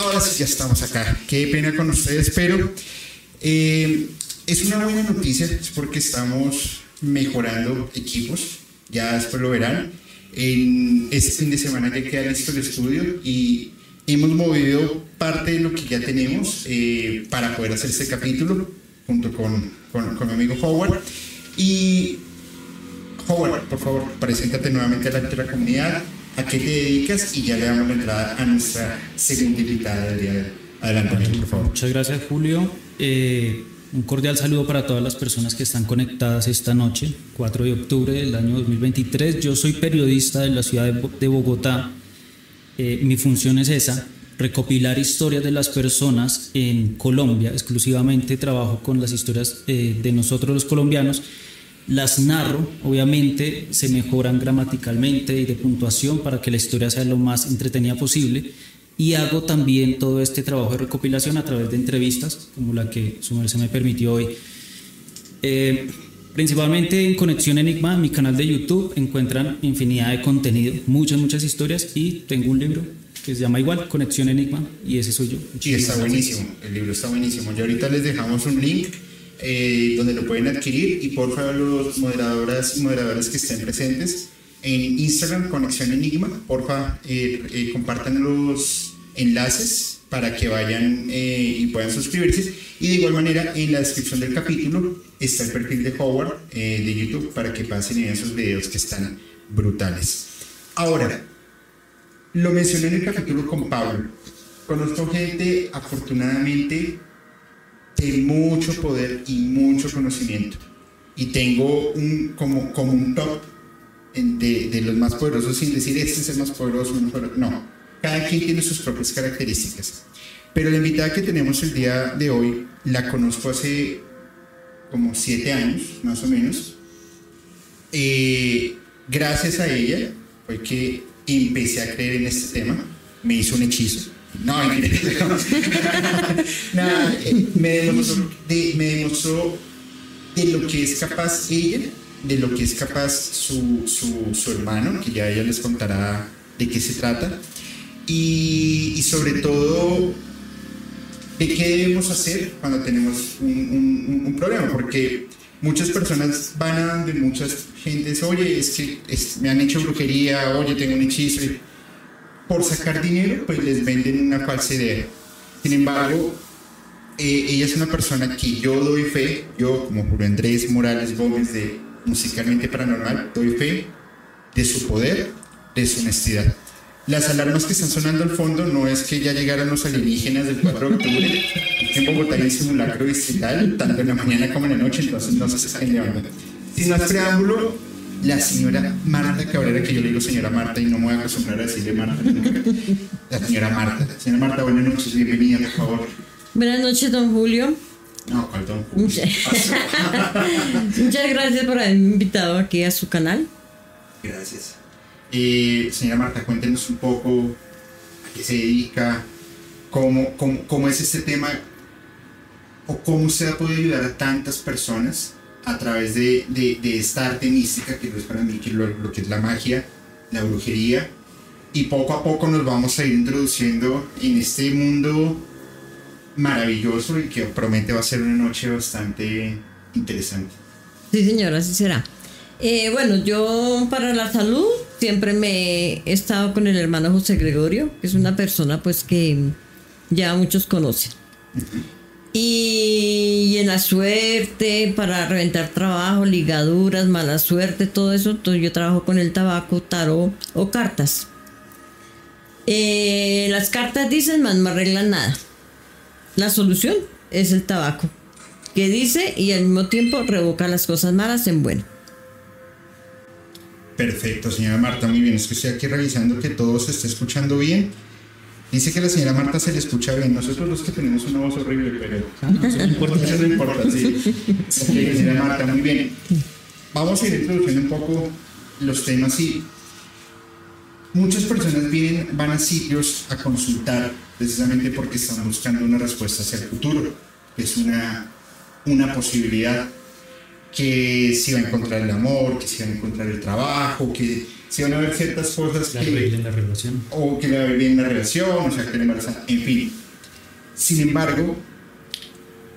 Ahora sí, ya estamos acá. Qué pena con ustedes, pero eh, es una buena noticia, porque estamos mejorando equipos, ya después lo verán. En este fin de semana ya queda listo el estudio y hemos movido parte de lo que ya tenemos eh, para poder hacer este capítulo junto con, con mi amigo Howard. Y Howard, por favor, preséntate nuevamente a la, comunidad, a qué te dedicas y ya le damos la entrada a nuestra segunda invitada del día de Adelante, por favor. Muchas gracias, Julio. Eh, un cordial saludo para todas las personas que están conectadas esta noche, 4 de octubre del año 2023. Yo soy periodista de la ciudad de Bogotá. Eh, mi función es esa, recopilar historias de las personas en Colombia. Exclusivamente trabajo con las historias eh, de nosotros los colombianos las narro, obviamente se mejoran gramaticalmente y de puntuación para que la historia sea lo más entretenida posible y hago también todo este trabajo de recopilación a través de entrevistas como la que su merced me permitió hoy. Eh, principalmente en Conexión Enigma, mi canal de YouTube, encuentran infinidad de contenido, muchas, muchas historias y tengo un libro que se llama igual, Conexión Enigma, y ese soy yo. Sí, está buenísimo, el libro está buenísimo. Y ahorita les dejamos un link eh, donde lo pueden adquirir y por favor los moderadoras y moderadores que estén presentes en Instagram Conexión Enigma, por favor eh, eh, compartan los enlaces para que vayan y puedan suscribirse y de igual manera en la descripción del capítulo está el perfil de Howard de YouTube para que pasen esos videos que están brutales. Ahora, lo mencioné en el capítulo con Pablo. Conozco gente, afortunadamente, de mucho poder y mucho conocimiento. Y tengo un, como, como un top de, de, los más poderosos, sin decir este es el más poderoso, no. Cada quien tiene sus propias características. Pero la invitada que tenemos el día de hoy la conozco hace como siete años, más o menos. Eh, gracias a ella fue que empecé a creer en este tema. Me hizo un hechizo no, Nada, eh, me, demostró de, me demostró de lo que es capaz ella, de lo que es capaz su, su, su hermano, que ya ella les contará de qué se trata, y, y sobre todo de qué debemos hacer cuando tenemos un, un, un, problema, porque muchas personas van a donde muchas gentes, oye, es que me han hecho brujería, oye, tengo un hechizo por sacar dinero, pues les venden una falsa idea. Sin embargo, eh, ella es una persona que yo doy fe, yo como Julio Andrés Morales Gómez de Musicalmente Paranormal, doy fe de su poder, de su honestidad. Las alarmas que están sonando al fondo no es que ya llegaran los alienígenas del 4 de octubre. En Bogotá hay un simulacro distrital, tanto en la mañana como en la noche, entonces no se están llevando. Sin más preámbulo, la señora Marta Cabrera, que yo le digo señora Marta y no me voy a acostumbrar a decirle Marta. La señora Marta. Señora Marta, buenas noches, bienvenida, por favor. Buenas noches, don Julio. No, ¿cuál don Julio? Muchas gracias por haberme invitado aquí a su canal. Gracias. Eh, señora Marta, cuéntenos un poco a qué se dedica, cómo, cómo, cómo es este tema o cómo usted ha podido ayudar a tantas personas a través de, de, esta arte mística que es para mí que lo, lo, que es la magia, la brujería, y poco a poco nos vamos a ir introduciendo en este mundo maravilloso y que promete va a ser una noche bastante interesante. Sí, señora, así será. Eh, bueno, yo para la salud siempre me he estado con el hermano José Gregorio, que es una persona pues que ya muchos conocen. Y en la suerte, para reventar trabajo, ligaduras, mala suerte, todo eso, entonces yo trabajo con el tabaco, tarot o cartas. Eh, las cartas dicen, más no arreglan nada. La solución es el tabaco, que dice y al mismo tiempo revoca las cosas malas en bueno. Perfecto, señora Marta, muy bien. Es que estoy aquí revisando que todo se esté escuchando bien. Dice que la señora Marta se le escucha bien. Nosotros los que tenemos una voz horrible, pero eso no importa, eso no importa, sí. Ok, señora Marta, muy bien. Vamos a ir introduciendo un poco los temas y muchas personas vienen, van a sitios a consultar precisamente porque están buscando una respuesta hacia el futuro, que es una, una posibilidad. que se iba a encontrar el amor, que se iba a encontrar el trabajo, que se iban a ver ciertas cosas que, regla en la relación. o que le va a ver bien la relación, o sea, que le embarazan, en fin. Sin embargo,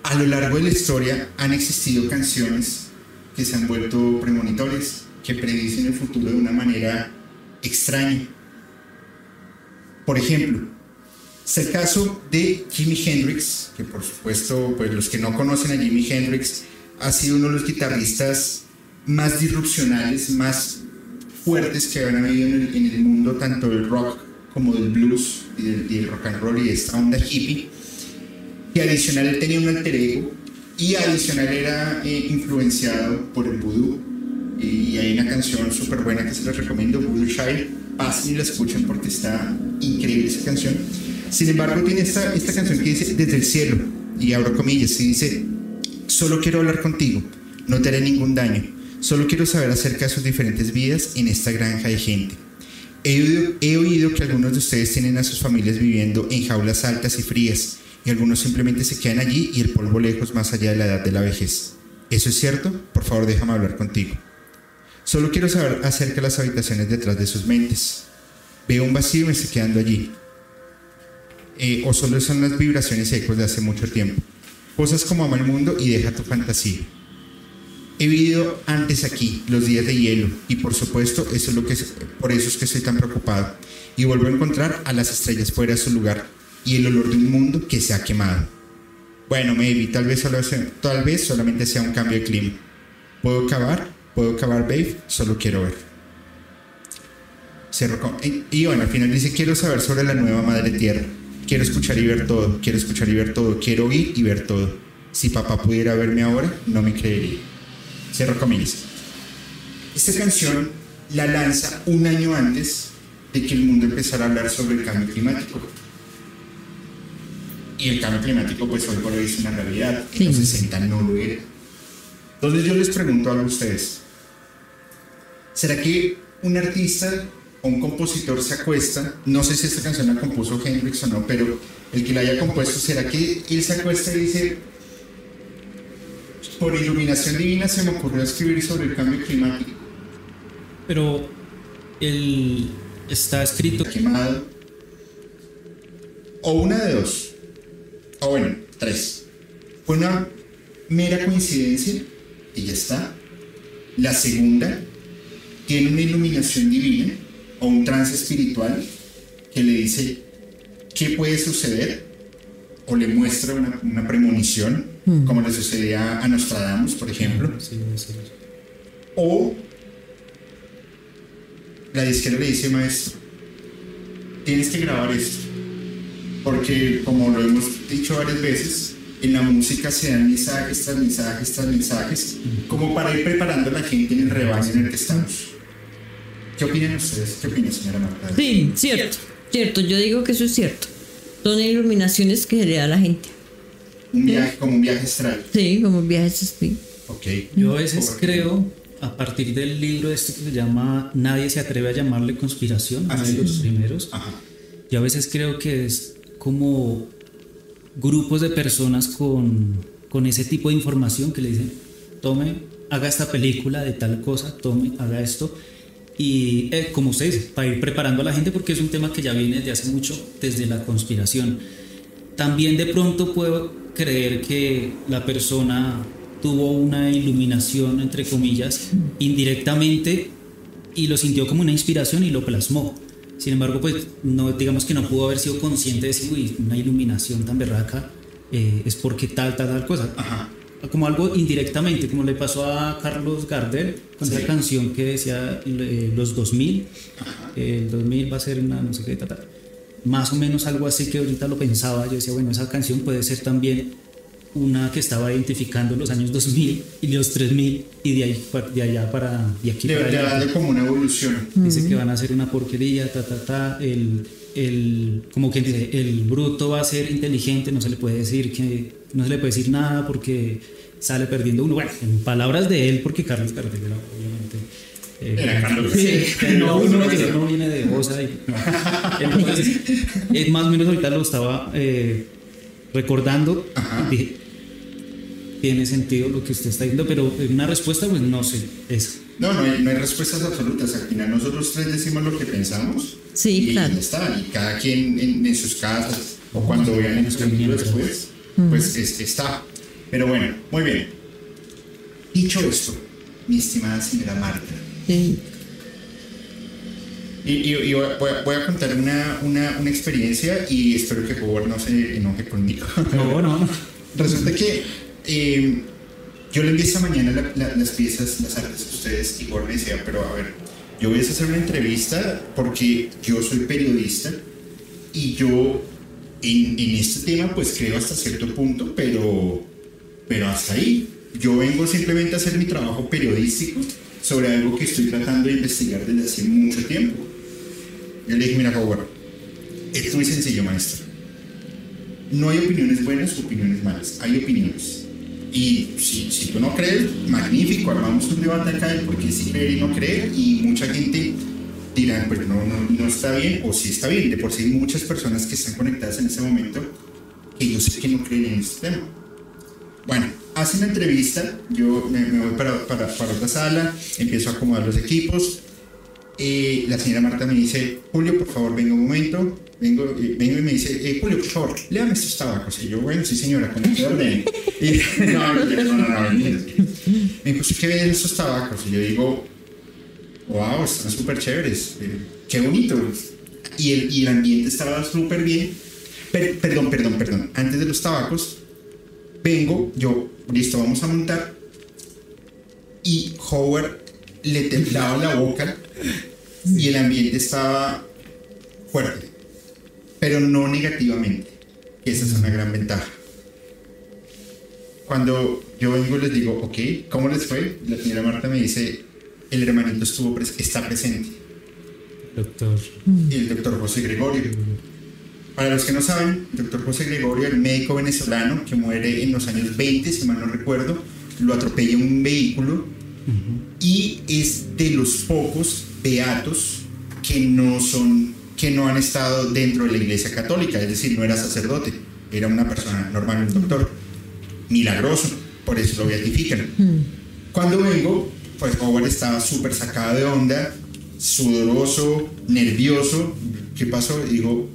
a lo largo de la historia han existido canciones que se han vuelto premonitorias, que predicen el futuro de una manera extraña. Por ejemplo, es el caso de Jimi Hendrix, que por supuesto, pues los que no conocen a Jimi Hendrix, ha sido uno de los guitarristas más disrupcionales, más fuertes que han habido en el, en el mundo, tanto del rock como del blues y del, y del rock and roll y esta onda hippie. Y adicional él tenía un alter ego y adicional era eh, influenciado por el vudú. Y hay una canción súper buena que se les recomiendo, Voodoo Child. Pasen y la escuchen porque está increíble esa canción. Sin embargo, tiene esta, esta canción que dice Desde el cielo, y abro comillas, y dice: Solo quiero hablar contigo, no te haré ningún daño. Solo quiero saber acerca de sus diferentes vidas en esta granja de gente. He oído, que algunos de ustedes tienen a sus familias viviendo en jaulas altas y frías, y algunos simplemente se quedan allí y el polvo lejos más allá de la edad de la vejez. ¿Eso es cierto? Por favor, déjame hablar contigo. Solo quiero saber acerca de las habitaciones detrás de sus mentes. Veo un vacío y me estoy quedando allí. Eh, o solo son las vibraciones y ecos de hace mucho tiempo. Cosas como ama el mundo y deja tu fantasía. He vivido antes aquí, los días de hielo, y por supuesto, eso es lo que por eso es que estoy tan preocupado. Y vuelvo a encontrar a las estrellas fuera de su lugar y el olor de un mundo que se ha quemado. Bueno, maybe, tal vez, solo sea- tal vez solamente sea un cambio de clima. ¿Puedo cavar? ¿Puedo cavar, babe? Solo quiero ver. Con- y- Y bueno, al final dice, quiero saber sobre la nueva madre tierra. Quiero escuchar y ver todo. Quiero escuchar y ver todo. Quiero oír y ver todo. Si papá pudiera verme ahora, no me creería. Cierro comillas. Esta canción la lanza un año antes de que el mundo empezara a hablar sobre el cambio climático. Y el cambio climático, pues hoy por hoy es una realidad. En los Sí. 60 no lo era. Entonces yo les pregunto a ustedes. ¿Será que un artista o un compositor se acuesta? No sé si esta canción la compuso Hendrix o no, pero el que la haya compuesto, ¿será que él se acuesta y dice, por iluminación divina se me ocurrió escribir sobre el cambio climático? Pero el, está escrito quemado. O una de dos. O bueno, tres. Fue una mera coincidencia y ya está. La segunda tiene una iluminación divina o un trance espiritual que le dice qué puede suceder o le muestra una, una premonición, como le sucedía a Nostradamus, por ejemplo. Sí, debe ser. O la disquera le dice, maestro, tienes que grabar esto. Porque, como lo hemos dicho varias veces, en la música se dan mensajes tras mensajes tras mensajes, como para ir preparando a la gente en el rebaño en el que estamos. ¿Qué opinan ustedes? ¿Qué opina, señora Marta? Sí, cierto, cierto, yo digo que eso es cierto. Son iluminaciones que le da la gente. Un viaje, como un viaje astral. Sí, como viajes así. Ok. Yo a veces creo, a partir del libro este que se llama Nadie se atreve a llamarle conspiración, uno de Así los primeros, Ajá. yo a veces creo que es como grupos de personas con, con ese tipo de información que le dicen, tome, haga esta película de tal cosa, tome, haga esto. Y eh, como ustedes, para ir preparando a la gente, porque es un tema que ya viene desde hace mucho, desde la conspiración. También de pronto puedo creer que la persona tuvo una iluminación, entre comillas, indirectamente y lo sintió como una inspiración y lo plasmó. Sin embargo, pues no, digamos que no pudo haber sido consciente de decir, uy, una iluminación tan berraca eh, es porque tal, tal, tal cosa. Ajá. Como algo indirectamente, como le pasó a Carlos Gardel con Sí. esa canción que decía eh, los 2000, el 2000 va a ser una no sé qué, ta, ta. más o menos algo así que ahorita lo pensaba, yo decía, bueno, esa canción puede ser también una que estaba identificando los años 2000 y los 3000 y de ahí de allá para de aquí De, para de allá. darle como una evolución. Dice que van a hacer una porquería, ta, ta, ta. El, el, como quien dice, el bruto va a ser inteligente, no se le puede decir que, no se le puede decir nada porque sale perdiendo uno. Bueno, en palabras de él, porque Carlos era obviamente. eh, Era Carlos. Sí, pero No, uno no, que no. no viene de Bosa y entonces, es más o menos ahorita lo estaba eh, recordando. Ajá. Dije, tiene sentido lo que usted está diciendo, pero una respuesta, pues no sé, eso. No, no hay, no hay respuestas absolutas. Al final nosotros tres decimos lo que pensamos. Sí, y claro. está. Y cada quien en, en sus casas o cuando vean el capítulo después, pues es- está. Pero bueno, muy bien. Dicho esto, mi estimada señora Marta, Sí. y, y- y voy, a, voy a contar una, una, una experiencia y espero que Howard no se enoje conmigo. No, no. Resulta que eh, yo le envié esta mañana la- la- las piezas, las artes a ustedes y Gordon me decía, pero a ver, yo voy a hacer una entrevista porque yo soy periodista y yo en, este tema pues creo hasta cierto punto, pero, pero hasta ahí. Yo vengo simplemente a hacer mi trabajo periodístico sobre algo que estoy tratando de investigar desde hace mucho tiempo. Yo le dije, mira, Howard, es muy sencillo, maestro. No hay opiniones buenas o opiniones malas, hay opiniones. Y si, tú no crees, magnífico, armamos un debate acá de por qué sí creer y no creer, y mucha gente dirá, pues no, no, no está bien, o sí está bien. De por sí hay muchas personas que están conectadas en ese momento que yo sé que no creen en este tema. Bueno, hace una entrevista, yo me, me voy para, para, para otra sala, empiezo a acomodar los equipos, eh, la señora Marta me dice, Julio, por favor, venga un momento. Vengo, y me dice, eh, Julio, por favor, léame estos tabacos. Y yo, bueno, sí, señora, con el orden. Y, no, no, no, no. Me dijo, "¿Usted ¿qué ven estos tabacos? Y yo digo, wow, están súper chéveres. eh, qué bonito. Y el, y el ambiente estaba súper bien. Per- perdón, perdón, perdón. Antes de los tabacos, vengo, yo, listo, vamos a montar. Y Howard le temblaba la boca y el ambiente estaba fuerte, pero no negativamente. Esa es una gran ventaja. Cuando yo vengo les digo, ok, ¿cómo les fue? La señora Marta me dice, el hermanito estuvo está presente. Doctor. Y el doctor José Gregorio. Para los que no saben, el doctor José Gregorio, el médico venezolano que muere en los años 20, si mal no recuerdo, lo atropella un vehículo y es de los pocos beatos que no son que no han estado dentro de la iglesia católica, es decir, no era sacerdote, era una persona normal, un doctor milagroso, por eso lo beatifican. Cuando vengo, pues Howard estaba súper sacado de onda, sudoroso, nervioso. ¿Qué pasó? Digo,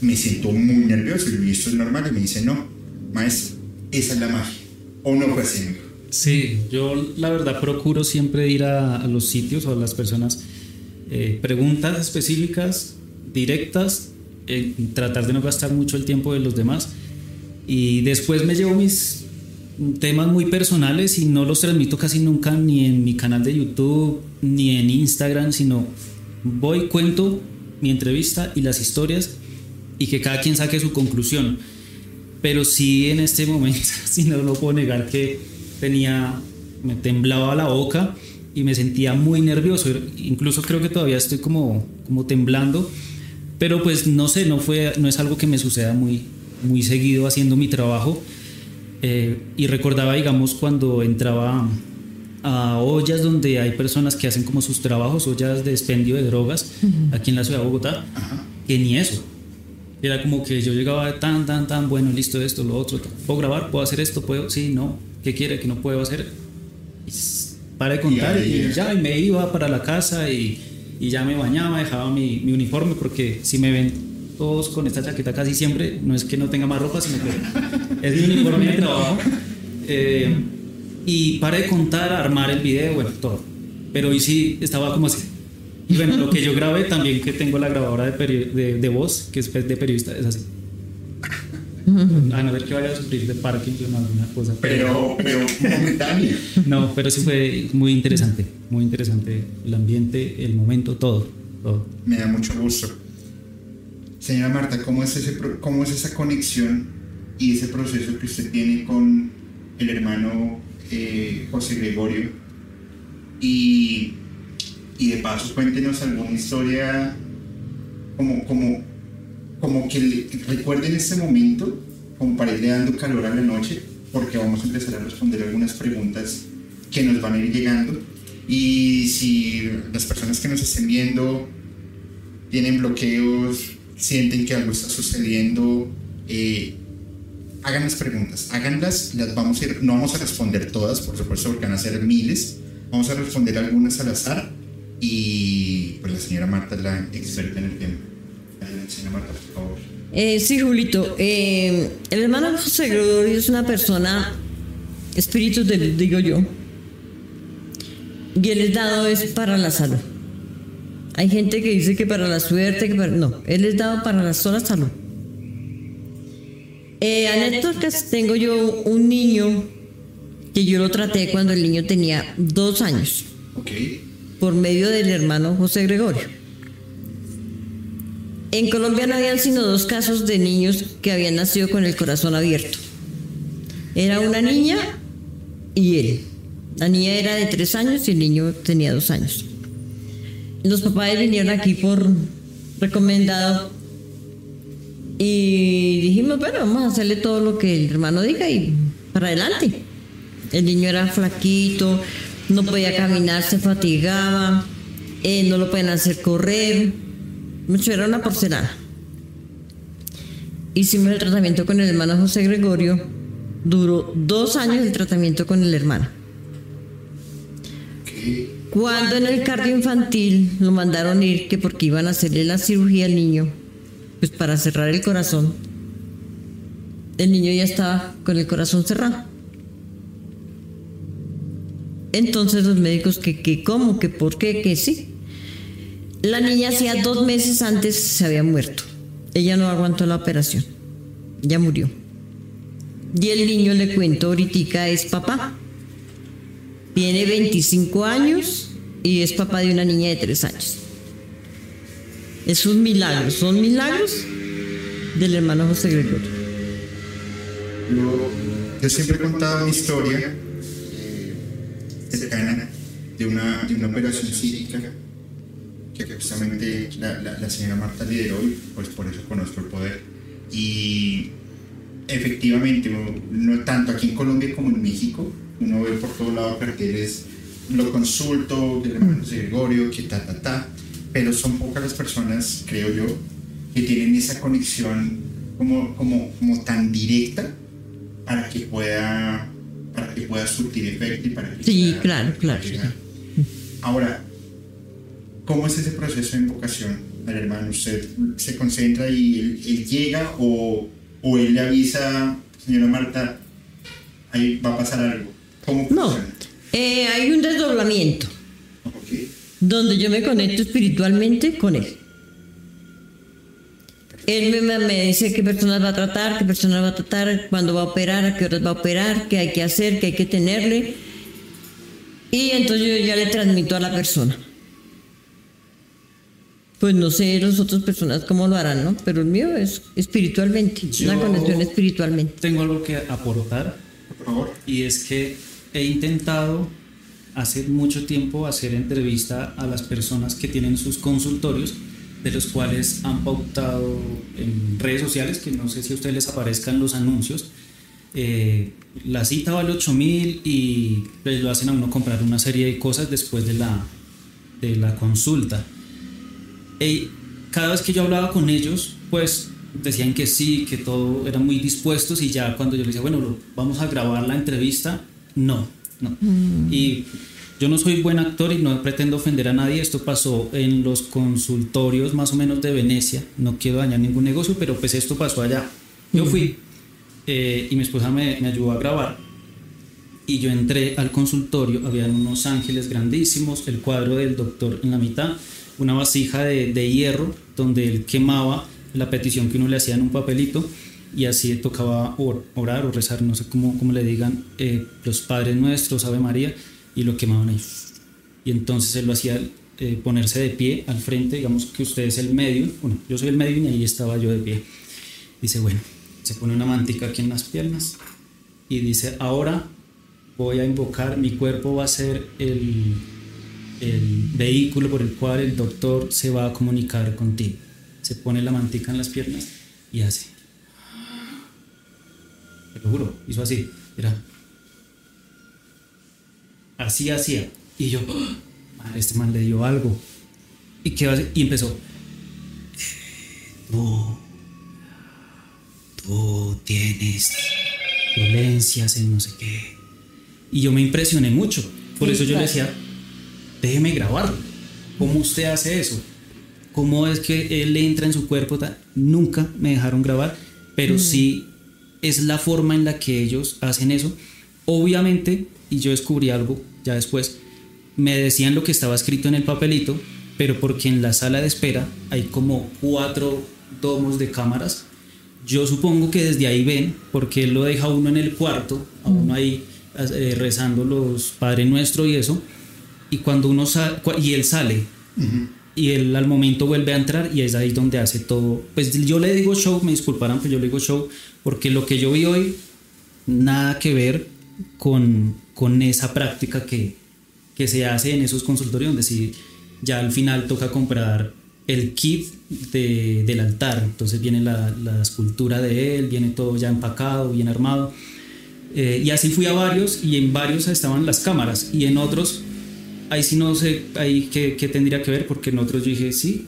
me siento muy nervioso y esto es normal. Y me dice, no, maestro, esa es la magia. O no fue así. Sí, yo la verdad procuro siempre ir a, a los sitios o a las personas, eh, preguntas específicas, directas, eh, tratar de no gastar mucho el tiempo de los demás. Y después me llevo mis temas muy personales y no los transmito casi nunca ni en mi canal de YouTube ni en Instagram, sino voy, cuento mi entrevista y las historias y que cada quien saque su conclusión. Pero sí en este momento, si no lo puedo negar que tenía, me temblaba la boca y me sentía muy nervioso. Incluso creo que todavía estoy como, como temblando. Pero pues no sé, no, fue, no es algo que me suceda muy, muy seguido haciendo mi trabajo. Eh, y recordaba, digamos, cuando entraba a ollas donde hay personas que hacen como sus trabajos, ollas de expendio de drogas, aquí en la ciudad de Bogotá, que ni eso. Era como que yo llegaba tan, tan, tan, bueno, listo esto, lo otro, puedo grabar, puedo hacer esto, puedo, sí, no, ¿qué quiere que no puedo hacer? Y para de contar Y y, ya, y me iba para la casa y, y ya me bañaba, dejaba mi, mi uniforme, porque si me ven todos con esta chaqueta casi siempre, no es que no tenga más ropa, sino que es mi uniforme de trabajo. Eh, y para de contar, armar el video, bueno, todo. Pero hoy sí estaba como así. Y bueno, lo que yo grabé también, que tengo la grabadora de, de, de voz, que es pues, de periodista, es así. A no ver que vaya a sufrir de Parkinson o alguna cosa. Pero, pero momentáneo. No, pero sí fue muy interesante, muy interesante el ambiente, el momento, todo, todo. Me da mucho gusto. Señora Marta, ¿cómo es, ese, ¿cómo es esa conexión y ese proceso que usted tiene con el hermano eh, José Gregorio? Y, y de paso, cuéntenos alguna historia como, como, como que recuerden este momento, como para irle dando calor a la noche, porque vamos a empezar a responder algunas preguntas que nos van a ir llegando. Y si las personas que nos estén viendo tienen bloqueos, sienten que algo está sucediendo, eh, hagan las preguntas, háganlas, las vamos a ir, no vamos a responder todas, por supuesto, porque van a ser miles, vamos a responder algunas al azar y pues la señora Marta es la experta en el tema. Por favor. Eh, sí, Julito. Eh, el hermano José Gregorio es una persona, espíritu de luz, digo yo, y él es dado es para la salud. Hay gente que dice que para la suerte, que para... no, él es dado para la sola salud. Eh, anécdotas, tengo yo un niño que yo lo traté cuando el niño tenía dos años, Ok. por medio del hermano José Gregorio. En Colombia no habían sino dos casos de niños que habían nacido con el corazón abierto. Era una niña y él. La niña era de tres años y el niño tenía dos años. Los papás vinieron aquí por recomendado y dijimos, bueno, vamos a hacerle todo lo que el hermano diga y para adelante. El niño era flaquito, no podía caminar, se fatigaba, eh, no lo podían hacer correr, mucho era una porcelana. Hicimos el tratamiento con el hermano José Gregorio, duró dos años el tratamiento con el hermano. Cuando en el cardio infantil lo mandaron ir, que porque iban a hacerle la cirugía al niño, pues para cerrar el corazón, el niño ya estaba con el corazón cerrado. Entonces los médicos que, que cómo, que por qué, que sí. La niña hacía dos meses antes se había muerto. Ella no aguantó la operación. Ya murió. Y el niño, le cuento ahorita, es papá. Tiene 25 años y es papá de una niña de 3 años. Es un milagro, son milagros del hermano José Gregorio. Yo, siempre he contado una historia eh, cercana de una, de una operación psíquica que justamente la, la, la señora Marta lideró y pues por eso conozco el poder. Y efectivamente, no tanto aquí en Colombia como en México, uno ve por todos lados carteles, lo consulto, del hermano José Gregorio, que ta, ta, ta, pero son pocas las personas, creo yo, que tienen esa conexión como, como, como tan directa para que pueda para que pueda surtir efecto y para que Sí, pueda- claro, claro, pueda llegar. Ahora, ¿cómo es ese proceso de invocación al hermano? ¿Usted se concentra y él, él llega o, o él le avisa, señora Marta, ahí va a pasar algo? ¿Cómo No, eh, hay un desdoblamiento donde yo me conecto espiritualmente con él. Él me, me dice qué personas va a tratar, qué personas va a tratar, cuándo va a operar, a qué horas va a operar, qué hay que hacer, qué hay que tenerle. Y entonces yo ya le transmito a la persona. Pues no sé las otras personas cómo lo harán, ¿no? Pero el mío es espiritualmente, una Yo- conexión espiritualmente. Tengo algo que aportar Por favor. y es que he intentado hace mucho tiempo hacer entrevista a las personas que tienen sus consultorios, de los cuales han pautado en redes sociales, que no sé si a ustedes les aparezcan los anuncios. Eh, la cita vale 8 mil y pues, lo hacen a uno comprar una serie de cosas después de la, de la consulta. Y cada vez que yo hablaba con ellos, pues decían que sí, que todo eran muy dispuestos y ya cuando yo les decía, bueno, vamos a grabar la entrevista, no, no. Y yo no soy buen actor y no pretendo ofender a nadie, esto pasó en los consultorios más o menos de Venecia, no quiero dañar ningún negocio, pero pues esto pasó allá. Yo fui eh, y mi esposa me, me ayudó a grabar. Y yo entré al consultorio, habían unos ángeles grandísimos, el cuadro del doctor en la mitad, una vasija de, de hierro donde él quemaba la petición que uno le hacía en un papelito y así tocaba or- orar o rezar, no sé cómo, cómo le digan, eh, los Padres Nuestros, Ave María, y lo quemaban ahí. Y entonces él lo hacía eh, ponerse de pie al frente, digamos que usted es el medio, bueno, yo soy el medio y ahí estaba yo de pie. Dice, bueno, se pone una mantica aquí en las piernas y dice, ahora voy a invocar, mi cuerpo va a ser el, el vehículo por el cual el doctor se va a comunicar contigo. Se pone la mantica en las piernas y hace. Te lo juro, hizo así. Era. Así hacía. Y yo, ¡ah! madre, este man le dio algo. Y, quedó así, y empezó. Tú, tú hijo tiene violencias en no sé qué. Y yo me impresioné mucho. Por eso yo le decía, déjeme grabarlo. ¿Cómo usted hace eso? ¿Cómo es que él entra en su cuerpo? Nunca me dejaron grabar, pero mm. sí es la forma en la que ellos hacen eso. Obviamente, y yo descubrí algo ya después, me decían lo que estaba escrito en el papelito, pero porque en la sala de espera hay como cuatro domos de cámaras. Yo supongo que desde ahí ven, porque él lo deja uno en el cuarto, a uno mm. ahí eh, rezando los Padre Nuestro y eso, y cuando uno sale, y él sale, y él al momento vuelve a entrar y es ahí donde hace todo. Pues yo le digo show, me disculparán, pero yo le digo show, porque lo que yo vi hoy, nada que ver con, con esa práctica que, que se hace en esos consultorios, donde si ya al final toca comprar el kit de, del altar, entonces viene la, la, escultura de él, viene todo ya empacado, bien armado. Eh, y así fui a varios y en varios estaban las cámaras y en otros, ahí sí no sé ahí qué, qué tendría que ver porque en otros yo dije, sí,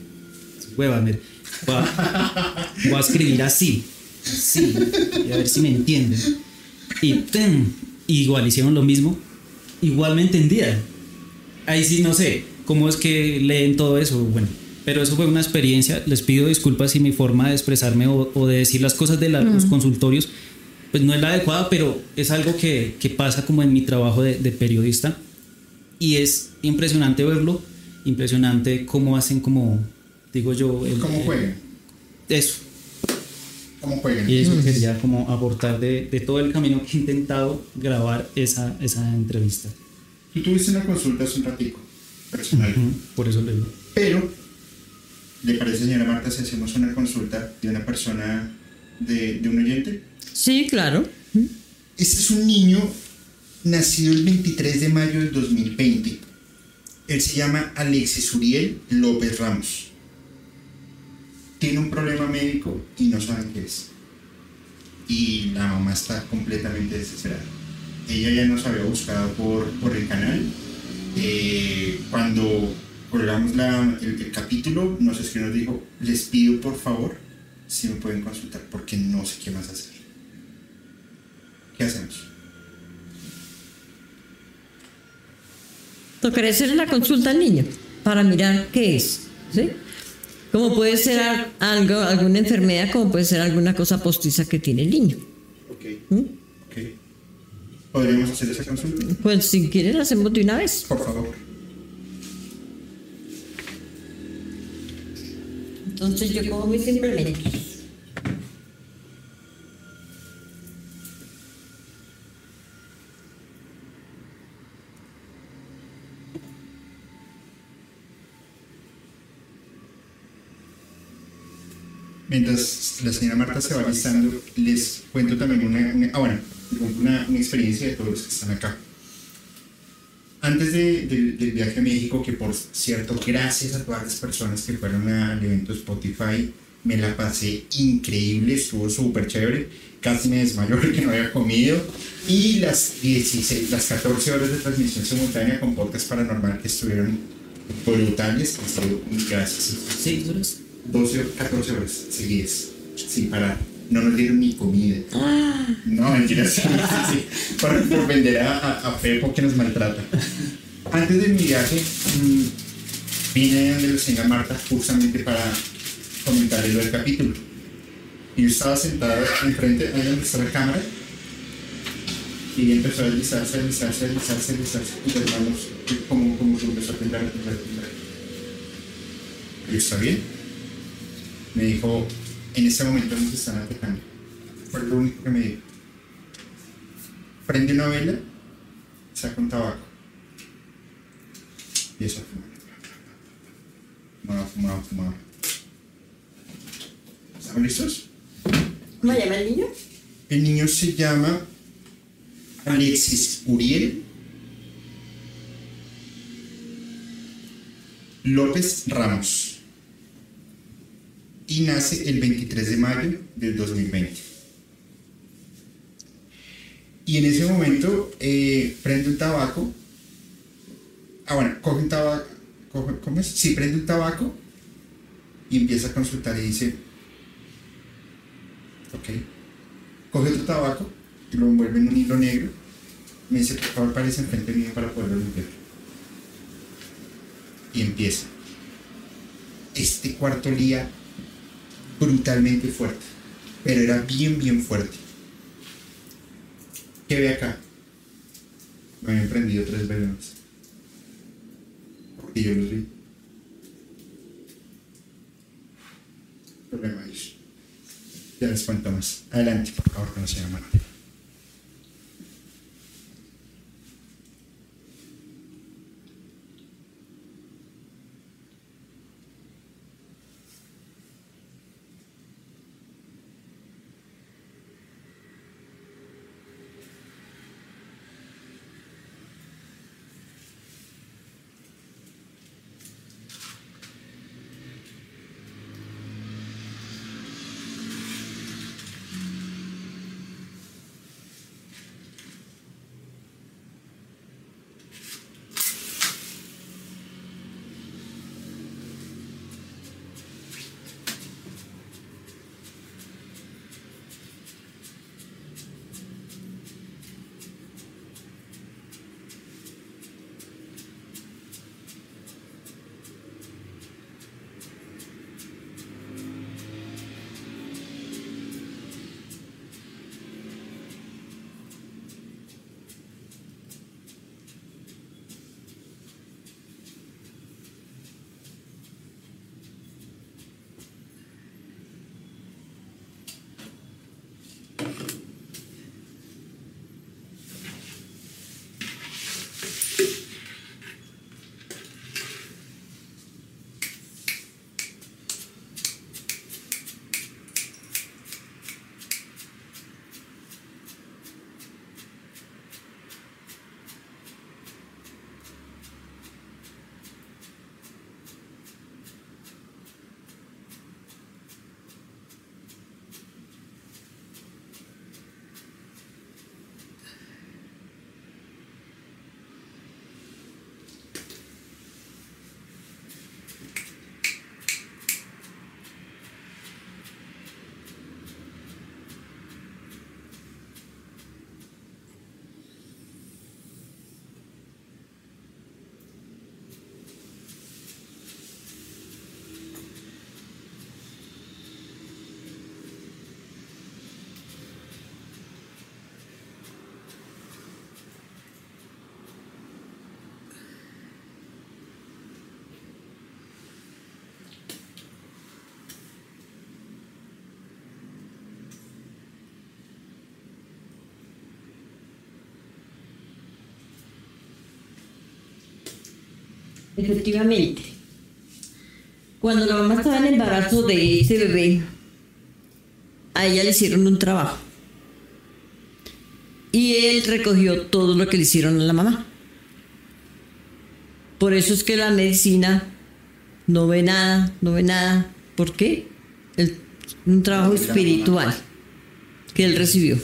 hueva, voy a, voy a escribir así, sí, y a ver si me entienden. Y igual hicieron lo mismo, igual me entendían. Ahí sí no sé cómo es que leen todo eso, bueno, pero eso fue una experiencia. Les pido disculpas si mi forma de expresarme o, de decir las cosas de los consultorios pues no es la adecuada, pero es algo que, que pasa como en mi trabajo de, de, periodista y es impresionante verlo, impresionante cómo hacen como, digo yo... El, ¿Cómo juegan? eso. ¿Cómo juegan? Y eso quería como aportar de, de, todo el camino que he intentado grabar esa, esa entrevista. Tú tuviste una consulta hace un ratico, personal. por eso le digo. Pero, ¿le parece, señora Marta, si hacemos una consulta de una persona, de, de un oyente? Sí, claro. Este es un niño nacido el 23 de mayo del 2020. Él se llama Alexis Uriel López Ramos. Tiene un problema médico y no saben qué es. Y la mamá está completamente desesperada. Ella ya nos había buscado por, por el canal. Eh, cuando colgamos la, el, capítulo, nos escribió, nos dijo, les pido por favor si me pueden consultar porque no sé qué más hacer. ¿Qué hacemos? Tocaré hacer la consulta al niño para mirar qué es. ¿sí? Como puede ser algo, alguna enfermedad, como puede ser alguna cosa postiza que tiene el niño. Ok. ¿Mm? okay. ¿Podríamos hacer esa consulta? Pues si quieren, la hacemos de una vez. Por favor. Entonces yo como mis implementos. Mientras la señora Marta se va listando, les cuento también una, ah, bueno, una, una, experiencia de todos los que están acá. Antes de, del viaje a México, que por cierto, gracias a todas las personas que fueron al evento Spotify, me la pasé increíble, estuvo súper chévere, casi me desmayó porque no había comido, y las 16, las 14 horas de transmisión simultánea con podcast paranormal que estuvieron brutales, gracias. ¿Sí, horas? 12, 14 horas seguidas, sin parar. No nos dieron ni comida. No, mentiras. Sí, Por, vender a, a, Pepo que nos maltrata. Antes de mi viaje, mmm, vine donde la señora Marta justamente para comentarle lo del capítulo. Y yo estaba sentado enfrente, ahí donde está la cámara, y empezó a deslizarse, deslizarse, deslizarse, deslizarse, y los manos, como, como que empezó a está bien me dijo, en ese momento nos están atacando. Fue lo único que me dijo. Prende una vela, saca un tabaco. Y eso fumaba. Fumaba, fumaba, fumaba. ¿Están listos? ¿Cómo llama el niño? El niño se llama Alexis Uriel López Ramos y nace el 23 de mayo del 2020. Y en ese momento eh, prende un tabaco. Ah, bueno, coge un tabaco. ¿Cómo es? Sí, prende un tabaco y empieza a consultar y dice: Ok, coge otro tabaco, lo envuelve en un hilo negro, me dice, por favor, parece enfrente mío para poderlo limpiar. Y empieza. Este cuarto olía brutalmente fuerte, pero era bien, bien fuerte. ¿Qué ve acá? Me habían prendido tres velones. Porque yo los vi. Problema es. Ya les cuento más. Adelante, por favor, con la señora Marta. Efectivamente. Cuando la mamá estaba en el embarazo de ese bebé, a ella le hicieron un trabajo. Y él recogió todo lo que le hicieron a la mamá. Por eso es que la medicina no ve nada, no ve nada. ¿Por qué? El- un trabajo espiritual que él recibió.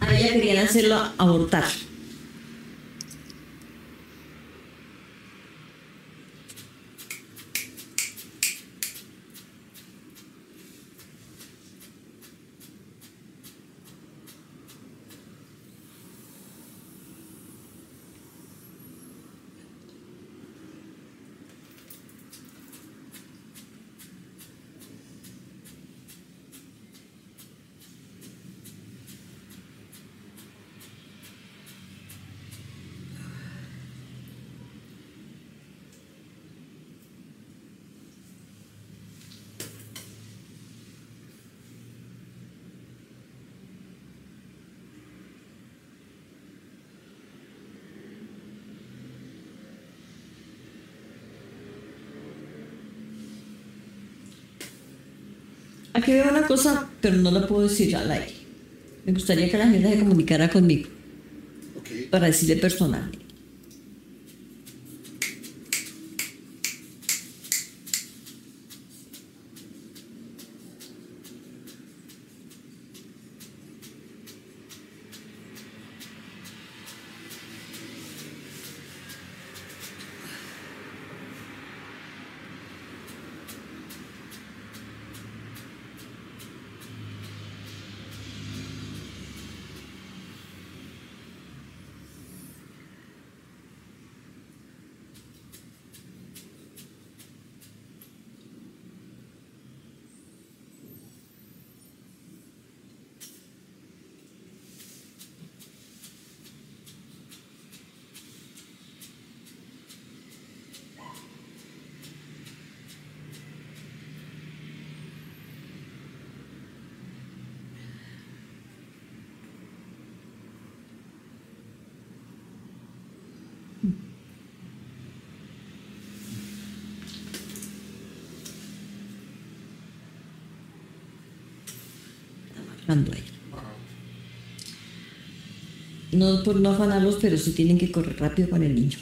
A ella querían hacerlo abortar. Aquí veo una cosa, pero no la puedo decir al aire. Me gustaría que la gente se comunicara conmigo Ok. para decirle personal. atacando a él. No por no afanarlos, pero sí tienen que correr rápido con el niño.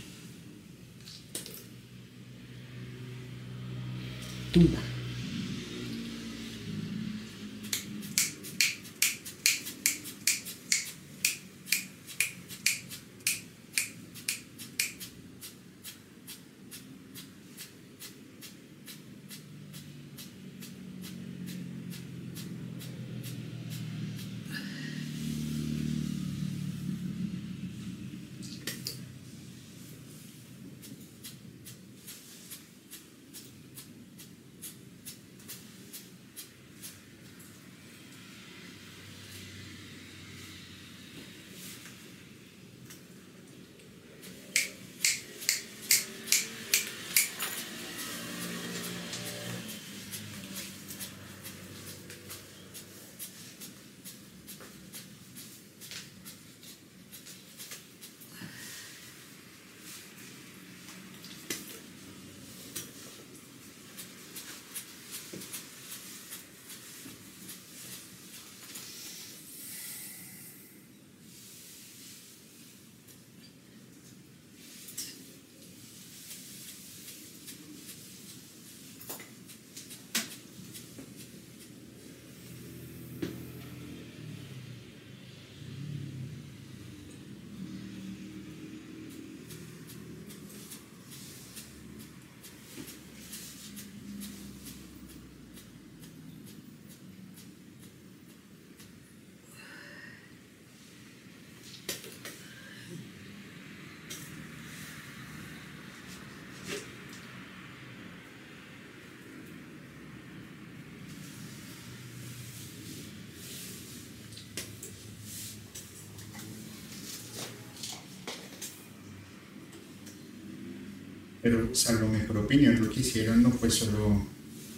Pero, salvo mejor opinión, lo que hicieron no fue solo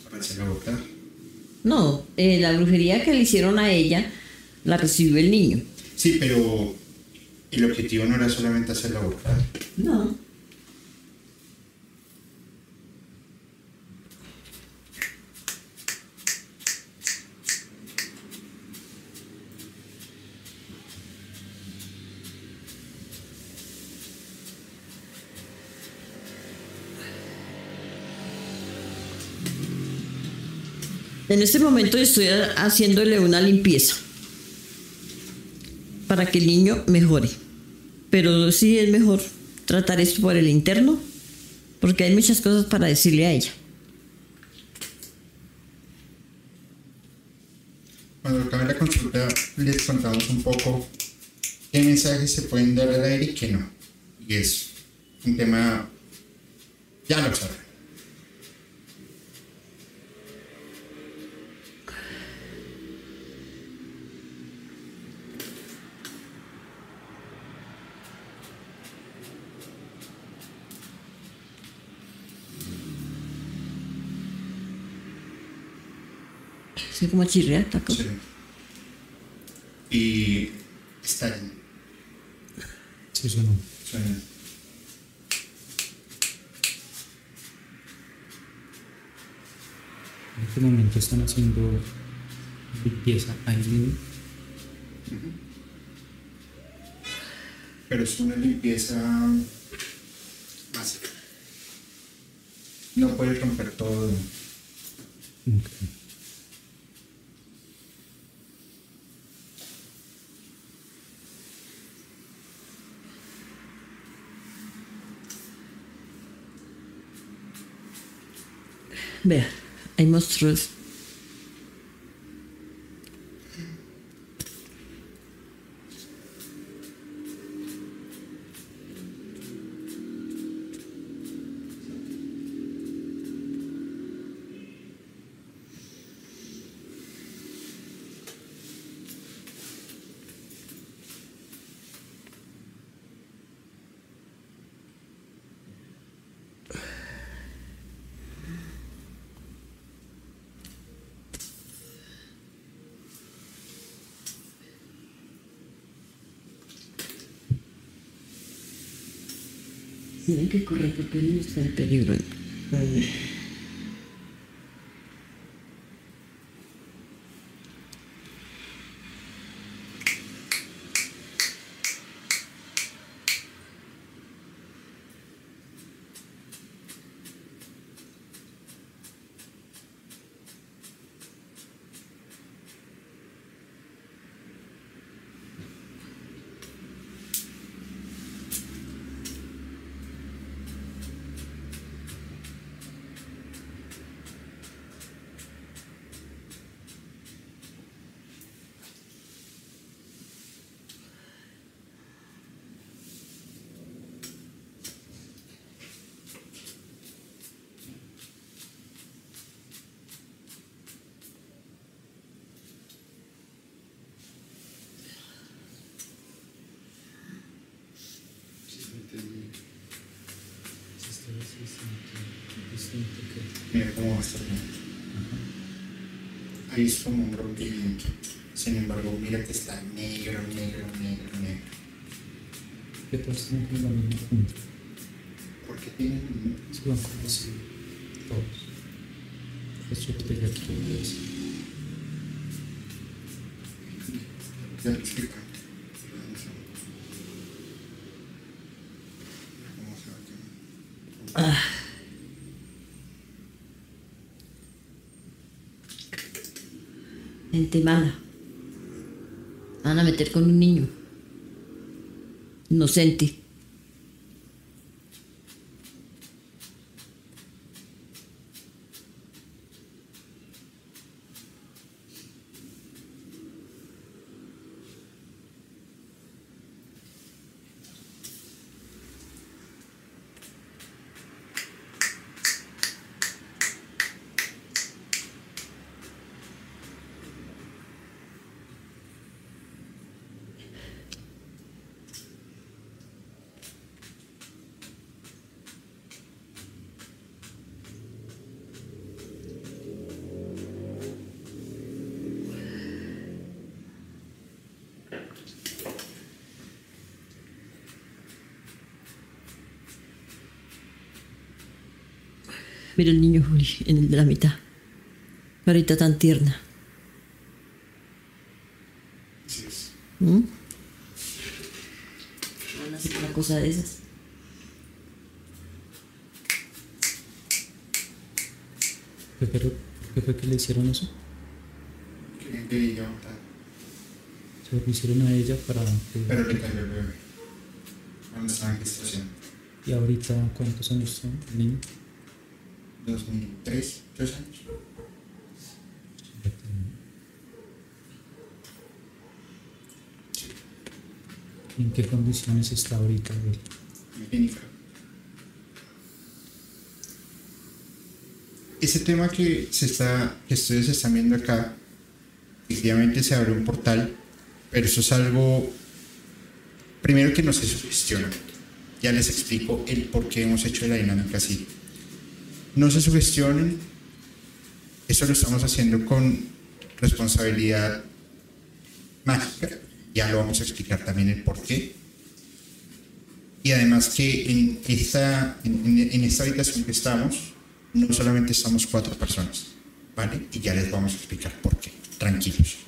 para hacerla votar. No, eh, la brujería que le hicieron a ella la recibió el niño. Sí, pero el objetivo no era solamente hacerla votar. No. En este momento estoy haciéndole una limpieza para que el niño mejore. Pero sí es mejor tratar esto por el interno, porque hay muchas cosas para decirle a ella. Cuando acabe la consulta, les contamos un poco qué mensajes se pueden dar al aire y qué no. Y es un tema, ya lo saben. Sí, como chirrea, taco. Sí. Y está Sí, sonó. suena. En este momento están haciendo limpieza ahí. Pero es una limpieza básica. No puedes romper todo. Ok. Vea, hay monstruos. Tienen que correr porque peligro. Mira cómo va a estar bien. Ahí es como un rompimiento. Sin embargo, mira que está negro, negro, negro, negro. ¿Qué pasa con la misma punta? ¿Por qué tiene Se van como así, todos. Eso te aquí, ¿ves? Ya lo explico. Vamos a ver qué- Gente mala. Van a meter con un niño. Inocente. Mira el niño Juli, en el de la mitad. Carita tan tierna. Así es. ¿Mm? Van a hacer una cosa de esas. ¿Qué, pero, ¿Qué fue que le hicieron eso? Bien que ella. Se lo hicieron a ella para que... Pero le cayó el bebé. Cuando estaba en gestación. ¿Y ahorita cuántos años son el niño? 2003, 3 años. ¿En qué condiciones está ahorita él? clínica. Ese tema que, se está, que ustedes están viendo acá, efectivamente se abre un portal, pero eso es algo, primero que no se sugestiona. Ya les explico el por qué hemos hecho la dinámica así. No se sugestionen, eso lo estamos haciendo con responsabilidad mágica, ya lo vamos a explicar también el por qué. Y además que en esta, en, esta habitación que estamos, no solamente estamos cuatro personas, ¿vale? Y ya les vamos a explicar por qué. Tranquilos.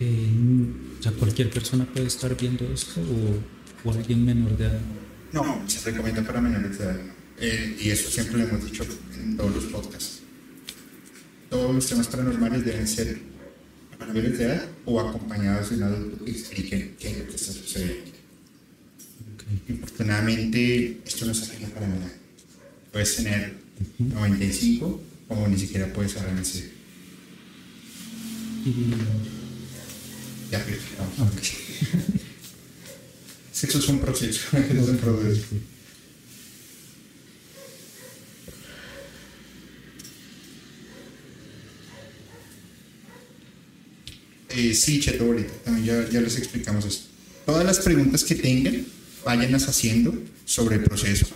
Eh, o sea, cualquier persona puede estar viendo esto o, o alguien menor de edad. No, se recomienda para menores de edad. Eh, y eso siempre lo hemos dicho en todos los podcasts. Todos los temas paranormales deben ser para menores de edad o acompañados de un adulto que explique qué es lo que está sucediendo. Ok. Infortunadamente, esto no es ajeno para nada. Puedes tener 95 o ni siquiera puedes saber ese. Y, Ya, pero vamos. ok. Eso es un proceso. es un proceso. Eh, sí, Cheto Bolita, también ya, ya les explicamos esto. Todas las preguntas que tengan, váyanlas haciendo sobre el proceso.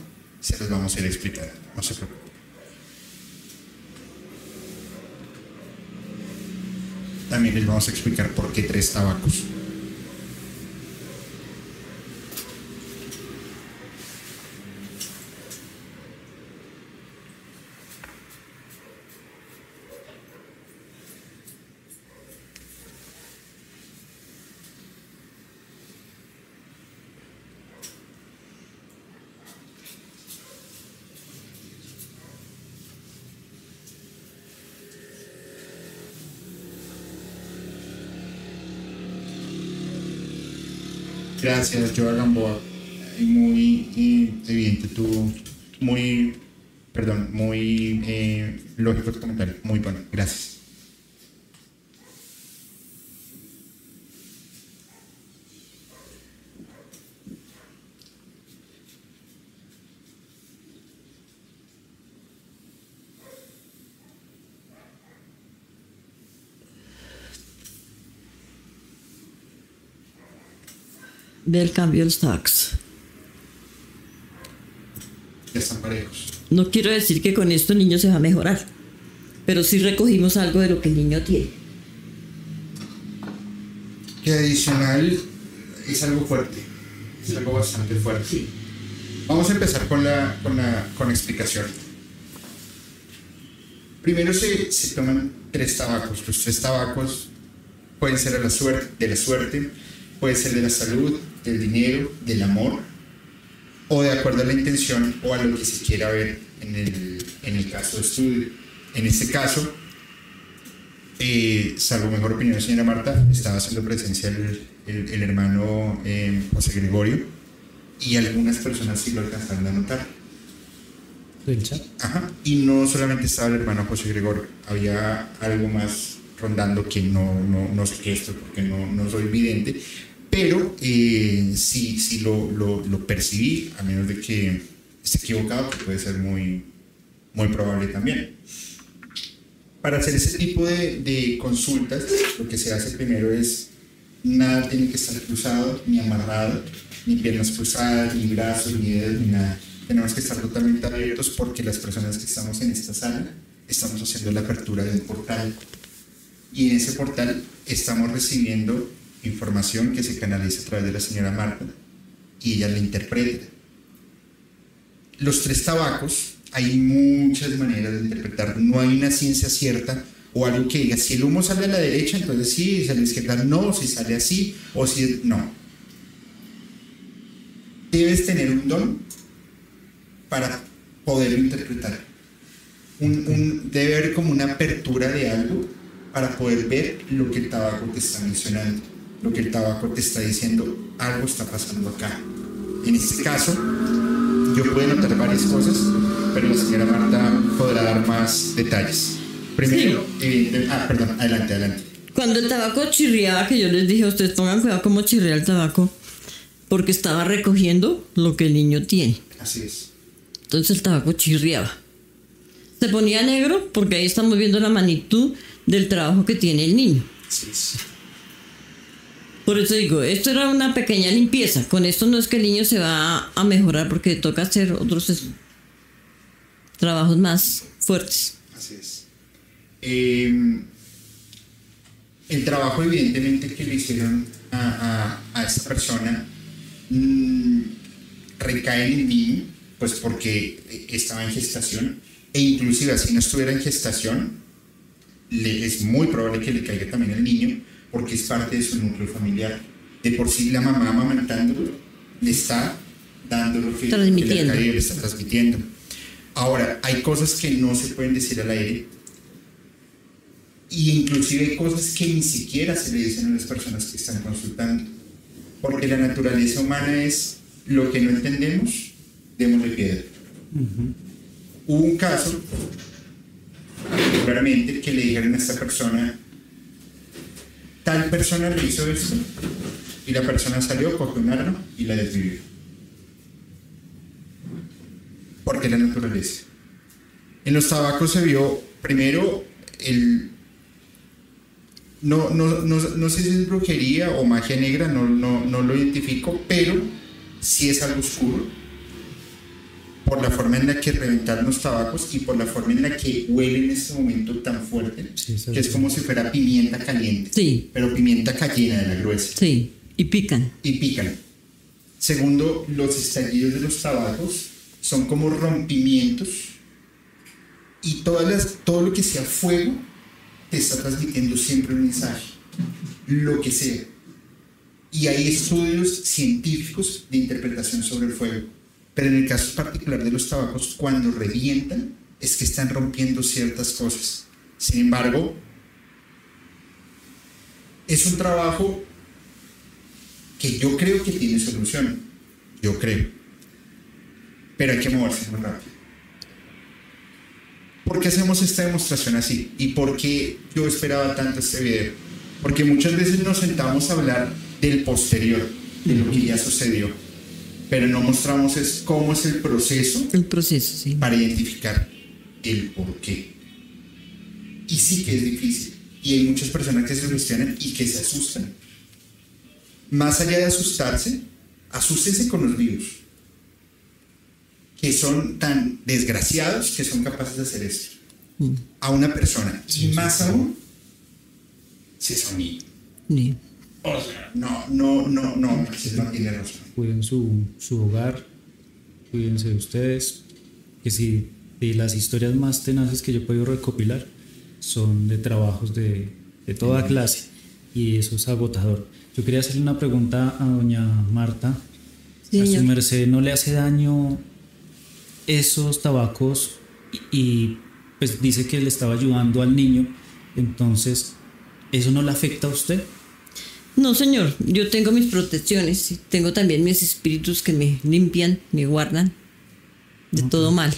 Se las vamos a ir explicando. No se preocupen. También les vamos a explicar por qué tres tabacos. Gracias, Joa Gamboa. Eh, Muy eh, evidente tu, muy, perdón, muy eh, lógico tu comentario. Muy bueno, gracias. Ve el cambio de los tabacos. Ya están parejos. No quiero decir que con esto el niño se va a mejorar, pero sí recogimos algo de lo que el niño tiene. Que adicional es algo fuerte. Es algo bastante fuerte. Vamos a empezar con la, con la, con explicación. Primero se, se toman tres tabacos. Los tres tabacos pueden ser de la, suerte, de la suerte, puede ser de la salud, del dinero, del amor, o de acuerdo a la intención o a lo que se quiera ver en el, en el caso de estudio. En este caso, eh, salvo mejor opinión, señora Marta, estaba haciendo presencia el, el- el hermano eh, José Gregorio y algunas personas sí lo alcanzaron a notar. del chat. Ajá. Y no solamente estaba el hermano José Gregorio, había algo más rondando que no, no, no sé esto porque no, no soy vidente, pero eh, sí, sí lo, lo, lo percibí, a menos de que esté equivocado, que puede ser muy, muy probable también. Para hacer ese tipo de, de consultas, lo que se hace primero es, nada tiene que estar cruzado, ni amarrado, ni piernas cruzadas, ni brazos, ni dedos, ni nada. Tenemos que estar totalmente abiertos porque las personas que estamos en esta sala estamos haciendo la apertura de un portal. Y en ese portal estamos recibiendo información que se canaliza a través de la señora Marta y ella la interpreta. Los tres tabacos, hay muchas maneras de interpretar. No hay una ciencia cierta o algo que diga, si el humo sale a la derecha, entonces sí, si sale a la izquierda, no, si sale así, o si no. Debes tener un don para poderlo interpretar. Un, un- debe haber como una apertura de algo para poder ver lo que el tabaco te está mencionando, lo que el tabaco te está diciendo, algo está pasando acá. En este caso, yo puedo notar varias cosas, pero la señora Marta podrá dar más detalles. Primero, evidente- ah, perdón, adelante, adelante. Cuando el tabaco chirriaba, que yo les dije ustedes, pongan cuidado cómo chirrea el tabaco, porque estaba recogiendo lo que el niño tiene. Así es. Entonces el tabaco chirriaba. Se ponía negro porque ahí estamos viendo la magnitud del trabajo que tiene el niño. Así es. Por eso digo, esto era una pequeña limpieza. Con esto no es que el niño se va a mejorar porque toca hacer otros trabajos más fuertes. Así es. Eh, el trabajo, evidentemente, que le hicieron a, a- a esta persona mm, recae en el niño, pues porque estaba en gestación, e inclusive así no estuviera en gestación, le- es muy probable que le caiga también al niño, porque es parte de su núcleo familiar. De por sí, la mamá amamantándolo le está dando lo que, que Transmitiendo. caído, le está transmitiendo. Ahora, hay cosas que no se pueden decir al aire, y inclusive hay cosas que ni siquiera se le dicen a las personas que están consultando, porque la naturaleza humana es lo que no entendemos, démosle piedra. Hubo un caso, particularmente, que le dijeron a esta persona, tal persona le hizo esto, y la persona salió, cogió un arma y la desvivió. Porque la naturaleza. En los tabacos se vio primero el... No, no, no, no sé si es brujería o magia negra, no, no, no lo identifico, pero sí es algo oscuro por la forma en la que reventaron los tabacos y por la forma en la que huele en este momento tan fuerte, Sí, que es es. como si fuera pimienta caliente, Sí, pero pimienta cayena de la gruesa sí. Y pican. y pican. Segundo, los estallidos de los tabacos son como rompimientos y todas las, todo lo que sea fuego te está transmitiendo siempre un mensaje, lo que sea. Y hay estudios científicos de interpretación sobre el fuego. Pero en el caso particular de los tabacos, cuando revientan, es que están rompiendo ciertas cosas. Sin embargo, es un trabajo que yo creo que tiene solución. Yo creo. Pero hay que moverse muy rápido. ¿Por qué hacemos esta demostración así? ¿Y por qué yo esperaba tanto este video? Porque muchas veces nos sentamos a hablar del posterior, de lo que ya sucedió, pero no mostramos es cómo es el proceso El proceso, sí. para identificar el por qué. Y sí que es difícil. Y hay muchas personas que se cuestionan y que se asustan. Más allá de asustarse, asústense con los vivos, que son tan desgraciados que son capaces de hacer esto a una persona. Y más aún, si. Ni- O sea, no, no, no, no, Marcelo no tiene razón. Cuiden su, su hogar, cuídense de ustedes. Que si de las historias más tenaces que yo he podido recopilar son de trabajos de, de toda clase y eso es agotador. Yo quería hacerle una pregunta a doña Marta. Sí, ¿A su señor. merced no le hace daño esos tabacos y, y, pues dice que le estaba ayudando al niño? Entonces, ¿eso no le afecta a usted? No, señor, yo tengo mis protecciones y tengo también mis espíritus que me limpian, me guardan de todo mal.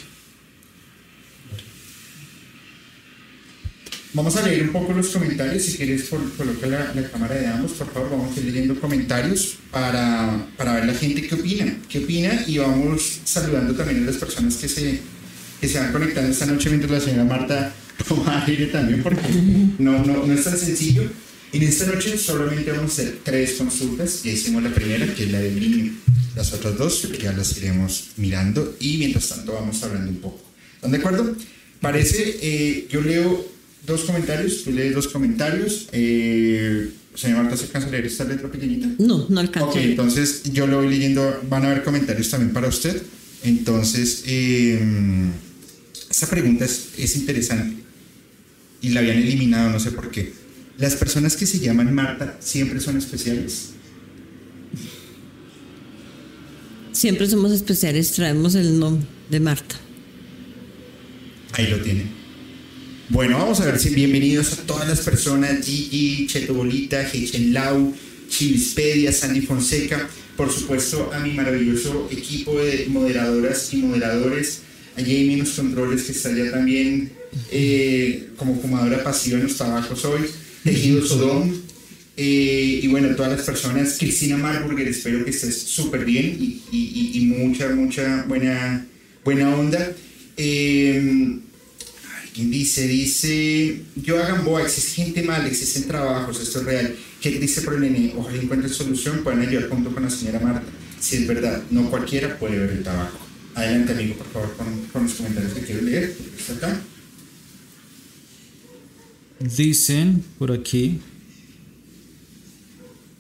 Vamos a leer un poco los comentarios. Si quieres, col- coloca la, la cámara de ambos, por favor. Vamos a ir leyendo comentarios para, para ver la gente qué opina. ¿Qué opina? Y vamos saludando también a las personas que se, que se van conectando esta noche mientras la señora Marta toma aire también, porque no, no, no es tan sencillo. En esta noche solamente vamos a hacer tres consultas. Ya hicimos la primera, que es la del niño. Las otras dos ya las iremos mirando y mientras tanto vamos hablando un poco. ¿Están de acuerdo? Parece, eh, yo leo dos comentarios, tú lees dos comentarios. Eh, señora Marta, ¿se alcanza a leer esta letra pequeñita? No, no alcanzo. Ok, entonces yo lo voy leyendo, van a haber comentarios también para usted. Entonces, eh, esta pregunta es, es interesante y la habían eliminado, no sé por qué. ¿Las personas que se llaman Marta siempre son especiales? Siempre somos especiales, traemos el nombre de Marta. Ahí lo tienen. Bueno, vamos a ver si bienvenidos a todas las personas, Gigi, Cheto Bolita, Heichen Lau, Chivispedia, Sandy Fonseca, por supuesto a mi maravilloso equipo de moderadoras y moderadores, a Jamie en los controles que está allá también eh, como fumadora pasiva en los tabacos hoy, Tejido Sodom, eh, y bueno, todas las personas, Cristina Marburger, espero que estés súper bien y, y- y- y mucha, mucha buena, buena onda. Eh, ¿Quién dice? Dice, yo a Gamboa, existe gente mala, existen trabajos, esto es real. ¿Qué dice por el nene? Ojalá encuentren solución, puedan ayudar junto con la señora Marta. Si es verdad, no cualquiera puede ver el tabaco. Adelante, amigo, por favor, con, con los comentarios que quiero leer. Está acá. Dicen por aquí.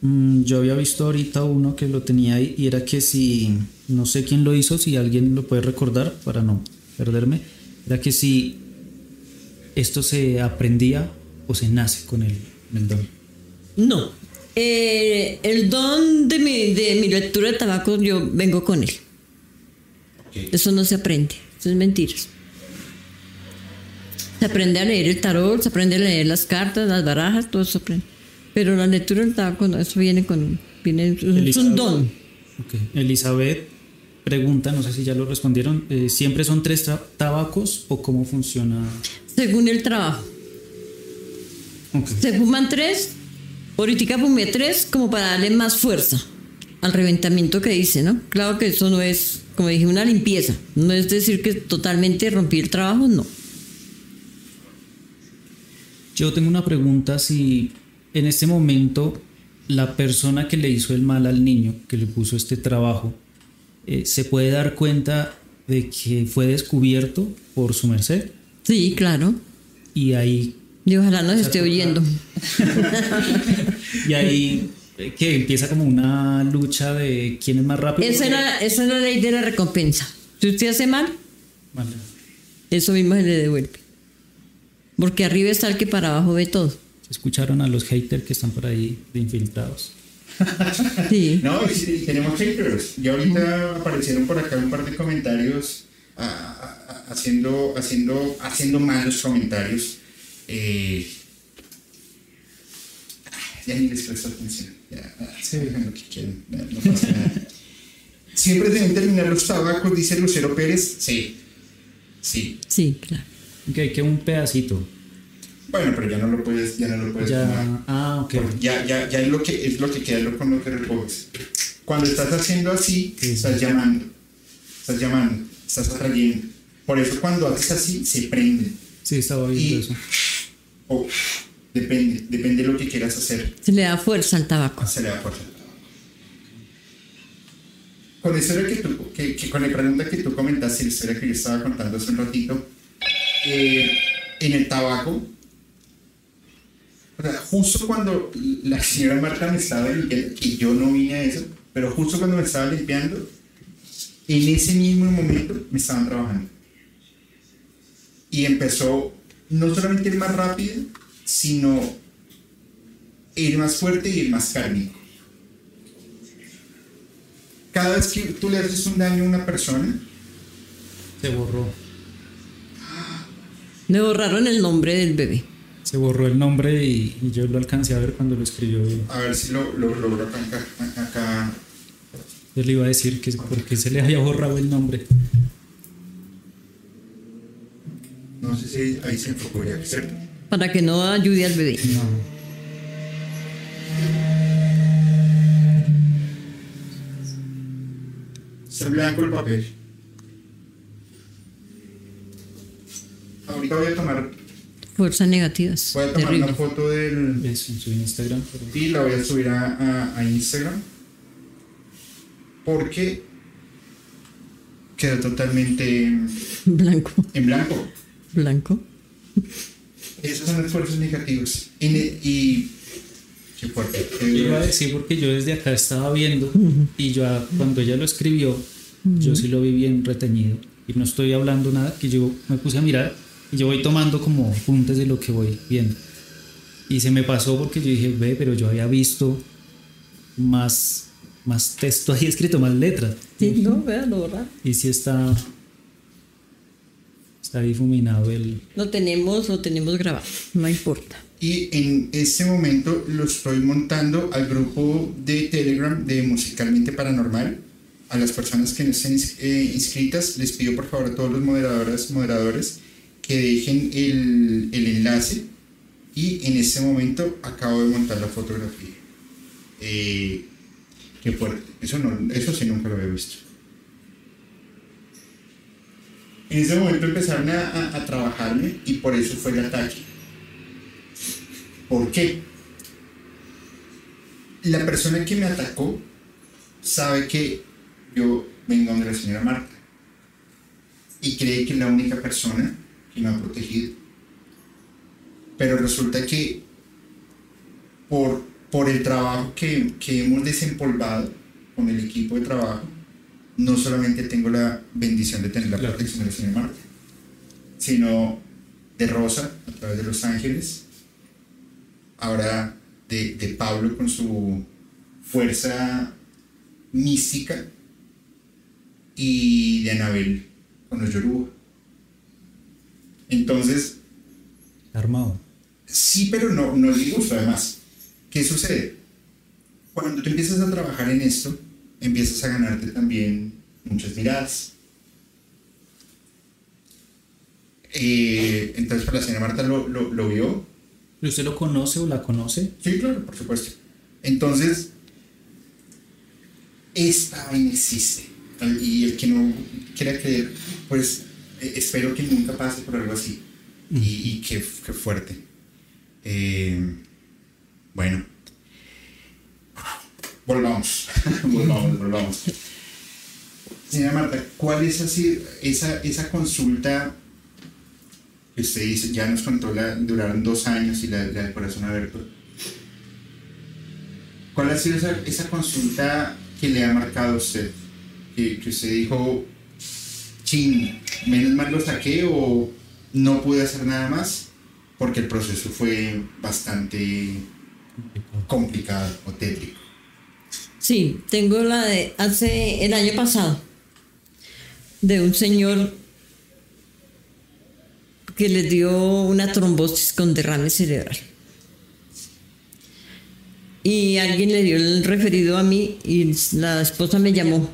mm, yo había visto ahorita uno que lo tenía ahí y era que si. No sé quién lo hizo, si alguien lo puede recordar para no perderme. Era que si esto se aprendía o se nace con el, el don. No. Eh, el don de mi, de mi lectura de tabaco, yo vengo con él. Eso no se aprende. Eso es mentiras. Se aprende a leer el tarot, se aprende a leer las cartas, las barajas, todo eso aprende. Pero la lectura del tabaco, no, eso viene con. Viene, es un don. Ok. Elizabeth pregunta, no sé si ya lo respondieron, eh, ¿siempre son tres tabacos o cómo funciona? Según el trabajo. Se fuman tres, ahorita fumé tres como para darle más fuerza al reventamiento que dice, ¿no? Claro que eso no es, como dije, una limpieza. No es decir que totalmente rompí el trabajo, no. Yo tengo una pregunta si en este momento la persona que le hizo el mal al niño, que le puso este trabajo, eh, se puede dar cuenta de que fue descubierto por su merced Sí, claro. y ahí, Y ojalá nos esté oyendo. y ahí eh, que empieza como una lucha de quién es más rápido. Esa, era, esa es la ley de la recompensa. Si usted hace mal, Vale. eso mismo se le devuelve. Porque arriba está el que para abajo ve todo. Escucharon a los haters que están por ahí de infiltrados. Sí. No, y sí, tenemos haters. Ya ahorita aparecieron por acá un par de comentarios ah, ah, ah, haciendo, haciendo, haciendo malos comentarios. Eh, ya ni les presto atención. Ya, hagan lo que quieran, no pasa nada. Siempre deben terminar los tabacos, dice Lucero Pérez. Sí, sí. Sí, claro. Ok, que un pedacito. Bueno, pero ya no lo puedes, ya no lo puedes fumar. Ya, ah, ok. Porque Ya, ya, ya es lo que es lo que queda lo con lo que recoges. Cuando estás haciendo así, Sí, sí. estás llamando, estás llamando, estás atrayendo. Por eso cuando haces así, se prende. Sí, estaba viendo Y- eso. O depende, depende de lo que quieras hacer. Se le da fuerza al tabaco. Se le da fuerza. con la historia que tú, que, que con la pregunta que tú comentaste, la historia que yo estaba contando hace un ratito, eh, en el tabaco, justo cuando la señora Marta me estaba limpiando, que yo no vine a eso, pero justo cuando me estaba limpiando, en ese mismo momento me estaban trabajando. Y empezó no solamente ir más rápido, sino ir más fuerte y ir más cárnico. Cada vez que tú le haces un daño a una persona, Se borró. Me borraron el nombre del bebé. Se borró el nombre y, y yo lo alcancé a ver cuando lo escribió. a ver si lo lo logro acá, acá. Yo le iba a decir que por qué se le había borrado el nombre. No sé si ahí se enfocó ya, ¿cierto? Para que no ayude al bebé. No. Está blanco el papel. Ahorita voy a tomar, Fuerzas negativas. voy a tomar Terrible. una foto del, Eso en su Instagram. pero- y la voy a subir a, a- a Instagram porque quedó totalmente Blanco. en blanco. Blanco. Esas son las fuerzas negativas. Y, qué fuerte. Yo iba a decir porque yo desde acá estaba viendo y yo cuando ella lo escribió, yo sí lo vi bien retenido y no estoy hablando nada, que yo me puse a mirar yo voy tomando como apuntes de lo que voy viendo. Y se me pasó porque yo dije, ve, pero yo había visto más, más texto ahí escrito, más letras. Sí, no, vea, lo. Y sí está, está difuminado el... Lo tenemos, lo tenemos grabado. No importa. Y en este momento lo estoy montando al grupo de Telegram de Musicalmente Paranormal. A las personas que no estén eh, inscritas, les pido por favor a todos los moderadoras, moderadores que dejen el, el enlace. Y en este momento acabo de montar la fotografía. Eh, qué fuerte. Eso, no, eso sí nunca lo había visto. En ese momento empezaron a, a- a trabajarme y por eso fue el ataque. ¿Por qué? La persona que me atacó sabe que yo vengo de la señora Marta y cree que es la única persona que me ha protegido. Pero resulta que por, por el trabajo que, que hemos desempolvado con el equipo de trabajo, no solamente tengo la bendición de tener la Claro. protección de la señora Marta, sino de Rosa a través de Los Ángeles, ahora de, de Pablo con su fuerza mística y de Anabel con los Yoruba. Entonces, Armado. sí, pero no, no es disgusto además. ¿Qué sucede? Cuando tú empiezas a trabajar en esto, empiezas a ganarte también muchas miradas. Eh, entonces, pues, la señora Marta lo, lo, lo vio ¿Pero ¿Usted lo conoce o la conoce? Sí, claro, por supuesto. Entonces, esta vaina existe. Y el que no quiera creer, pues eh, espero que nunca pase por algo así. Y, y qué, fuerte. Eh, bueno. Volvamos. volvamos, volvamos. Señora Marta, ¿cuál es así, esa, esa consulta que usted dice, ya nos contó, la, duraron dos años y la, la del corazón abierto? ¿Cuál ha sido esa, esa consulta que le ha marcado a usted? Que, que usted dijo, chin, menos mal lo saqué o no pude hacer nada más porque el proceso fue bastante complicado o tétrico. Sí, tengo la de hace el año pasado, de un señor que le dio una trombosis con derrame cerebral. Y alguien le dio el referido a mí y la esposa me llamó.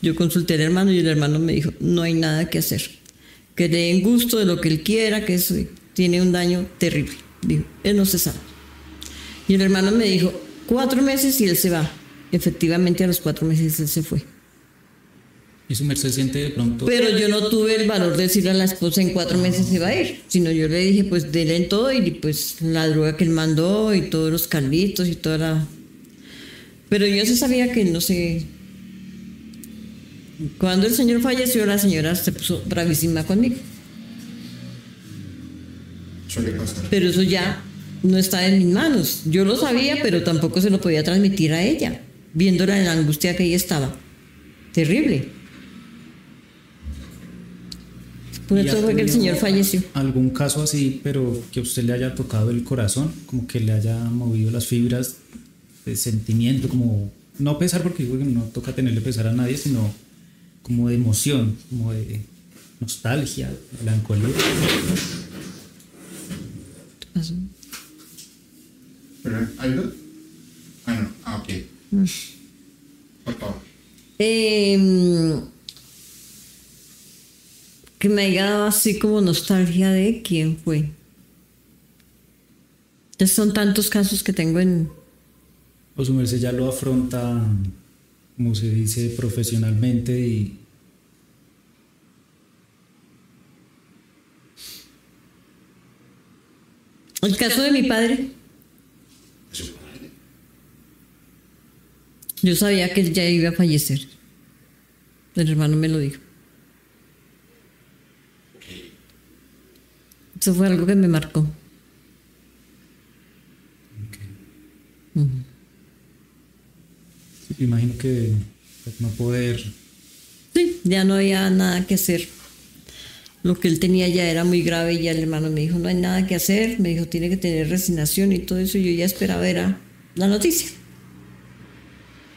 Yo consulté al hermano y el hermano me dijo, no hay nada que hacer. Que le den gusto de lo que él quiera, que eso tiene un daño terrible. Dijo, él no se sabe. Y el hermano me dijo, cuatro meses y él se va. Efectivamente, a los cuatro meses él se fue. Y su merced siente de pronto. Pero yo no tuve el valor de decirle a la esposa en cuatro meses se va a ir, sino yo le dije, pues dele en todo y pues la droga que él mandó y todos los calditos y toda la... Pero yo se sabía que no se... Cuando el señor falleció, la señora se puso bravísima conmigo. Suele pasar. Pero eso ya no está en mis manos. Yo lo sabía, pero tampoco se lo podía transmitir a ella, viéndola en la angustia que ella estaba. Terrible. Por ¿Y eso fue que el señor falleció. ¿Algún caso así, pero que a usted le haya tocado el corazón, como que le haya movido las fibras de sentimiento, como no pesar, porque digo que no toca tenerle pesar a nadie, sino como de emoción, como de nostalgia, melancolía? ¿Pero algo? Ah, no. Ah, ok. Por favor. Eh, que me haya dado así como nostalgia de quién fue. Ya son tantos casos que tengo en... O su merced ya lo afronta, como se dice, profesionalmente y El caso de mi padre. Yo sabía que él ya iba a fallecer. El hermano me lo dijo. Eso fue algo que me marcó. Me imagino que pues, no poder Sí, ya no había nada que hacer. Lo que él tenía ya era muy grave y ya el hermano me dijo, no hay nada que hacer. Me dijo, tiene que tener resignación y todo eso. Yo ya esperaba era la noticia.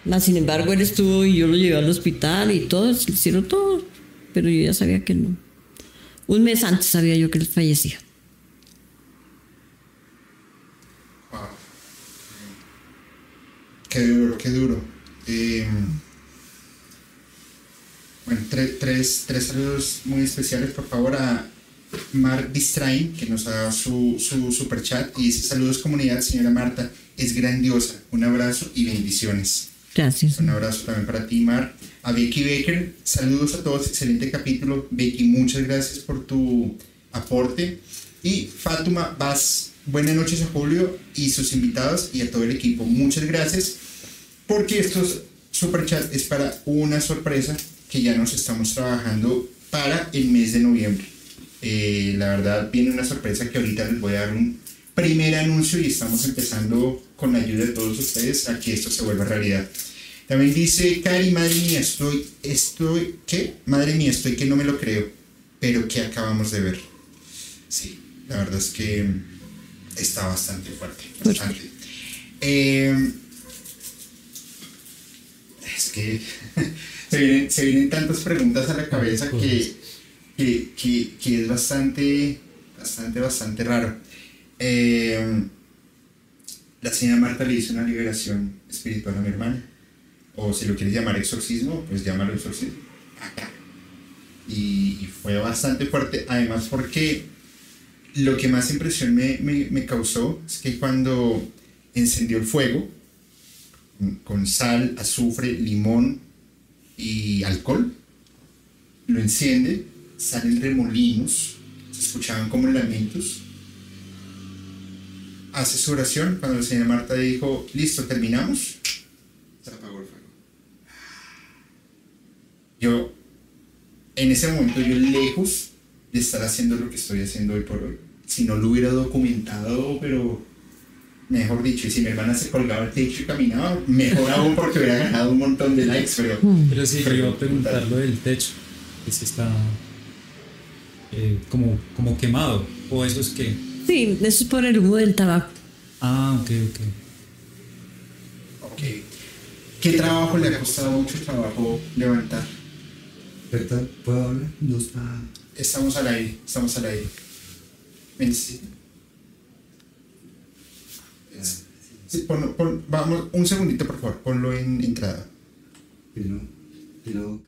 Más sin embargo, él estuvo y yo lo llevé al hospital y todo, se le hicieron todo. Pero yo ya sabía que no. Un mes antes sabía yo que él fallecía. Wow. Qué duro, qué duro. Eh, bueno, tre- tres, tres saludos muy especiales, por favor, a Mark Distrain, que nos ha su, su super chat. Y dice: Saludos, comunidad, señora Marta. Es grandiosa. Un abrazo y bendiciones. Gracias. Un abrazo también para ti, Mar. A Becky Baker, saludos a todos, excelente capítulo. Becky, muchas gracias por tu aporte. Y Fátima Vaz, buenas noches a Julio y sus invitados y a todo el equipo. Muchas gracias, porque estos superchat es para una sorpresa que ya nos estamos trabajando para el mes de noviembre. Eh, la verdad, viene una sorpresa que ahorita les voy a dar un primer anuncio y estamos empezando con la ayuda de todos ustedes a que esto se vuelva realidad. También dice, Cari, madre mía, estoy, estoy, ¿qué? Madre mía, estoy que no me lo creo, pero que acabamos de ver. Sí, la verdad es que está bastante fuerte, bastante. Eh, es que se vienen, se vienen tantas preguntas a la cabeza que, que, que, que es bastante, bastante, bastante raro. Eh, la señora Marta le hizo una liberación espiritual a mi hermana. O si lo quieres llamar exorcismo, pues llámalo exorcismo. Acá. Y, y fue bastante fuerte. Además, porque lo que más impresión me, me, me causó es que cuando encendió el fuego, con- sal, azufre, limón y alcohol, lo enciende, salen remolinos, se escuchaban como lamentos. Hace su oración cuando la señora Marta dijo, listo, terminamos, se apagó el fuego. Yo, en ese momento, yo lejos de estar haciendo lo que estoy haciendo hoy por hoy, si no lo hubiera documentado, pero mejor dicho, y si mi hermana se colgaba al techo y caminaba, mejor aún porque hubiera ganado un montón de likes, pero... Pero sí, yo iba a preguntar lo del techo, que si está eh, como, como quemado, o eso es que... Sí, eso es por el humo del tabaco. Ah, ok, ok. Ok. ¿Qué trabajo le ha costado mucho trabajo levantar? ¿Verdad? ¿Puedo hablar? No está. Estamos al aire, estamos al aire. Ven, sí. Sí, pon- vamos, un segundito, por favor, ponlo en entrada. Pero, pero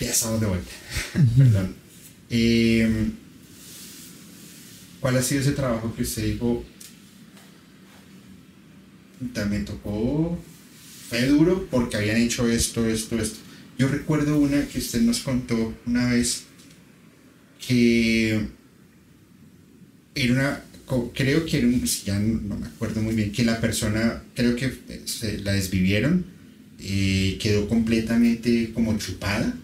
Ya estamos de vuelta. Perdón. Eh, ¿Cuál ha sido ese trabajo que usted dijo? También tocó. Fue duro porque habían hecho esto, esto, esto. Yo recuerdo una que usted nos contó una vez que era una. Creo que era un. Ya no, me acuerdo muy bien. Que la persona, creo que eh, se la desvivieron. eh, quedó completamente como chupada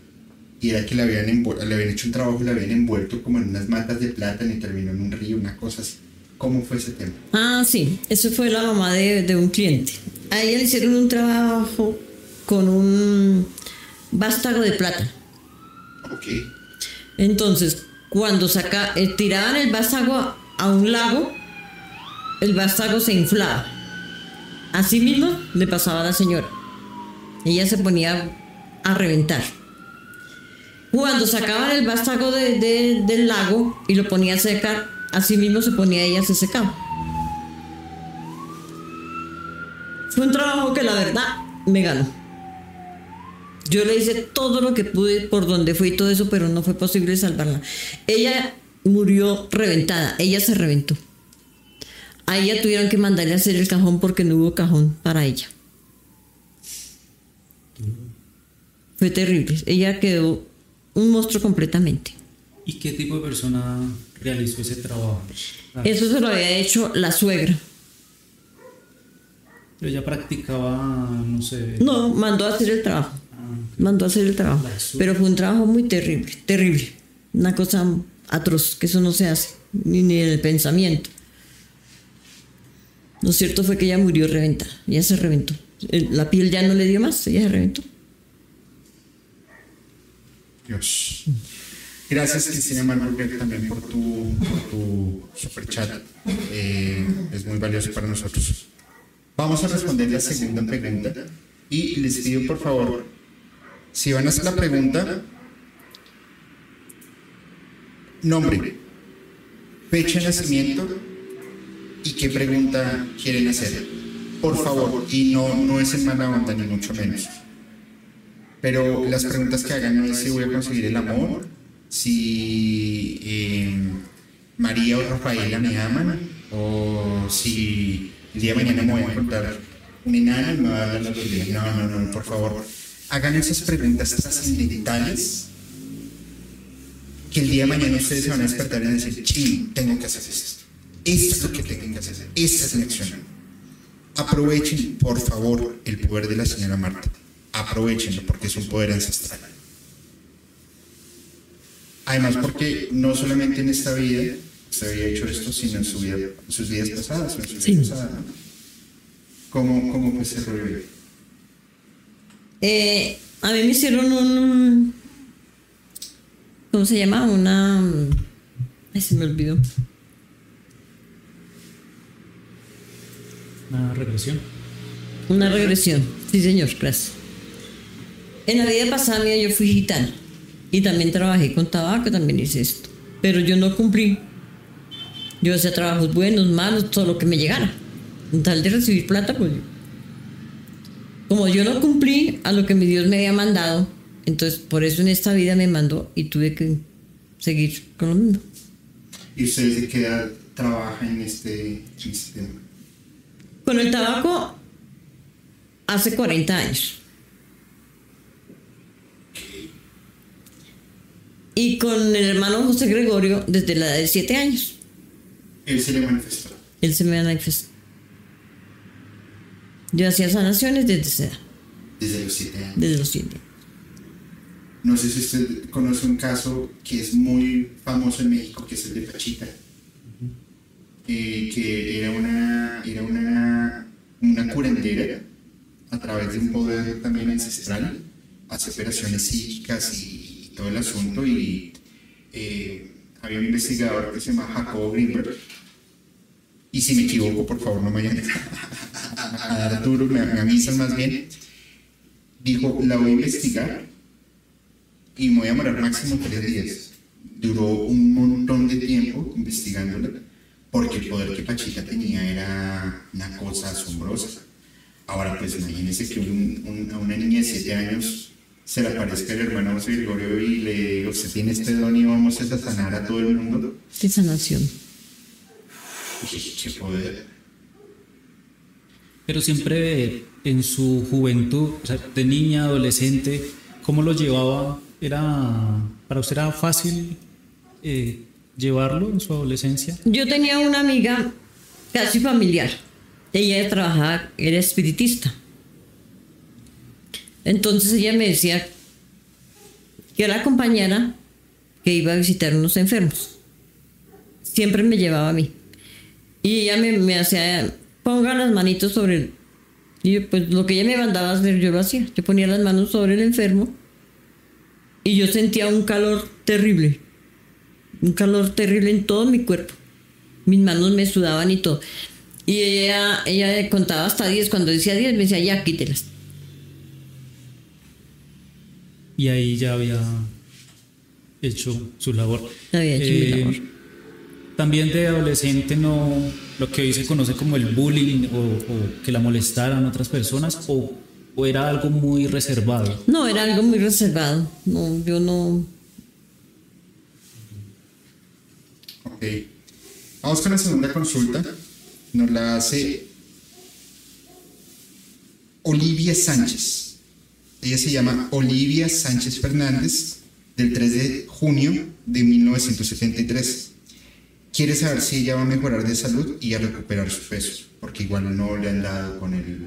y era que le habían, le habían hecho un trabajo y le habían envuelto como en unas matas de plátano y terminó en un río, una cosa así. ¿Cómo fue ese tema? Ah, sí, eso fue la mamá de, de un cliente. A ella le hicieron un trabajo con un vástago de plata. Ok. Entonces, cuando saca, eh, tiraban el vástago a, a un lago, el vástago se inflaba. Así mismo le pasaba a la señora. Ella se ponía a reventar. Cuando sacaban el vástago de- de- del lago y lo ponía a secar, así mismo se ponía ella, se secaba. Fue un trabajo que la verdad me ganó. Yo le hice todo lo que pude por donde fui y todo eso, pero no fue posible salvarla. Ella murió reventada, ella se reventó. A ella tuvieron que mandarle a hacer el cajón porque no hubo cajón para ella. Fue terrible. Ella quedó un monstruo completamente. ¿Y qué tipo de persona realizó ese trabajo? Eso se lo había hecho la suegra. Pero ella practicaba, no sé. No, mandó a hacer el trabajo. ah, Mandó a hacer el trabajo. Pero fue un trabajo muy terrible, terrible. Una cosa atroz, que eso no se hace, ni, ni en el pensamiento. Lo cierto fue que ella murió reventada. Ella se reventó. La piel ya no le dio más, ella se reventó. Dios. Gracias, Cristina Manuel, también por tu, por tu super chat. Eh, es muy valioso para nosotros. Vamos a responder la segunda pregunta. Y les pido, por favor, si van a hacer la pregunta, nombre, fecha de nacimiento y qué pregunta quieren hacer. Por favor, y no, no es en mala onda, ni mucho menos. Pero las preguntas que hagan no es si voy a conseguir el amor, si eh, María o Rafaela me aman, o si el día de mañana me voy a encontrar un enano y me va a dar la lotería. No, no, no, por favor. Hagan esas preguntas trascendentales que el día de mañana ustedes se van a despertar y van a decir, ching, tengo que hacer esto. Esto es lo que tengo que hacer. Esta es mi acción. Aprovechen, por favor, el poder de la señora Marta. Aprovechenlo porque es un poder ancestral. Además, porque no solamente en esta vida se había hecho esto, sino en, su vida, en sus vidas pasadas. o en su vida Sí. pasada, ¿no? ¿Cómo, ¿Cómo fue ese rollo? Eh, a mí me hicieron un. ¿Cómo se llama? Una. Ay, se me olvidó. Una regresión. Una regresión. Sí, señor, gracias. En la vida pasada mía yo fui gitana. Y también trabajé con tabaco, también hice esto. Pero yo no cumplí. Yo hacía trabajos buenos, malos, todo lo que me llegara. En tal de recibir plata, pues yo. Como yo no cumplí a lo que mi Dios me había mandado, entonces por eso en esta vida me mandó y tuve que seguir con lo mismo. ¿Y ustedes de qué edad trabajan en este, en este tema? Con el tabaco hace 40 años. Y con el hermano José Gregorio desde la edad de 7 años. Él se le manifestó. Él se me manifestó. Yo hacía sanaciones desde esa edad, Desde los siete años. desde los 7. No sé si usted conoce un caso que es muy famoso en México, que es el de Pachita. Eh, que era una, era una, una curandera a través de un poder también ancestral, hace operaciones psíquicas y, todo el asunto. Y eh, había un investigador que se llama Jacobo Greenberg. Y si me equivoco, por favor, no me vayan a dar duro, me, me avisan más bien. Dijo, la voy a investigar y me voy a demorar máximo tres días. Duró un montón de tiempo investigándola, porque el poder que Pachita tenía era una cosa asombrosa. Ahora, pues imagínense que un- un- a una niña de 7 años se le aparezca el hermano José Gregorio y le diga, usted tiene este don y vamos a sanar a todo el mundo. De sanación. Qué poder. Pero siempre en su juventud, o sea, de niña, adolescente, ¿cómo lo llevaba? ¿Era, ¿Para usted era fácil eh, llevarlo en su adolescencia? Yo tenía una amiga casi familiar. Ella trabajaba, era espiritista. Entonces ella me decía que la compañera que iba a visitar unos enfermos. Siempre me llevaba a mí. Y ella me, hacía, ponga las manitos sobre el... Y yo, pues lo que ella me mandaba hacer, yo lo hacía. Yo ponía las manos sobre el enfermo y yo sentía un calor terrible. Un calor terrible en todo mi cuerpo. Mis manos me sudaban y todo. Y ella, ella contaba hasta 10. Cuando decía 10 me decía, ya, quítelas. Y ahí ya había hecho su labor. Había hecho mi labor. También de adolescente no lo que hoy se conoce como el bullying o, o que la molestaran otras personas o, o era algo muy reservado. No, era algo muy reservado. No, yo no. Ok. Vamos con la segunda consulta. Nos la hace Olivia Sánchez. Ella se llama Olivia Sánchez Fernández, del 3 de junio de 1973. Quiere saber si ella va a mejorar de salud y a recuperar su peso, porque igual no le han dado con el,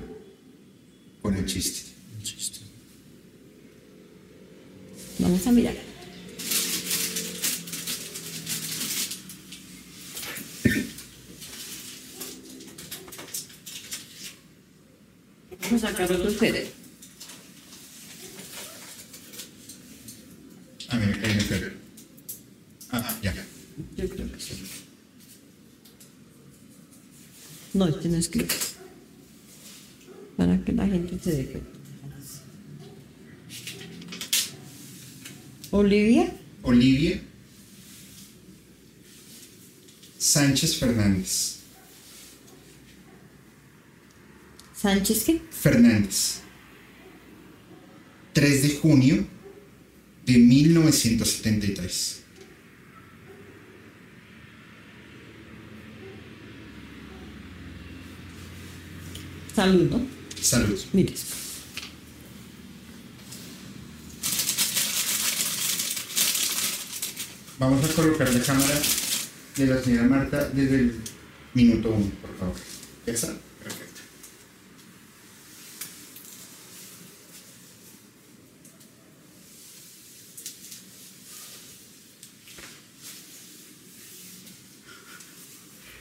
con el chiste. Vamos a mirar. Vamos a sacar otro ustedes. A ver, quedo. Ah, ya. Yo creo que sí. No, este no es que. Para que la gente se dé cuenta. Olivia Olivia Sánchez Fernández. Sánchez, ¿qué? Fernández. 3 de junio de 1973. Salud, ¿no? Salud. Mire. Vamos a colocar la cámara de la señora Marta desde el minuto 1, por favor. ¿Esa? Perfecto.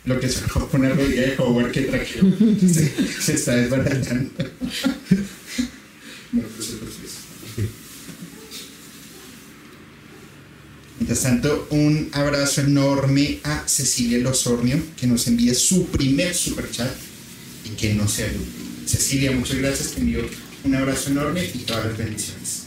Lo que sacó con una rodilla de Howard que trajeron se, se está desbaratando. No, pues, pues, pues. Mientras tanto, un abrazo enorme a Cecilia Losornio, que nos envía su primer superchat y que no se alude. Cecilia, muchas gracias, te envío un abrazo enorme y todas las bendiciones.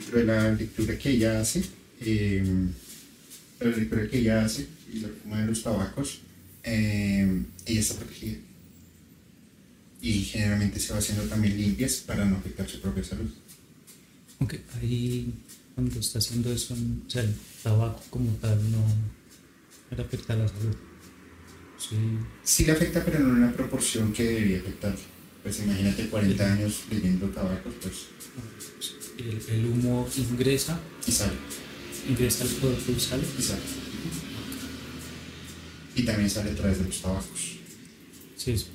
Dentro de la lectura que ella hace, eh, la lectura que ella hace y la fuma de los tabacos, eh, ella está protegida. Y generalmente se va haciendo también limpias para no afectar su propia salud. Ok, ahí cuando está haciendo eso, o sea, el tabaco como tal no, no le afecta a la salud. Sí, Sí le afecta, pero no en la proporción que debería afectar. Pues imagínate 40 años leyendo tabacos, pues, el, el humo ingresa, y sale, ingresa al cuerpo y sale. y sale. Y también sale a través de los tabacos. Sí, sí, sí.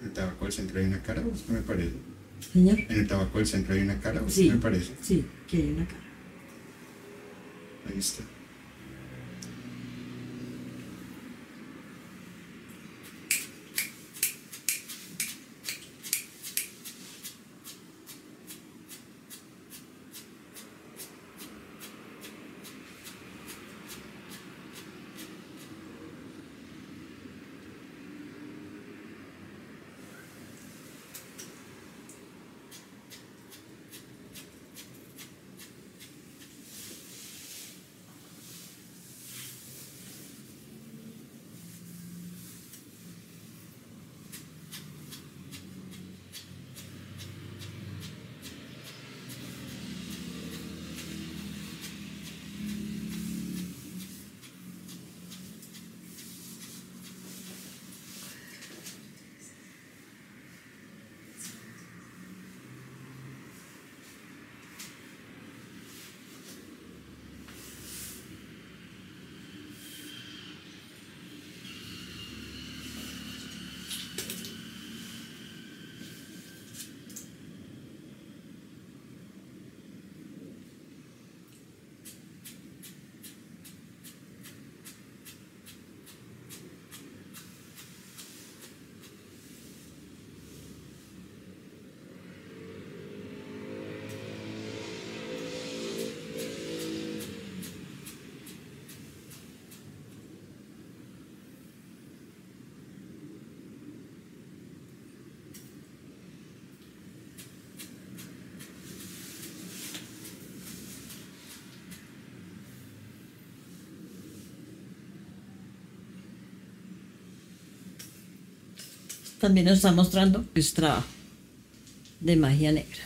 En el tabaco del centro hay una cara, ¿o qué me parece? Señor. En el tabaco del centro hay una cara, ¿o Sí. me parece? Sí, que hay una cara. Ahí está. También nos está mostrando es trabajo de magia negra.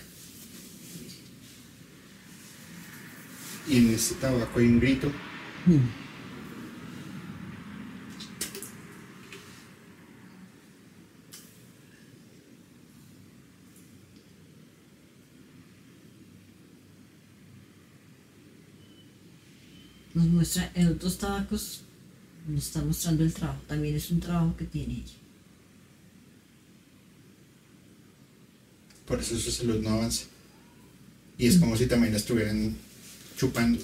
Y en este tabaco hay un grito. Nos muestra en otros tabacos, nos está mostrando el trabajo. También es un trabajo que tiene ella. Por eso su salud no avanza. Y es como si también estuvieran chupando.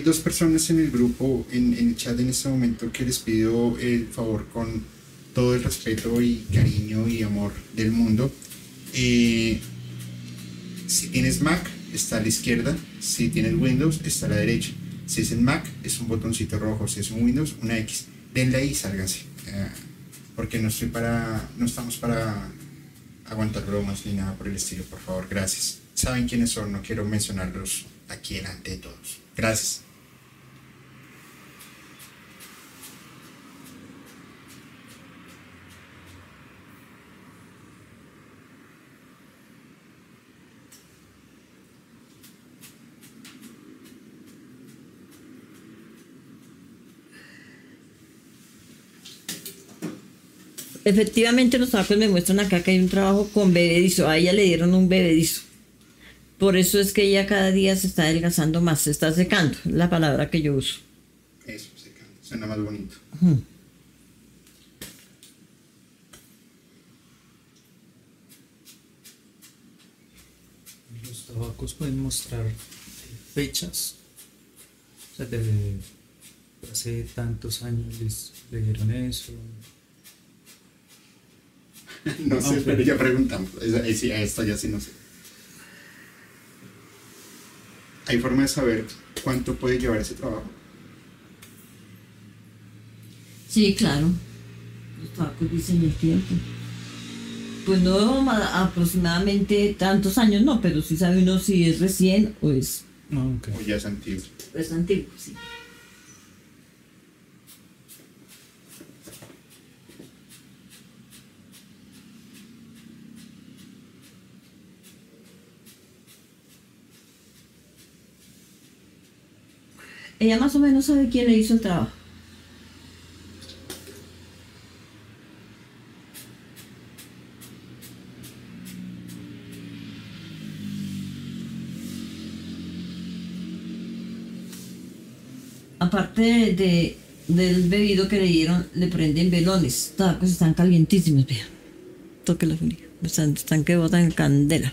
Hay dos personas en el grupo, en, en el chat en este momento, que les pido el favor con todo el respeto y cariño y amor del mundo. Eh, si tienes Mac, está a la izquierda. Si tienes Windows, está a la derecha. Si es en Mac, es un botoncito rojo. Si es en Windows, una X. Denle ahí y sálganse. Eh, porque no estoy para. no estamos para aguantar bromas ni nada por el estilo, por favor. Gracias. Saben quiénes son, no quiero mencionarlos aquí delante de todos. Gracias. Efectivamente, los trabajos me muestran acá que hay un trabajo con bebedizo. A ella le dieron un bebedizo. Por eso es que ella cada día se está adelgazando más, se está secando, es la palabra que yo uso. Eso, secando. Suena más bonito. Los tabacos pueden mostrar fechas. O sea, desde hace tantos años les le dieron eso. No sé, Ok. pero ya preguntamos. Esto ya sí no sé. ¿Hay forma de saber cuánto puede llevar ese trabajo? Sí, claro. Los tabacos dicen el tiempo. Pues no ma- aproximadamente tantos años, no, pero sí sabe uno si es recién o es, No, ok. ¿O ya es antiguo? es antiguo, sí. Ella más o menos sabe quién le hizo el trabajo. Aparte de, de- del bebido que le dieron, le prenden velones. Tabacos están calientísimos, vean. Tóquelo, Juli. Están, están que botan candela.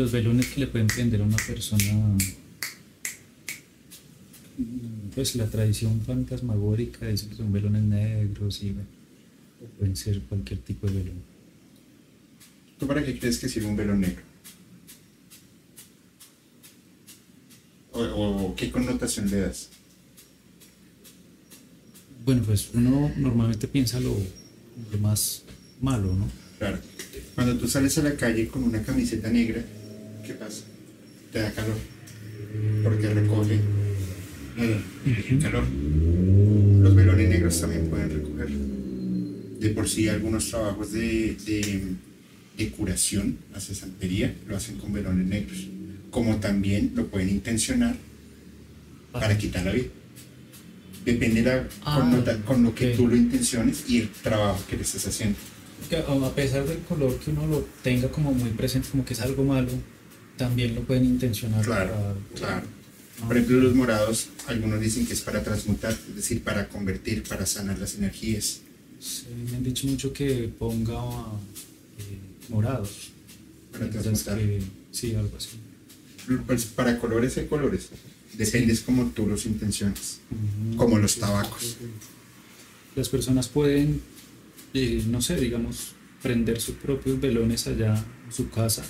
Los velones que le pueden prender a una persona. mm, Pues la tradición fantasmagórica dice que son velones negros y pueden ser cualquier tipo de velón. ¿Tú para qué crees que sirve un velo negro? ¿O, o qué connotación le das? Bueno, pues uno normalmente piensa lo, lo más malo, ¿no? Claro. Cuando tú sales a la calle con una camiseta negra, ¿qué pasa? Te da calor. Porque recoge eh, el calor. Los velones negros también pueden recogerlo. De por sí, algunos trabajos de, de, de curación, la cesantería, lo hacen con velones negros. Como también lo pueden intencionar para quitar la vida. Depende la Ah, con lo que ok. tú lo intenciones y el trabajo que le estés haciendo. A pesar del color que uno lo tenga como muy presente, como que es algo malo, también lo pueden intencionar. Claro, para- claro. Por ejemplo, los morados, algunos dicen que es para transmutar, es decir, para convertir, para sanar las energías. Sí, me han dicho mucho que ponga eh, morados. Para transmutar. que- sí, algo así. Pues para colores hay colores. Depende como tú los intenciones. Como los tabacos. Las personas pueden, eh, no sé, digamos, prender sus propios velones allá en su casa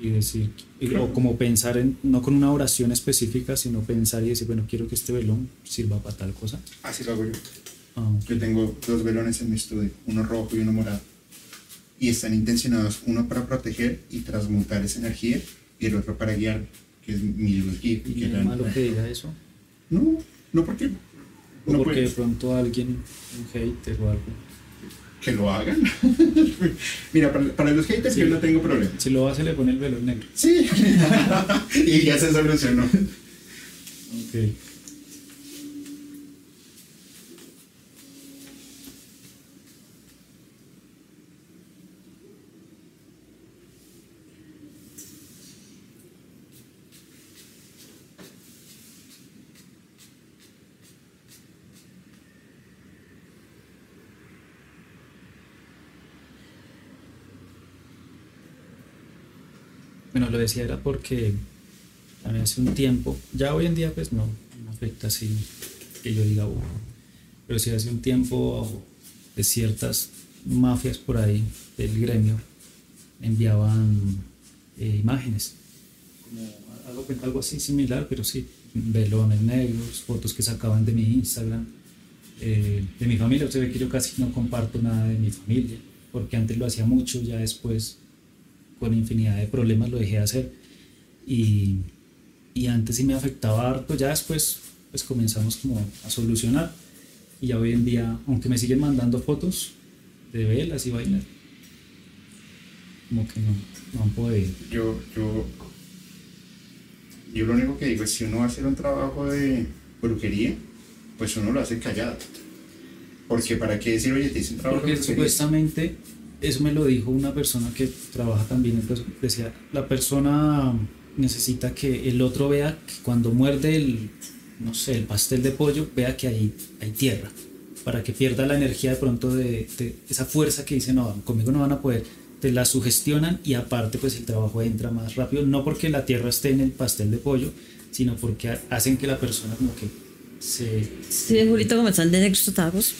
y decir, o como pensar en, no con una oración específica, sino pensar y decir, bueno, quiero que este velón sirva para tal cosa. Así lo hago yo. Ah. Yo tengo dos velones en mi estudio, uno rojo y uno morado. Y están intencionados uno para proteger y transmutar esa energía y el otro para guiar, que es mi luz guía. ¿Y es malo que diga eso? No, no porque no porque de pronto alguien, un hater o algo. Que lo hagan. Mira, para, para los haters Sí. yo no tengo problema. Si lo hace, le pone el velón negro. Sí. y ya se solucionó. Ok. Bueno, lo decía era porque también hace un tiempo, ya hoy en día pues no, no afecta así que yo diga, "Uf", pero sí hace un tiempo de ciertas mafias por ahí del gremio enviaban eh, imágenes, como algo, algo así similar, pero sí, velones negros, fotos que sacaban de mi Instagram, eh, de mi familia, usted ve que yo casi no comparto nada de mi familia, porque antes lo hacía mucho, ya después con infinidad de problemas lo dejé de hacer y, y antes sí me afectaba harto, ya después pues comenzamos como a solucionar y ya hoy en día, aunque me siguen mandando fotos de velas y vainas, como que no, no han podido. Yo, yo, yo lo único que digo es si uno va a hacer un trabajo de brujería, pues uno lo hace callado. Porque para qué decir, oye, te hice un trabajo Porque de brujería. supuestamente, eso me lo dijo una persona que trabaja también, entonces decía, la persona necesita que el otro vea que cuando muerde el, no sé, el pastel de pollo, vea que hay, hay tierra, para que pierda la energía de pronto de, de esa fuerza que dice, no, conmigo no van a poder, te la sugestionan y aparte pues el trabajo entra más rápido, no porque la tierra esté en el pastel de pollo, sino porque ha- hacen que la persona como que se... Sí, Julito, como están de negros tacos.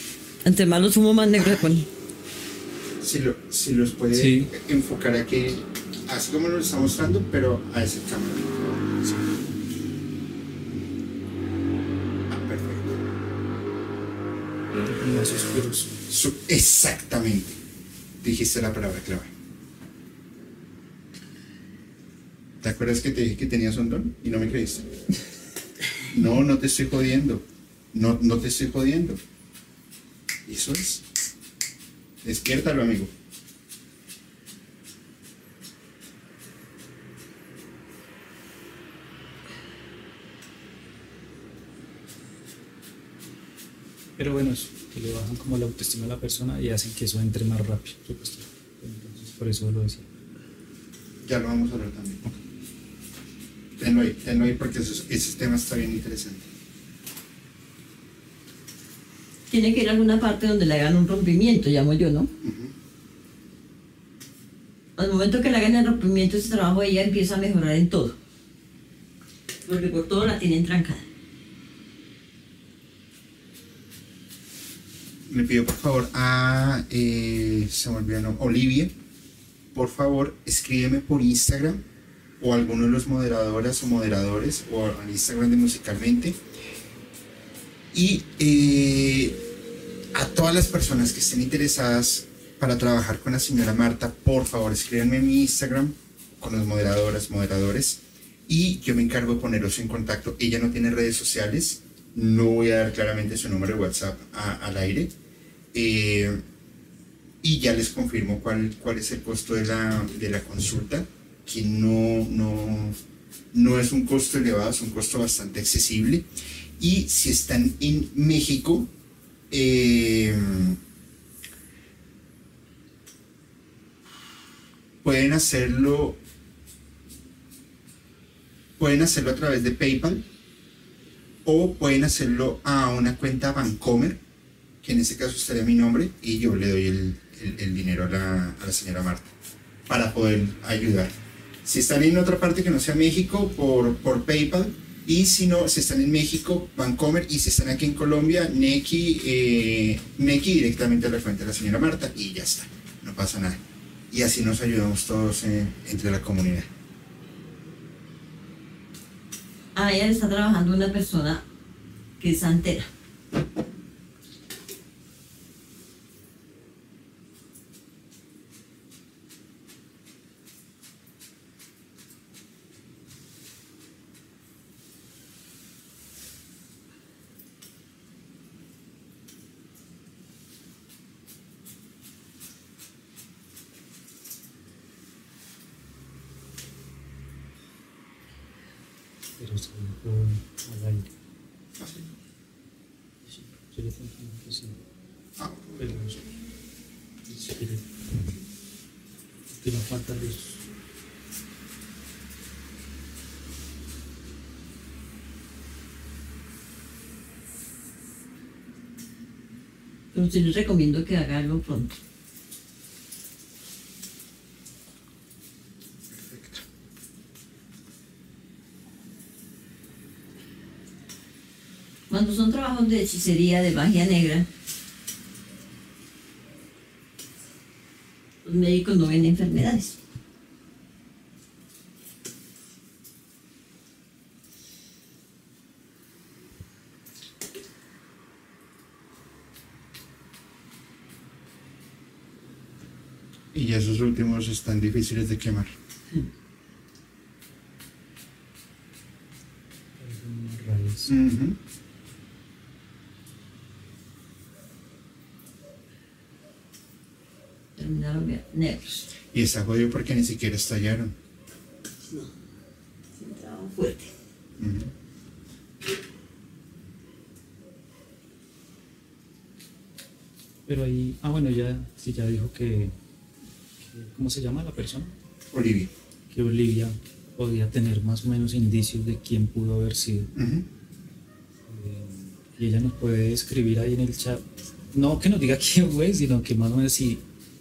Entre más los humo, más negro pone. Si, lo- si los puede Sí. enfocar aquí, así como lo está mostrando, pero a esa cámara. Ah, perfecto. más oscuros. Exactamente. Dijiste la palabra clave. ¿Te acuerdas que te dije que tenías un don y no me creíste? No, no te estoy jodiendo. No, no te estoy jodiendo. Eso es. Despiértalo, amigo. Pero bueno, eso, que le bajan como la autoestima a la persona y hacen que eso entre más rápido. Entonces, por eso lo decía. Ya lo vamos a hablar también. Tenlo ahí, tenlo ahí porque eso- ese tema está bien interesante. Tiene que ir a alguna parte donde le hagan un rompimiento, llamo yo, ¿no? Al momento que le hagan el rompimiento, ese trabajo ella empieza a mejorar en todo. Porque por todo la tienen trancada. Le pido por favor a, eh, se me olvidó, nombre, Olivia, por favor escríbeme por Instagram o alguno de los moderadoras o moderadores o al Instagram de Musicalmente. Y eh, a todas las personas que estén interesadas para trabajar con la señora Marta, por favor escríbanme en mi Instagram con las moderadoras, moderadores y yo me encargo de ponerlos en contacto. Ella no tiene redes sociales, no voy a dar claramente su número de WhatsApp a- al aire. Eh, y ya les confirmo cuál, cuál es el costo de la, de la consulta, que no, no, no es un costo elevado, es un costo bastante accesible. Y si están en México, eh, pueden hacerlo pueden hacerlo a través de PayPal o pueden hacerlo a una cuenta Bancomer, que en este caso estaría mi nombre, y yo le doy el, dinero a la, señora Marta para poder ayudar. Si están en otra parte que no sea México, por PayPal, y si no, si están en México, Bancomer, y si están aquí en Colombia, Neki, eh, Neki directamente a la cuenta de la señora Marta, y ya está, no pasa nada. Y así nos ayudamos todos entre la comunidad. A ella está trabajando una persona que es santera. Pero se lo al aire. Así. Sí, yo le tengo que sí. Ah, Pero no sé. Si quiere. Que no falta luz. Pero sí les recomiendo que haga algo pronto. Cuando son trabajos de hechicería, de magia negra, los médicos no ven enfermedades. Esos últimos están difíciles de quemar. Raíz. Ujú. Terminaron bien negros. Y está jodido porque ni siquiera estallaron. No, trabajo fuerte. Pero ahí, ah, bueno, ya, sí, ya dijo que- ¿cómo se llama la persona? Olivia. Que Olivia podía tener más o menos indicios de quién pudo haber sido. Ujú. Y ella nos puede escribir ahí en el chat. No que nos diga quién fue, sino que más o menos si,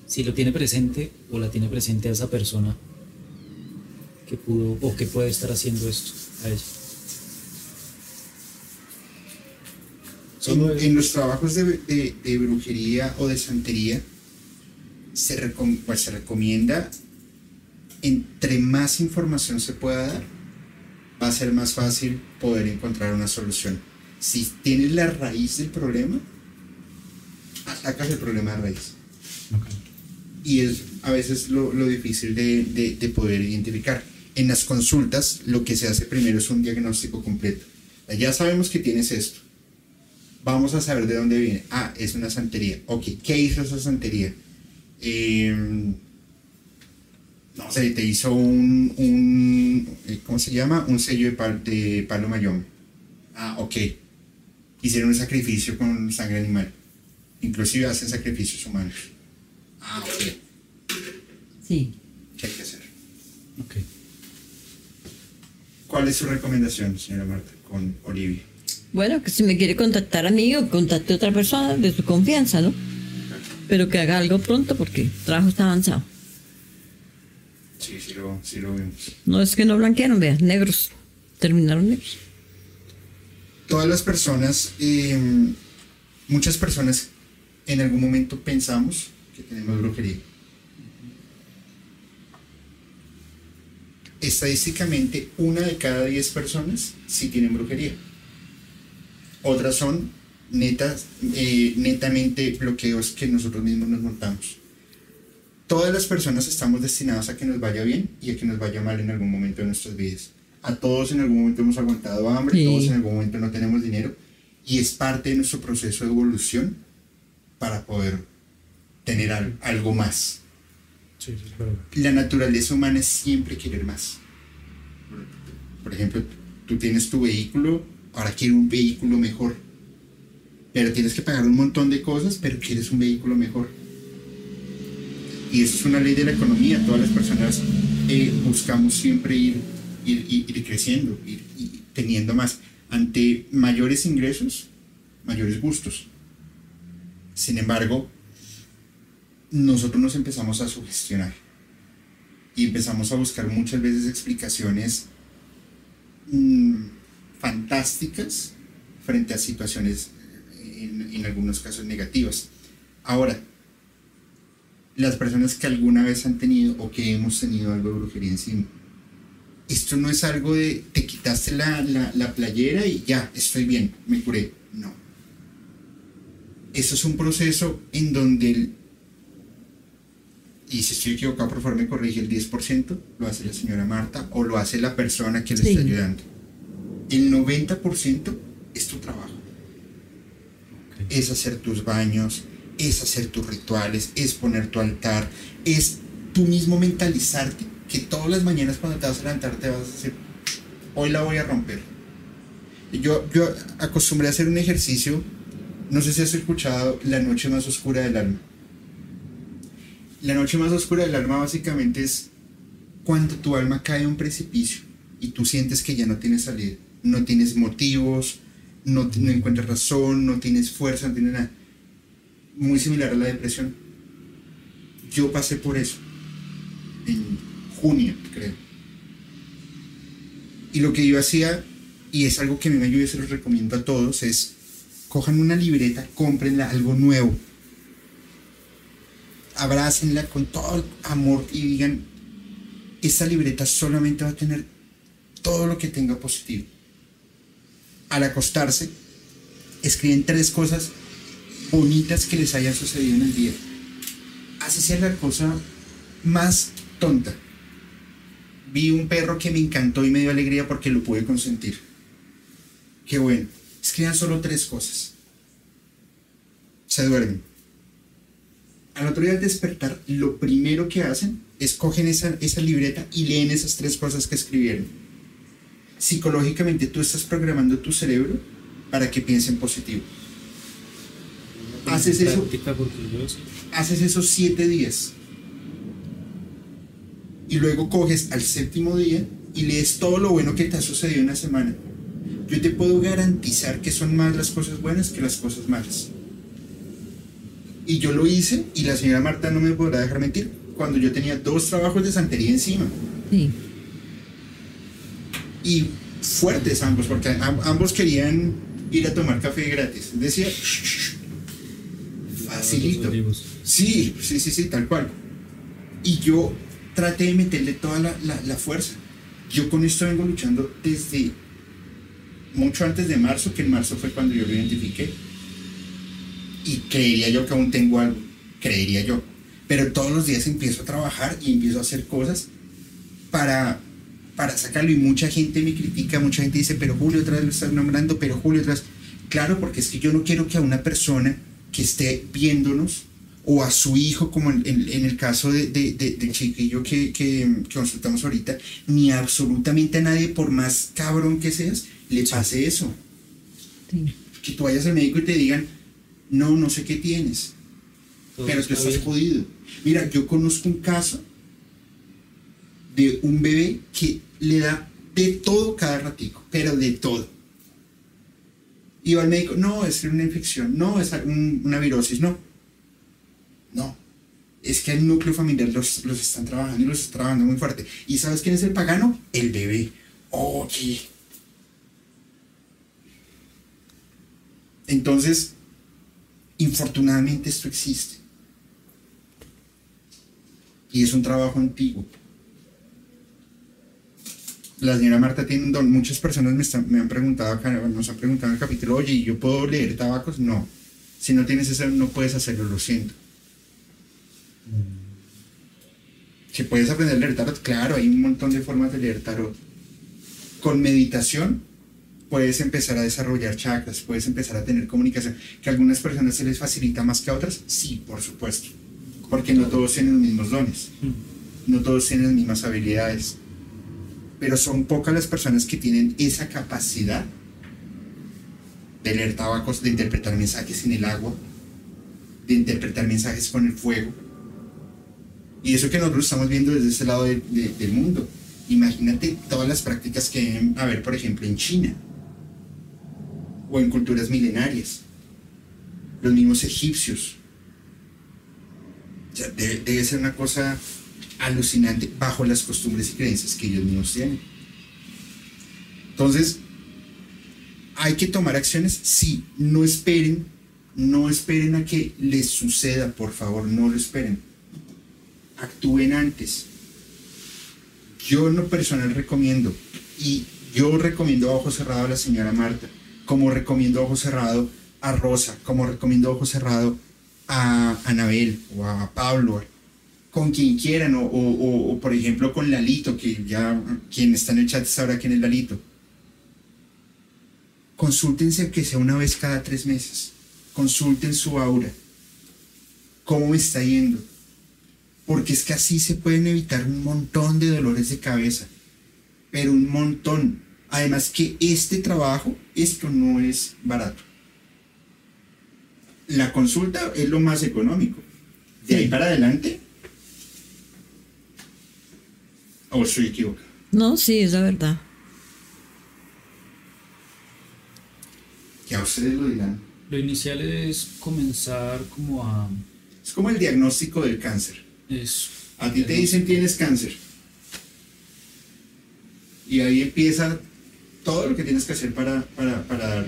si lo tiene presente o la tiene presente a esa persona que pudo o que puede estar haciendo esto a ella. En, los trabajos de, de- de brujería o de santería se, recom- pues, se recomienda entre más información se pueda dar, va a ser más fácil poder encontrar una solución. Si tienes la raíz del problema, atacas el problema de raíz. Y es a veces lo, lo difícil de, de- de poder identificar. En las consultas, lo que se hace primero es un diagnóstico completo. Ya sabemos que tienes esto. Vamos a saber de dónde viene. Ah, es una santería. Ok, ¿qué hizo esa santería? No sé, te hizo un, un eh, ¿cómo se llama? Un sello de, pal- de palo mayón. Ah, ok. Hicieron un sacrificio con sangre animal. Inclusive hacen sacrificios humanos. Ah, ok. Sí. ¿Qué hay que hacer? Ok. ¿Cuál es su recomendación, señora Marta, con Olivia? Bueno, que si me quiere contactar a mí o contacte a otra persona de su confianza, ¿no? Pero que haga algo pronto porque el trabajo está avanzado. Sí, sí lo, sí lo vemos. No es que no blanquearon, vean, negros. Terminaron negros. Todas las personas, eh, muchas personas en algún momento pensamos que tenemos brujería. Estadísticamente, una de cada diez personas sí tienen brujería. Otras son netas, eh, netamente bloqueos que nosotros mismos nos montamos. Todas las personas estamos destinadas a que nos vaya bien y a que nos vaya mal en algún momento de nuestras vidas. A todos en algún momento hemos aguantado hambre, Sí. todos en algún momento no tenemos dinero y es parte de nuestro proceso de evolución para poder tener al- algo más. Sí, sí, es verdad. La naturaleza humana es siempre querer más. Por ejemplo, tú tienes tu vehículo, ahora quiero un vehículo mejor. Pero tienes que pagar un montón de cosas, pero quieres un vehículo mejor. Y eso es una ley de la economía. Todas las personas eh, buscamos siempre ir, ir, ir- creciendo, ir, teniendo más. Ante mayores ingresos, mayores gustos. Sin embargo, nosotros nos empezamos a sugestionar y empezamos a buscar muchas veces explicaciones mm, fantásticas frente a situaciones en, en algunos casos negativas. Ahora, las personas que alguna vez han tenido o que hemos tenido algo de brujería encima, esto no es algo de te quitaste la, la, la playera y ya, estoy bien, me curé. No. Eso es un proceso en donde el, y si estoy equivocado, por favor me corrige, el 10% lo hace la señora Marta o lo hace la persona que le Sí. está ayudando. El 90% es tu trabajo. Es hacer tus baños, es hacer tus rituales, es poner tu altar, es tú mismo mentalizarte que todas las mañanas cuando te vas a levantar te vas a decir, hoy la voy a romper. Yo, yo acostumbré a hacer un ejercicio, no sé si has escuchado La noche más oscura del alma. La noche más oscura del alma básicamente es cuando tu alma cae a un precipicio y tú sientes que ya no tienes salida, no tienes motivos, no, encuentras razón, no tienes fuerza, no tienes nada. Muy similar a la depresión. Yo pasé por eso en junio, creo. Y lo que yo hacía, y es algo que me ayuda y se los recomiendo a todos, es cojan una libreta, cómprenla algo nuevo, abrácenla con todo el amor y digan, esta libreta solamente va a tener todo lo que tenga positivo. Al acostarse, escriben tres cosas bonitas que les hayan sucedido en el día. Así sea la cosa más tonta. Vi un perro que me encantó y me dio alegría porque lo pude consentir. Qué bueno. Escriban solo tres cosas. Se duermen. Al otro día al despertar, lo primero que hacen escogen esa, esa libreta y leen esas tres cosas que escribieron. Psicológicamente tú estás programando tu cerebro para que piense en positivo. Haces eso, haces esos siete días. Y luego coges al séptimo día y lees todo lo bueno que te ha sucedido en la semana. Yo te puedo garantizar que son más las cosas buenas que las cosas malas. Y yo lo hice y la señora Marta no me podrá dejar mentir cuando yo tenía dos trabajos de santería encima. Sí. Y fuertes ambos, porque am- ambos querían ir a tomar café gratis. Decía, facilito. Sí, sí, sí, sí, tal cual. Y yo traté de meterle toda la, la- la fuerza. Yo con esto vengo luchando desde mucho antes de marzo, que en marzo fue cuando yo lo identifiqué. Y creería yo que aún tengo algo, creería yo. Pero todos los días empiezo a trabajar y empiezo a hacer cosas para, para sacarlo. Y mucha gente me critica, mucha gente dice, pero Julio otra vez lo estás nombrando, pero Julio otra vez. Claro, porque es que yo no quiero que a una persona que esté viéndonos o a su hijo, como en, en- en el caso de, de, de- del chiquillo que, que, que consultamos ahorita, ni absolutamente a nadie, por más cabrón que seas, le pase eso. sí. Que tú vayas al médico y te digan, no, no sé qué tienes, Todo pero tú está estás bien. jodido. Mira, yo conozco un caso de un bebé que le da de todo cada ratico, pero de todo. Y va al médico, no, es una infección, no, es un- una virosis, no. No. Es que el núcleo familiar los, los están trabajando y los están trabajando muy fuerte. ¿Y sabes quién es el pagano? El bebé. Oye. Entonces, infortunadamente esto existe. Y es un trabajo antiguo. La señora Marta tiene un don. Muchas personas me, están- me han preguntado acá, nos han preguntado en el capítulo, oye, ¿y ¿yo puedo leer tabacos? No. Si no tienes eso, no puedes hacerlo, lo siento. Si puedes aprender a leer tarot, claro, hay un montón de formas de leer tarot. Con meditación puedes empezar a desarrollar chakras, puedes empezar a tener comunicación. ¿Que a algunas personas se les facilita más que a otras? Sí, por supuesto. Porque no todos tienen los mismos dones, no todos tienen las mismas habilidades. Pero son pocas las personas que tienen esa capacidad de leer tabacos, de interpretar mensajes en el agua, de interpretar mensajes con el fuego. Y eso que nosotros estamos viendo desde ese lado de- de- del mundo. Imagínate todas las prácticas que deben haber, por ejemplo, en China o en culturas milenarias. Los mismos egipcios. O sea, debe ser una cosa alucinante bajo las costumbres y creencias que ellos mismos tienen. Entonces, hay que tomar acciones. Sí, no esperen, no esperen a que les suceda, por favor, no lo esperen. Actúen antes. Yo en lo personal recomiendo, y yo recomiendo a ojo cerrado a la señora Marta, como recomiendo a ojo cerrado a Rosa, como recomiendo a ojo cerrado a Anabel o a Pablo, con quien quieran, o, o- o- por ejemplo con Lalito, que ya quien está en el chat sabrá quién es Lalito. Consúltense que sea una vez cada tres meses. Consulten su aura. ¿Cómo me está yendo? Porque es que así se pueden evitar un montón de dolores de cabeza. Pero un montón. Además que este trabajo, esto no es barato. La consulta es lo más económico. De ahí para adelante. ¿O estoy equivocado? No, sí, es la verdad. Ya ustedes lo dirán. Lo inicial es comenzar como a... Es como el diagnóstico del cáncer. Es, A ti te dicen tienes cáncer. Y ahí empieza todo lo que tienes que hacer para, para, para dar.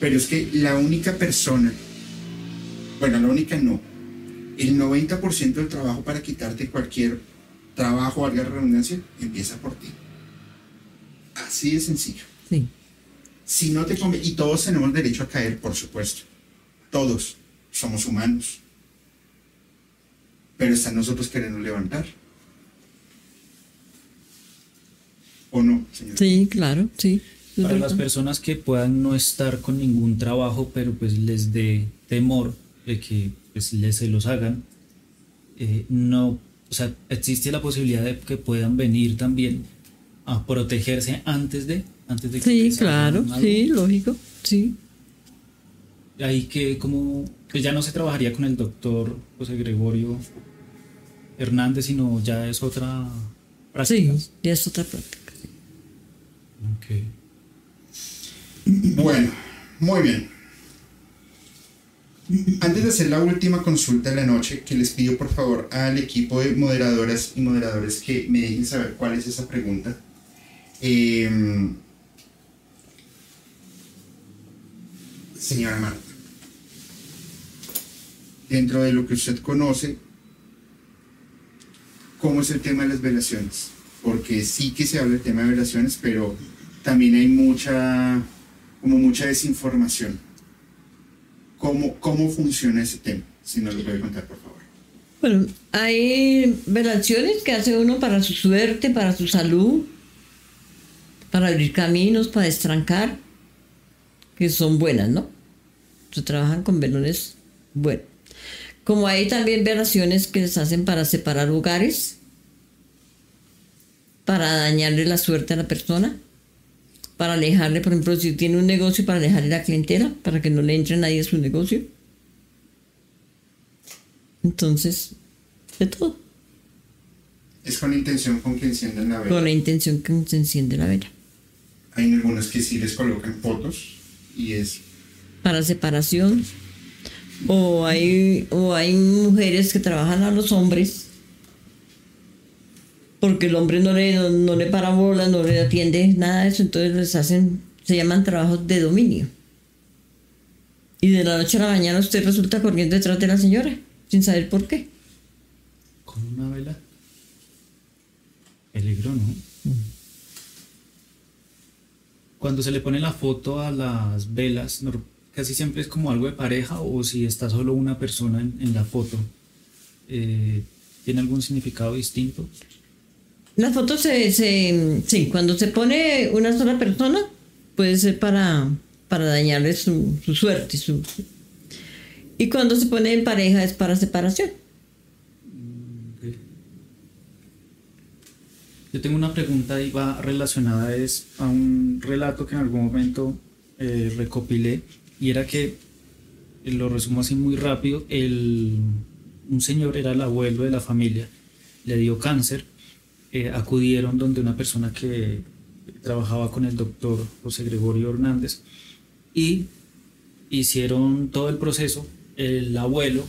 Pero es que la única persona, bueno, la única no, el 90% del trabajo para quitarte cualquier trabajo, valga la redundancia, empieza por ti. Así de sencillo. Sí. Si no te conviene, y todos tenemos derecho a caer, por supuesto. Todos somos humanos. Pero está en nosotros querernos levantar. ¿O no, señor? Sí, claro, sí. para las personas que puedan no estar con ningún trabajo, pero pues les dé temor de que pues les se los hagan, eh, no o sea, existe la posibilidad de que puedan venir también a protegerse antes de, antes de que Sí, claro, sí, lógico, sí. Ahí que como que ya no se trabajaría con el doctor José Gregorio Hernández, sino ya es otra práctica. Sí, ya es otra práctica. Ok. Bueno, muy bien. Antes de hacer la última consulta de la noche, que les pido por favor al equipo de moderadoras y moderadores que me dejen saber cuál es esa pregunta. Em, señora Marta, dentro de lo que usted conoce, ¿cómo es el tema de las velaciones? Porque sí que se habla del tema de velaciones, pero también hay mucha, como mucha desinformación. ¿Cómo, cómo funciona ese tema? Si nos lo puede contar, por favor. Bueno, hay velaciones que hace uno para su suerte, para su salud, para abrir caminos, para destrancar, que son buenas, ¿no? Se trabajan con velones buenos. Como hay también velaciones que les hacen para separar hogares, para dañarle la suerte a la persona, para alejarle, por ejemplo, si tiene un negocio, para alejarle la clientela, para que no le entre nadie a su negocio. Entonces, de todo, Es con intención con que enciendan la con vela. la intención que se enciende la vela. Hay algunos que sí les colocan fotos y es Para separación. O hay, o hay mujeres que trabajan a los hombres porque el hombre no le, no, no le para bola, no le atiende nada de eso, entonces les hacen, se llaman trabajos de dominio. Y de la noche a la mañana usted resulta corriendo detrás de la señora, sin saber por qué. Con una vela. Peligro, ¿no? Cuando se le pone la foto a las velas, casi siempre es como algo de pareja o si está solo una persona en, en la foto. eh, ¿Tiene algún significado distinto? La foto se, sí, cuando se pone una sola persona, puede ser para, para dañarle su, su suerte. Su, y cuando se pone en pareja es para separación. Yo tengo una pregunta y va relacionada es a un relato que en algún momento eh, recopilé y era que, eh, lo resumo así muy rápido, el, un señor era el abuelo de la familia, le dio cáncer, eh, acudieron donde una persona que trabajaba con el doctor José Gregorio Hernández y hicieron todo el proceso, el abuelo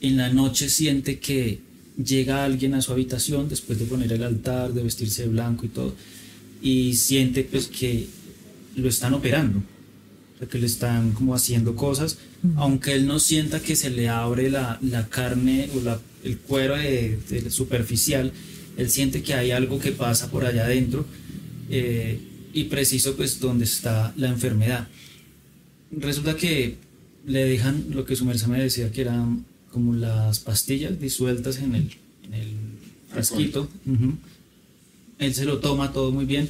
en la noche siente que llega alguien a su habitación después de poner el altar, de vestirse de blanco y todo, y siente pues que lo están operando, o sea, que le están como haciendo cosas, aunque él no sienta que se le abre la, la carne o la- el cuero de, de superficial, él siente que hay algo que pasa por allá adentro eh, y preciso pues donde está la enfermedad. Resulta que le dejan lo que su merced me decía que eran como las pastillas disueltas en el, en el frasquito. Él se lo toma todo muy bien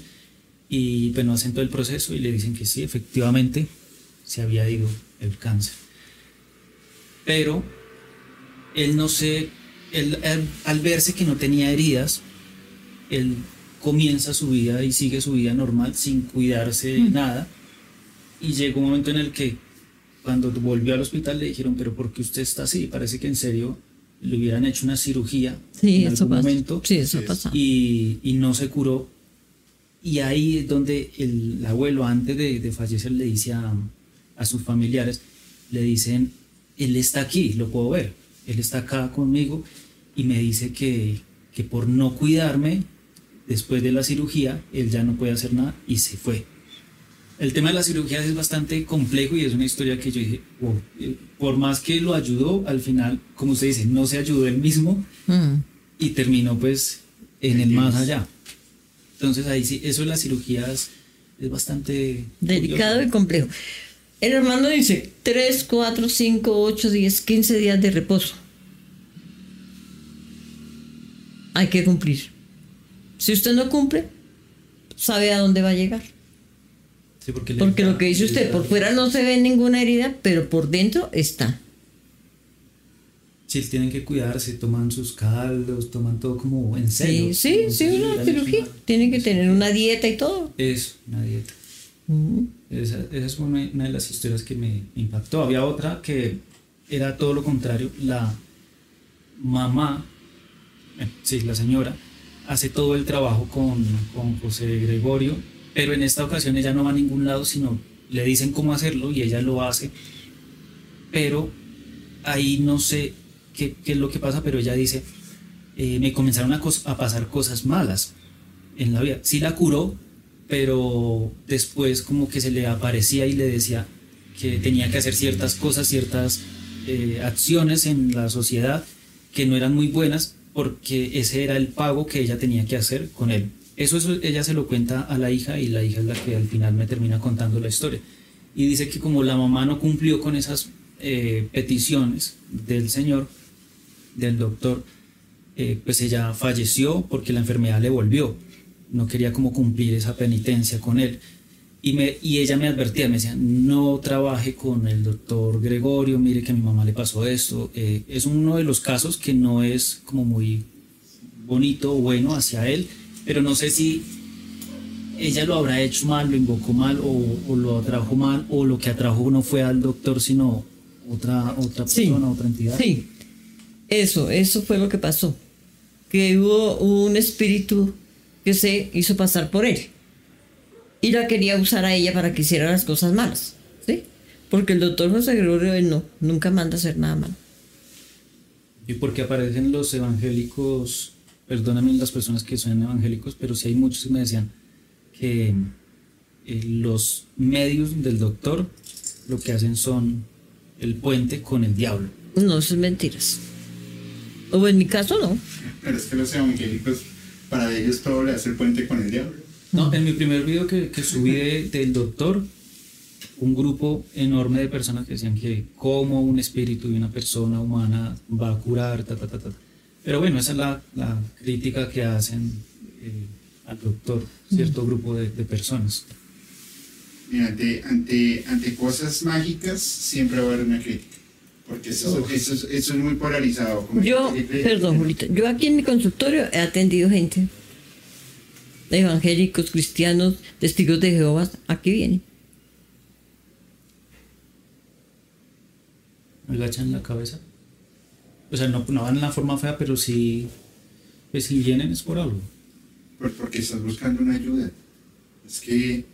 y bueno, hacen todo el proceso y le dicen que sí, efectivamente se había ido el cáncer. Pero él no se, él, él, al verse que no tenía heridas, él comienza su vida y sigue su vida normal sin cuidarse de nada. Y llegó un momento en el que cuando volvió al hospital le dijeron, pero ¿por qué usted está así? Parece que en serio le hubieran hecho una cirugía Sí, en eso algún pasa. momento Sí, eso pasa. y, y no se curó. Y ahí es donde el abuelo, antes de, de fallecer, le dice a, a sus familiares, le dicen, él está aquí, lo puedo ver, él está acá conmigo y me dice que, que por no cuidarme, después de la cirugía, él ya no puede hacer nada y se fue. El tema de la cirugía es bastante complejo y es una historia que yo dije, wow, eh, por más que lo ayudó, al final, como usted dice, no se ayudó él mismo, Mm. y terminó pues en el más allá. Entonces ahí sí, eso de las cirugías es bastante Delicado y complejo. El hermano dice 3, 4, 5, 8, 10, 15 días de reposo. Hay que cumplir. Si usted no cumple, sabe a dónde va a llegar. Sí, porque lo que dice usted, por fuera no se ve ninguna herida, pero por dentro está. Sí, tienen que cuidarse, toman sus caldos, toman todo como en serio. Sí, sí, sí, una cirugía. Tienen que tener una dieta y todo. Eso, una dieta. Esa, esa es una, de las historias que me impactó. Había otra que era todo lo contrario. La mamá, eh, sí, la señora, hace todo el trabajo con, con José Gregorio, pero en esta ocasión ella no va a ningún lado, sino le dicen cómo hacerlo y ella lo hace. Pero ahí no sé qué, qué es lo que pasa, pero ella dice, eh, me comenzaron a, a pasar cosas malas en la vida. Sí la curó, pero después como que se le aparecía y le decía que tenía que hacer ciertas cosas, ciertas eh, acciones en la sociedad que no eran muy buenas porque ese era el pago que ella tenía que hacer con él. Eso, ella se lo cuenta a la hija y la hija es la que al final me termina contando la historia. Y dice que como la mamá no cumplió con esas eh, peticiones del señor, del doctor, eh, pues ella falleció porque la enfermedad le volvió. No quería como cumplir esa penitencia con él. Y, me, y ella me advertía, me decía, no trabaje con el doctor Gregorio, mire que a mi mamá le pasó esto. Eh, es uno de los casos que no es como muy bonito o bueno hacia él, pero no sé si ella lo habrá hecho mal, lo invocó mal o, o lo atrajo mal o lo que atrajo no fue al doctor sino otra, otra Sí. persona, otra entidad. Sí, eso, eso fue lo que pasó. Que hubo un espíritu que se hizo pasar por él. Y la quería usar a ella para que hiciera las cosas malas. ¿Sí? Porque el doctor José Gregorio él no, nunca manda a hacer nada malo. Y porque aparecen los evangélicos, perdóname las personas que son evangélicos, pero sí hay muchos que me decían que eh, los medios del doctor lo que hacen son el puente con el diablo. No, eso es mentiras. O en mi caso no. Pero es que los evangélicos, para ellos todo le hace el puente con el diablo. No, en mi primer video que, que subí de- del doctor, un grupo enorme de personas que decían que cómo un espíritu de una persona humana va a curar, ta, ta, ta, ta. Pero bueno, esa es la, la crítica que hacen eh, al doctor, cierto grupo de, de personas. Mira, ante, ante, ante cosas mágicas siempre va a haber una crítica. Porque eso, eso, es- eso es muy polarizado. como Yo, perdón, Julita, yo aquí en mi consultorio he atendido gente, evangélicos, cristianos, testigos de Jehová, aquí vienen. agachan la cabeza. O sea, no, no van en la forma fea, pero sí, pues si vienen es por algo. por- porque estás buscando una ayuda. Es que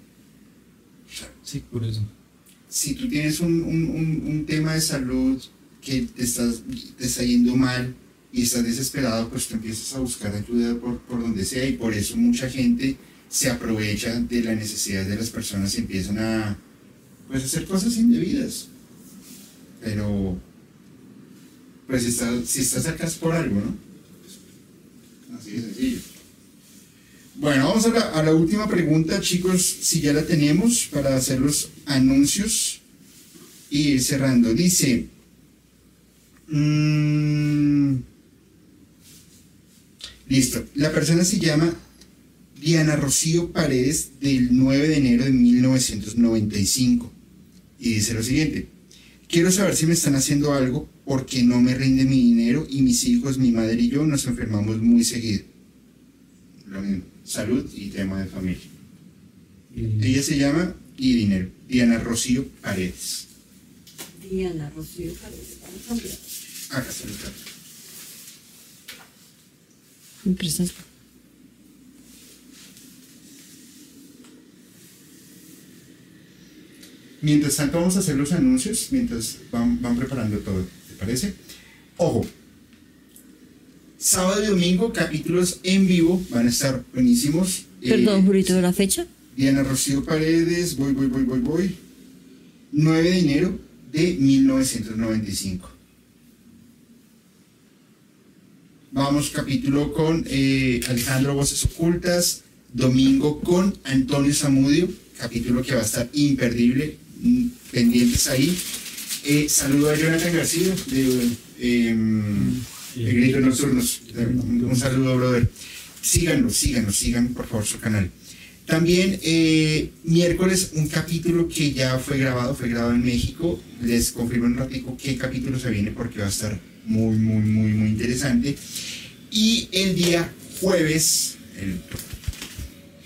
Sí, por eso. si tú tienes un, un- un- un tema de salud que te, estás, te está yendo mal y estás desesperado, pues tú empiezas a buscar ayuda por, por donde sea y por eso mucha gente se aprovecha de la necesidad de las personas y empiezan a pues, hacer cosas indebidas. Pero, pues si estás, si estás acá es por algo, ¿no? Así de sencillo. Bueno, vamos a la, a la última pregunta, chicos, si ya la tenemos, para hacer los anuncios y ir cerrando. Dice, mm, listo, la persona se llama Diana Rocío Paredes del 9 de enero de 1995 y dice lo siguiente, quiero saber si me están haciendo algo porque no me rinde mi dinero y mis hijos, mi madre y yo nos enfermamos muy seguido. Lo mismo, salud y tema de familia. Ella se llama y dinero, Diana Rocío Paredes. Diana Rocío Acá está el carro. Empresas. Mientras tanto vamos a hacer los anuncios, mientras van, van preparando todo, ¿te parece? Ojo, sábado y domingo capítulos en vivo, van a estar buenísimos. Eh, Perdón, Julito, ¿de la fecha? Diana Rocío Paredes, voy, voy, voy, voy, voy. 9 de enero de 1995. Vamos capítulo con eh, Alejandro Voces Ocultas, domingo con Antonio Zamudio, capítulo que va a estar imperdible, mm, pendientes ahí. Eh, saludo a Jonathan García de em, de Gritos Nocturnos. Un, saludo, brother. Síganos, síganos, sigan por favor su canal. También eh, miércoles un capítulo que ya fue grabado, fue grabado en México. Les confirmo un ratico qué capítulo se viene porque va a estar muy, muy, muy, muy interesante. Y el día jueves,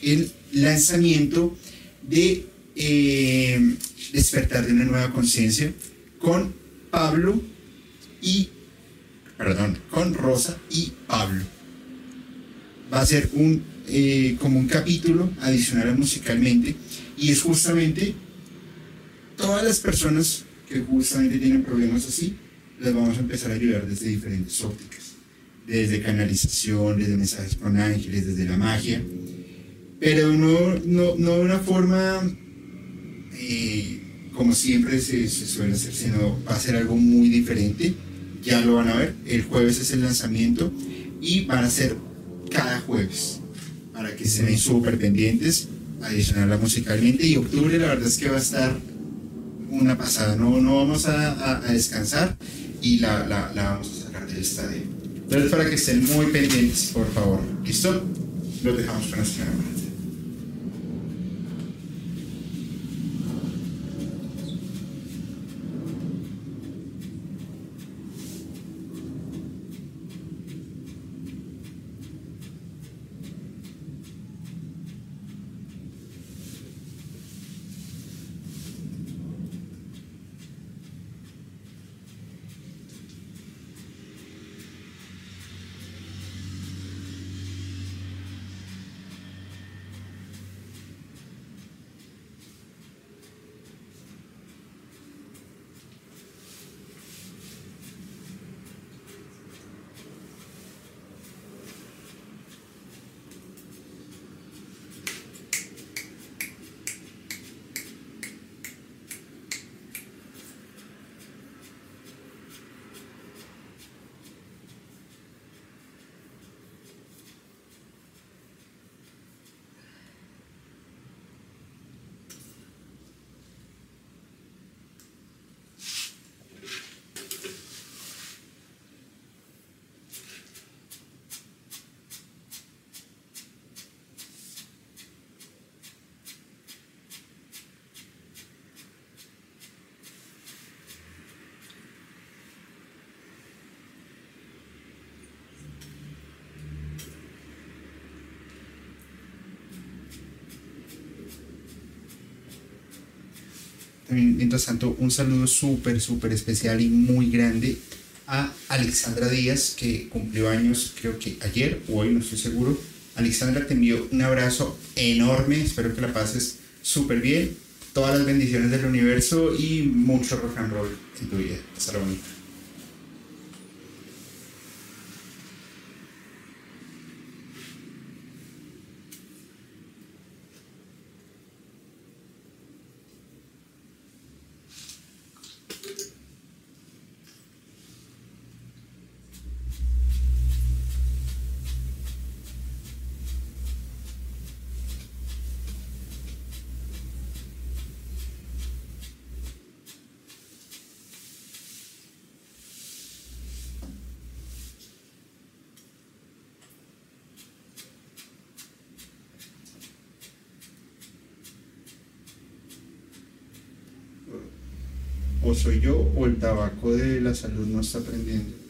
el, lanzamiento de eh, Despertar de una nueva conciencia con Pablo y, perdón, con Rosa y Pablo. Va a ser un, eh, como un capítulo adicional musicalmente y es justamente todas las personas que justamente tienen problemas así, las vamos a empezar a ayudar desde diferentes ópticas, desde canalización, desde mensajes con ángeles, desde la magia, pero no, no, no de una forma eh, como siempre se, se suele hacer, sino va a ser algo muy diferente, ya lo van a ver, el jueves es el lanzamiento y van a ser cada jueves, para que ven súper pendientes, adicionarla musicalmente y octubre la verdad es que va a estar una pasada, no, no vamos a, a- descansar y la, la, la vamos a sacar del estadio. Entonces para que estén muy pendientes, por favor. ¿Listo? Los dejamos con la mientras tanto, un saludo súper, súper especial y muy grande a Alexandra Díaz, que cumplió años, creo que ayer o hoy, no estoy seguro. Alexandra, te envío un abrazo enorme, espero que la pases súper bien. Todas las bendiciones del universo y mucho rock and roll en tu vida. Hasta la bonita. O soy yo o el tabaco de la salud no está prendiendo.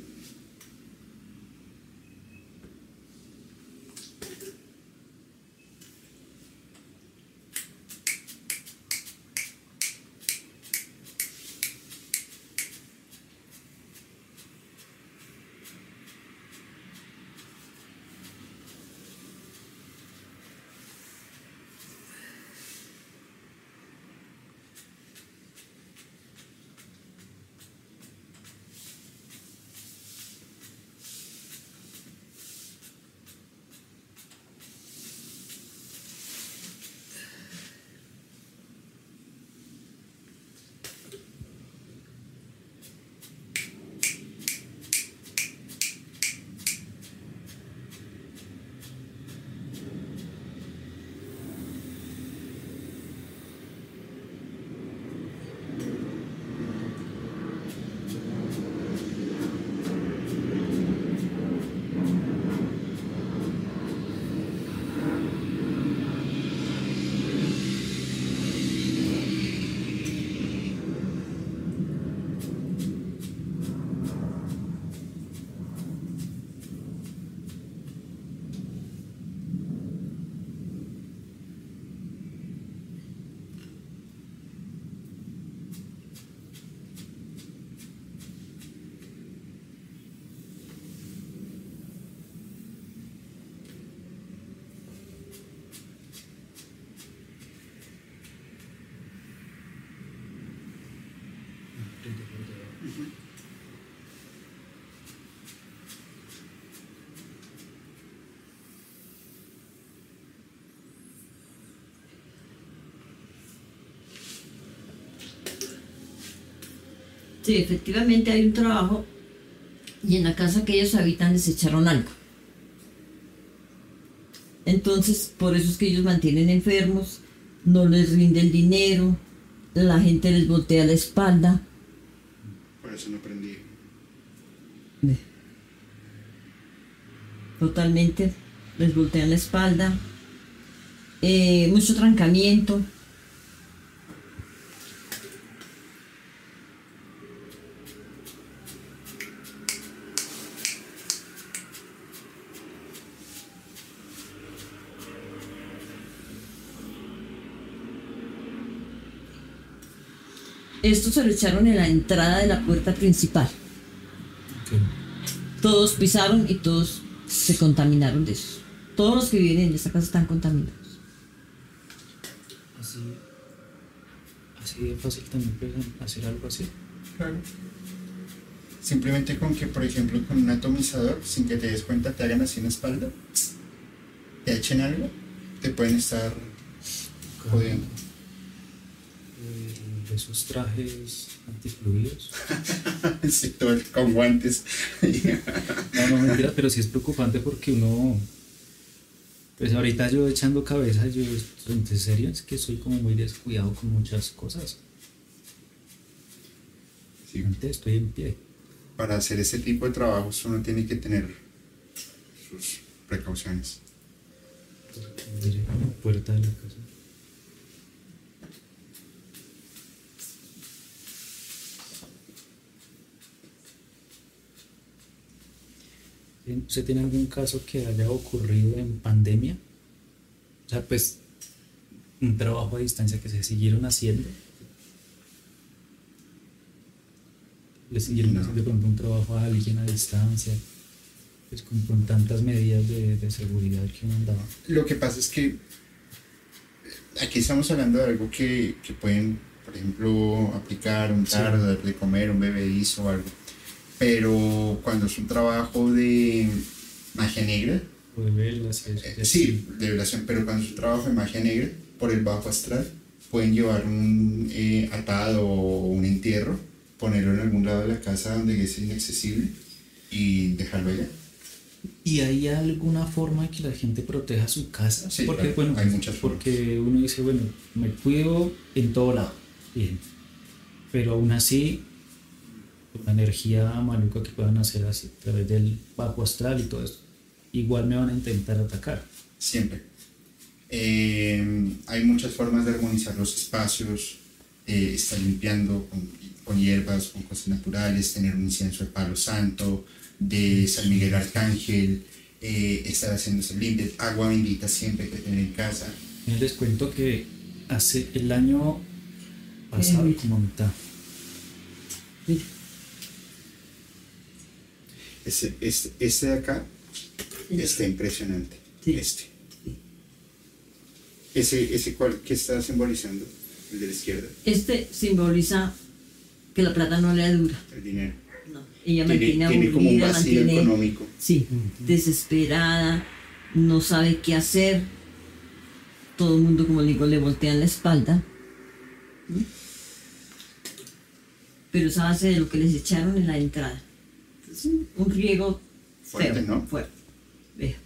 Sí, efectivamente hay un trabajo y en la casa que ellos habitan les echaron algo. Entonces, por eso es que ellos mantienen enfermos, no les rinde el dinero, la gente les voltea la espalda. Por eso no aprendí. Totalmente, les voltean la espalda. Eh, mucho trancamiento. Esto se lo echaron en la entrada de la puerta principal. Todos pisaron y todos se contaminaron de eso. Todos los que viven en esta casa están contaminados. Así, así de fácil también pueden hacer algo así. Claro. Simplemente con que, por ejemplo, con un atomizador, sin que te des cuenta, te hagan así en la espalda, te echen algo, te pueden estar jodiendo. Esos trajes antifluidos. Sí, todo con guantes. No, no, mentira, pero sí es preocupante porque uno. Pues ahorita yo echando cabeza, yo, en serio, es que soy como muy descuidado con muchas cosas. Sí. Antes estoy en pie. Para hacer ese tipo de trabajos uno tiene que tener sus precauciones. Diré a la puerta de la casa. ¿Usted tiene algún caso que haya ocurrido en pandemia? O sea, pues un trabajo a distancia que se siguieron haciendo. Le siguieron No. haciendo, por ejemplo, un trabajo a alguien a distancia, pues con, con tantas medidas de, de seguridad que uno andaba. Lo que pasa es que aquí estamos hablando de algo que, que pueden, por ejemplo, aplicar, untar, Sí. dar de comer, un bebedizo o algo. Pero cuando es un trabajo de magia negra, O de eso. eh, sí, de violación, pero cuando es un trabajo de magia negra, por el bajo astral, pueden llevar un eh, atado o un entierro, ponerlo en algún lado de la casa donde es inaccesible y dejarlo allá. ¿Y hay alguna forma de que la gente proteja su casa? Sí, porque, claro, bueno, hay muchas formas. porque uno dice, bueno, me cuido en todo lado, bien, pero aún así, la energía maluca que puedan hacer así, a través del bajo astral y todo eso, igual me van a intentar atacar. Siempre. Eh, hay muchas formas de armonizar los espacios, eh, estar limpiando con, con hierbas, con cosas naturales, tener un incienso de palo santo, de San Miguel Arcángel, eh, estar haciéndose limpias, agua bendita siempre que tener en casa. Les cuento que hace el año pasado, Eh. como a mitad, Mira, Este, este, este de acá está impresionante. Sí. Este. Ese, ese cual, ¿qué está simbolizando? El de la izquierda, Este simboliza que la plata no le dura. el dinero. No. Ella Tiene, mantiene tiene como un vacío mantiene, económico. sí, desesperada, no sabe qué hacer. Todo el mundo, como le digo, le voltean la espalda. Pero es a base de lo que les echaron en la entrada. Es un, un riego Fuerte, ¿no? Fuerte. Vea.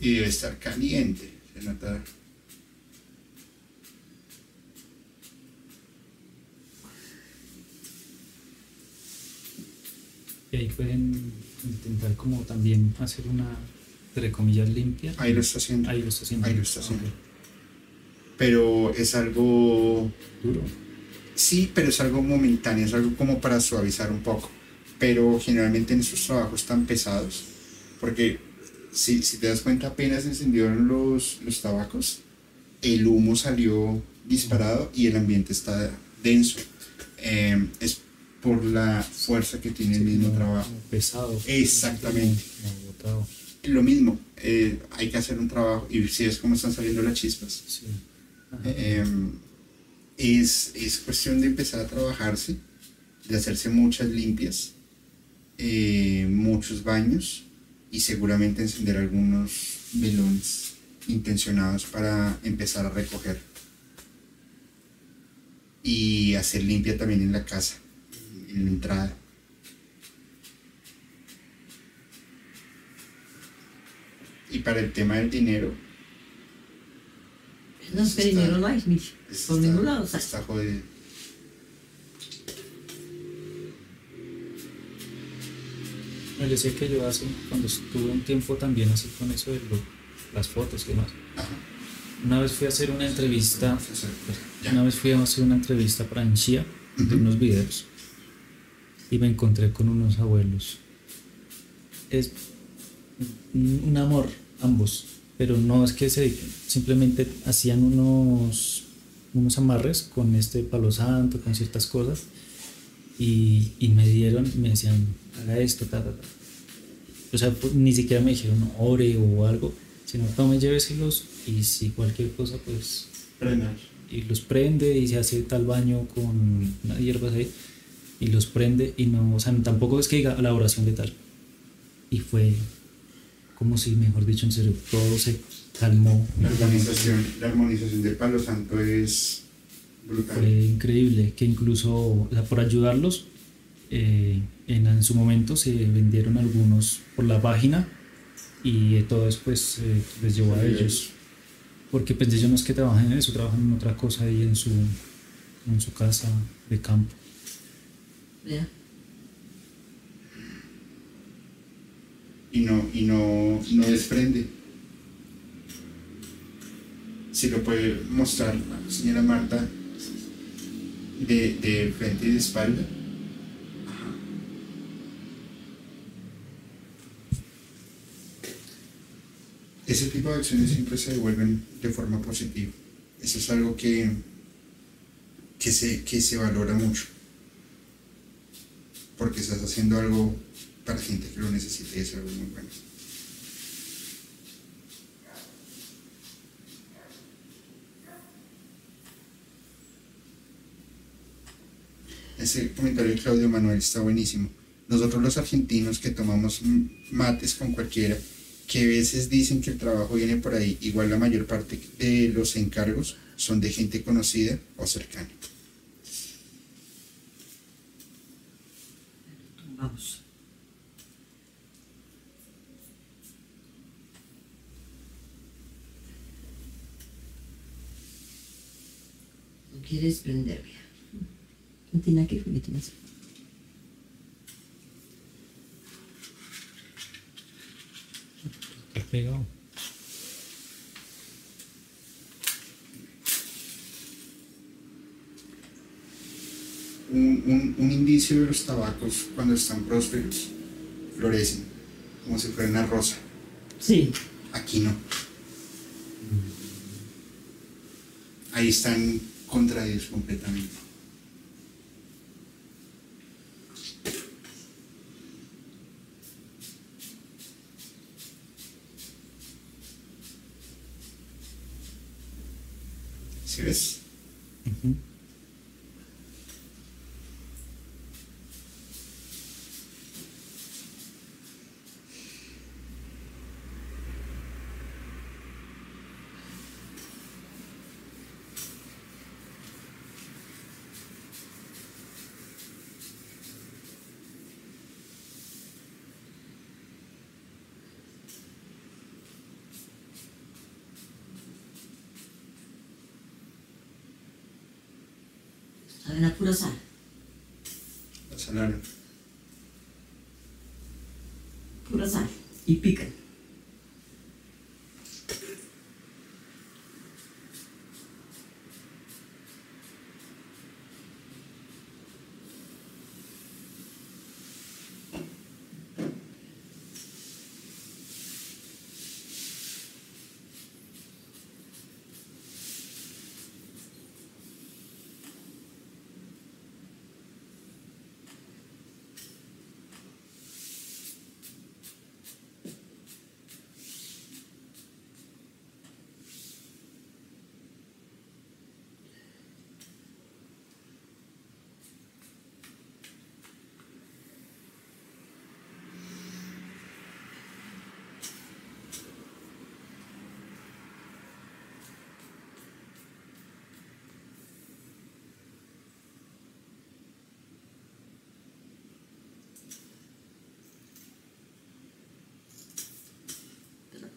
Y debe estar caliente. Se nota. y ahí pueden intentar como también hacer una, entre comillas, limpia. Ahí lo está haciendo. Ahí lo está haciendo. Ahí lo está haciendo. Ok. Pero es algo. Duro. Sí, pero es algo momentáneo, es algo como para suavizar un poco. Pero generalmente en esos trabajos tan pesados, porque si, si te das cuenta, apenas encendieron los, los tabacos, el humo salió disparado y el ambiente está denso. Eh, es por la fuerza que tiene el mismo Como- trabajo. pesado. Exactamente. Como trabajo. Lo mismo, eh, hay que hacer un trabajo y si es como están saliendo las chispas. Sí. Eh, es, es cuestión de empezar a trabajarse, de hacerse muchas limpias, eh, muchos baños y seguramente encender algunos velones intencionados para empezar a recoger. Y hacer limpia también en la casa, en la entrada. Y para el tema del dinero, No es que dinero no hay, está, Por ningún lado. sale. está jodido. Me decía que yo hace, cuando estuve un tiempo también así con eso de lo- las fotos y demás. Ajá. Una vez fui a hacer una entrevista, Ya. una vez fui a hacer una entrevista para Anchia de unos videos y me encontré con unos abuelos. Es un amor, ambos, pero no es que se simplemente hacían unos, unos amarres con este palo santo, con ciertas cosas y, y me dieron, me decían, haga esto, ta, ta, ta. O sea, pues, ni siquiera me dijeron ore o algo, sino tome, lléveselos y si cualquier cosa, pues Frenar. y los prende y se hace tal baño con hierbas ahí y los prende y no, o sea, tampoco es que diga la oración de tal. Y fue como si, mejor dicho, en serio, todo se calmó. La armonización, la armonización de Palo Santo es brutal. Fue increíble que incluso, o sea, por ayudarlos, eh, en, en su momento se vendieron algunos por la página y eh, todo después eh, les llevó a ellos. Porque pues ellos no es que trabajan en eso, trabajan en otra cosa ahí en su, en su casa de campo. Vea. Y no, y no, no desprende. Si lo puede mostrar la señora Marta de, frente y de espalda. Ese tipo de acciones siempre se devuelven de forma positiva. Eso es algo que, que, se, que se valora mucho. Porque estás haciendo algo para gente que lo necesita y es algo muy bueno. Ese comentario de Claudio Manuel está buenísimo. Nosotros los argentinos que tomamos mates con cualquiera, que a veces dicen que el trabajo viene por ahí, igual la mayor parte de los encargos son de gente conocida o cercana. Vamos. Quieres prender, vea. No tiene que ir, tiene así. Está pegado. un, un- un indicio de los tabacos cuando están prósperos florecen como si fuera una rosa. Sí. Aquí no. Ahí están contraídos completamente. ¿Sí a pura sal. La salaron. Pura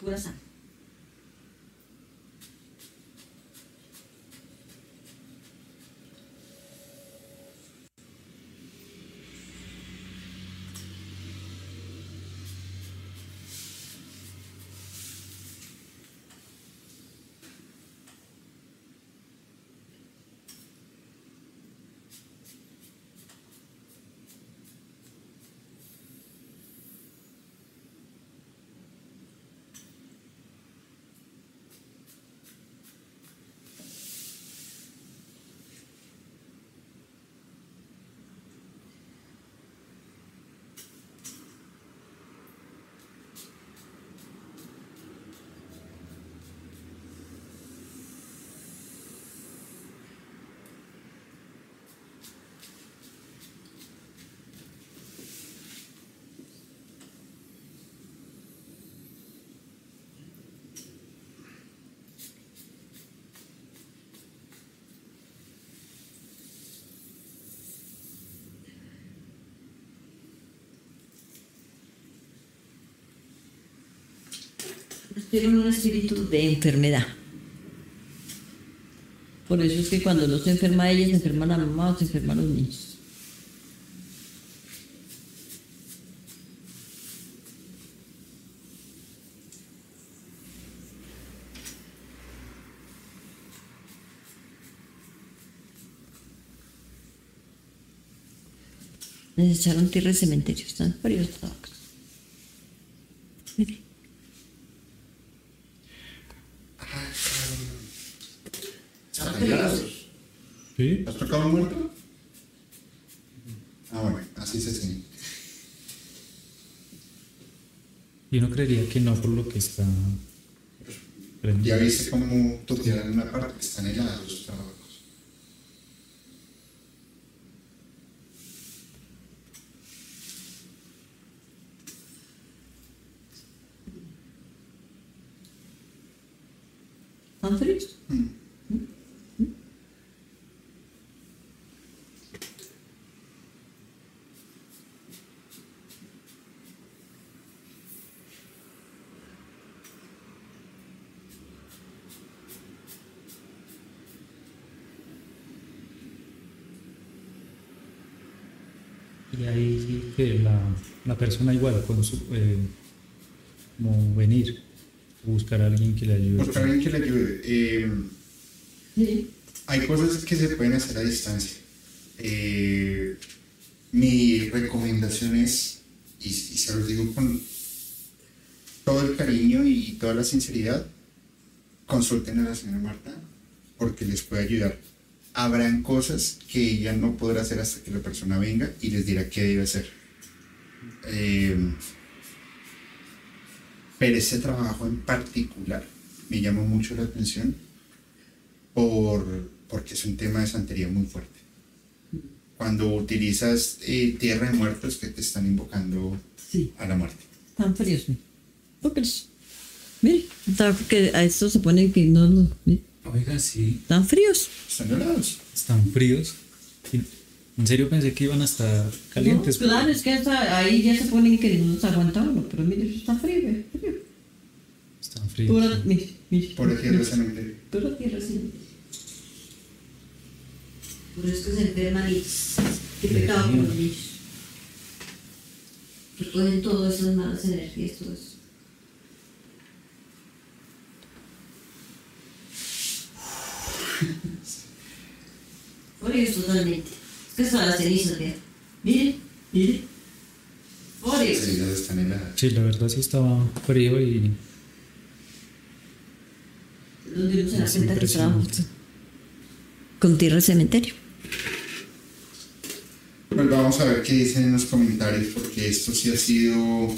pura. Tienen un espíritu de enfermedad. Por eso es que cuando no se enferma ella, se enferma la mamá o se enferman los niños. Les echaron tierra de cementerio, están varios trabajos. Mire. ¿Has tocado un muerto? Ah, bueno, así se siente. Yo no creería que no por lo que está. Ya viste cómo toquearon una parte que están helados trabajos. ¿Están fríos? Y ahí que la, la persona igual, eh, como venir, buscar a alguien que le ayude. Buscar a alguien que le ayude. Eh, hay cosas que se pueden hacer a distancia. Eh, mi recomendación es, y se los digo con todo el cariño y toda la sinceridad, consulten a la señora Marta porque les puede ayudar. Habrán cosas que ella no podrá hacer hasta que la persona venga y les dirá qué debe hacer. Eh, pero ese trabajo en particular me llamó mucho la atención por, porque es un tema de santería muy fuerte. Cuando utilizas eh, tierra de muertos que te están invocando Sí. a la muerte. Están fríos, mire. Mire, está que a estos se ponen que no, no, mire, Oiga, sí, están fríos. Están helados. están fríos. En serio pensé que iban a estar calientes. No, claro, es que hasta ahí ya se ponen que no nos aguanta uno, pero mire, eso está frío, ve, frío. Están fríos. Pura, mire, mire. Por el tierra cementerio. Pura tierra, sí. Por eso es que se enferman y qué pecado con los niños. Recogen todas esas malas energías, todo eso. Fríos totalmente. Es que hasta las cenizas, están heladas. Sí, la verdad sí estaba frío y Donde uno se cuenta que estábamos con tierra de cementerio. Pues vamos a ver qué dicen en los comentarios, porque esto sí ha sido.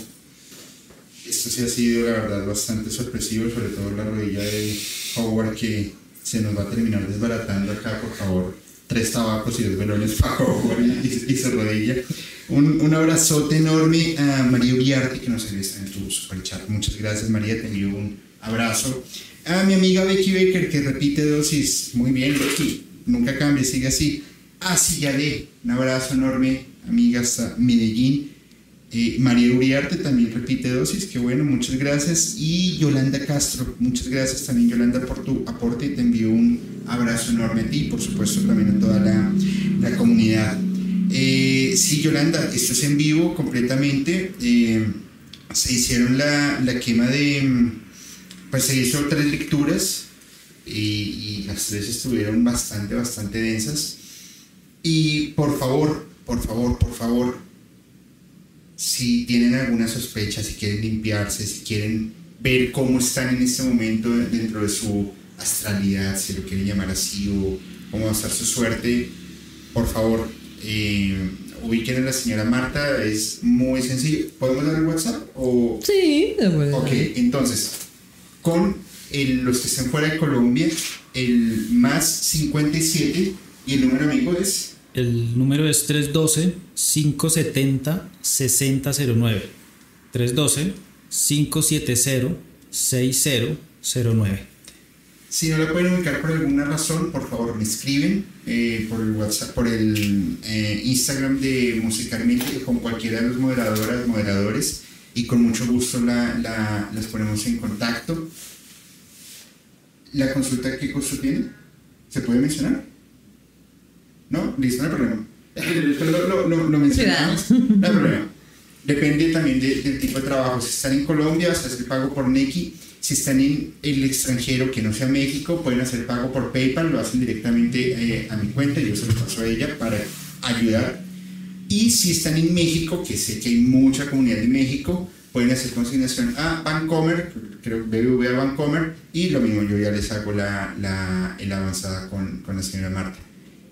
Esto sí ha sido, la verdad, bastante sorpresivo, sobre todo la rodilla de Howard, que se nos va a terminar desbaratando acá, por favor. Tres tabacos y dos velones para y, y- su rodilla. Un, un abrazote enorme a María Uriarte, que nos está en tu super chat. Muchas gracias, María, te envío un abrazo. A mi amiga Becky Baker, que repite dosis. Muy bien, Becky, nunca cambie, sigue así. Ya de. Un abrazo enorme, amiga, hasta Medellín. Eh, María Uriarte también repite dosis, que bueno, muchas gracias. Y Yolanda Castro, muchas gracias también Yolanda por tu aporte te envío un abrazo enorme a ti y por supuesto también a toda la, la comunidad. Eh, sí, Yolanda, esto es en vivo completamente. Eh, se hicieron la, la quema de, mm, pues se hizo tres lecturas y, y las tres estuvieron bastante, bastante densas. Y por favor, por favor, por favor, si tienen alguna sospecha, si quieren limpiarse, si quieren ver cómo están en este momento dentro de su astralidad, si lo quieren llamar así, o cómo va a estar su suerte, por favor, eh, ubiquen a la señora Marta, es muy sencillo. ¿Podemos dar el WhatsApp? O... Sí, de verdad. Ok, entonces, con el- los que estén fuera de Colombia, el más 57 y el número amigo es El número es 312-570-6009. 312-570-6009. Si no la pueden ubicar por alguna razón, por favor me escriben eh, por el WhatsApp, por el eh, Instagram de Musicalmente con cualquiera de los moderadoras, moderadores y con mucho gusto la, la- las ponemos en contacto. ¿La consulta qué costo tiene? ¿Se puede mencionar? ¿No? Listo, no hay problema. Lo, lo, lo mencionamos. No hay problema. Depende también de- del tipo de trabajo. Si están en Colombia, se hace el pago por Neki. Si están en el extranjero que no sea México, pueden hacer pago por PayPal, lo hacen directamente eh, a mi cuenta yo se lo paso a ella para ayudar. Y si están en México, que sé que hay mucha comunidad de México, pueden hacer consignación a Bancomer, creo BBVA Bancomer, y lo mismo yo ya les hago la, la, la avanzada con, con la señora Marta.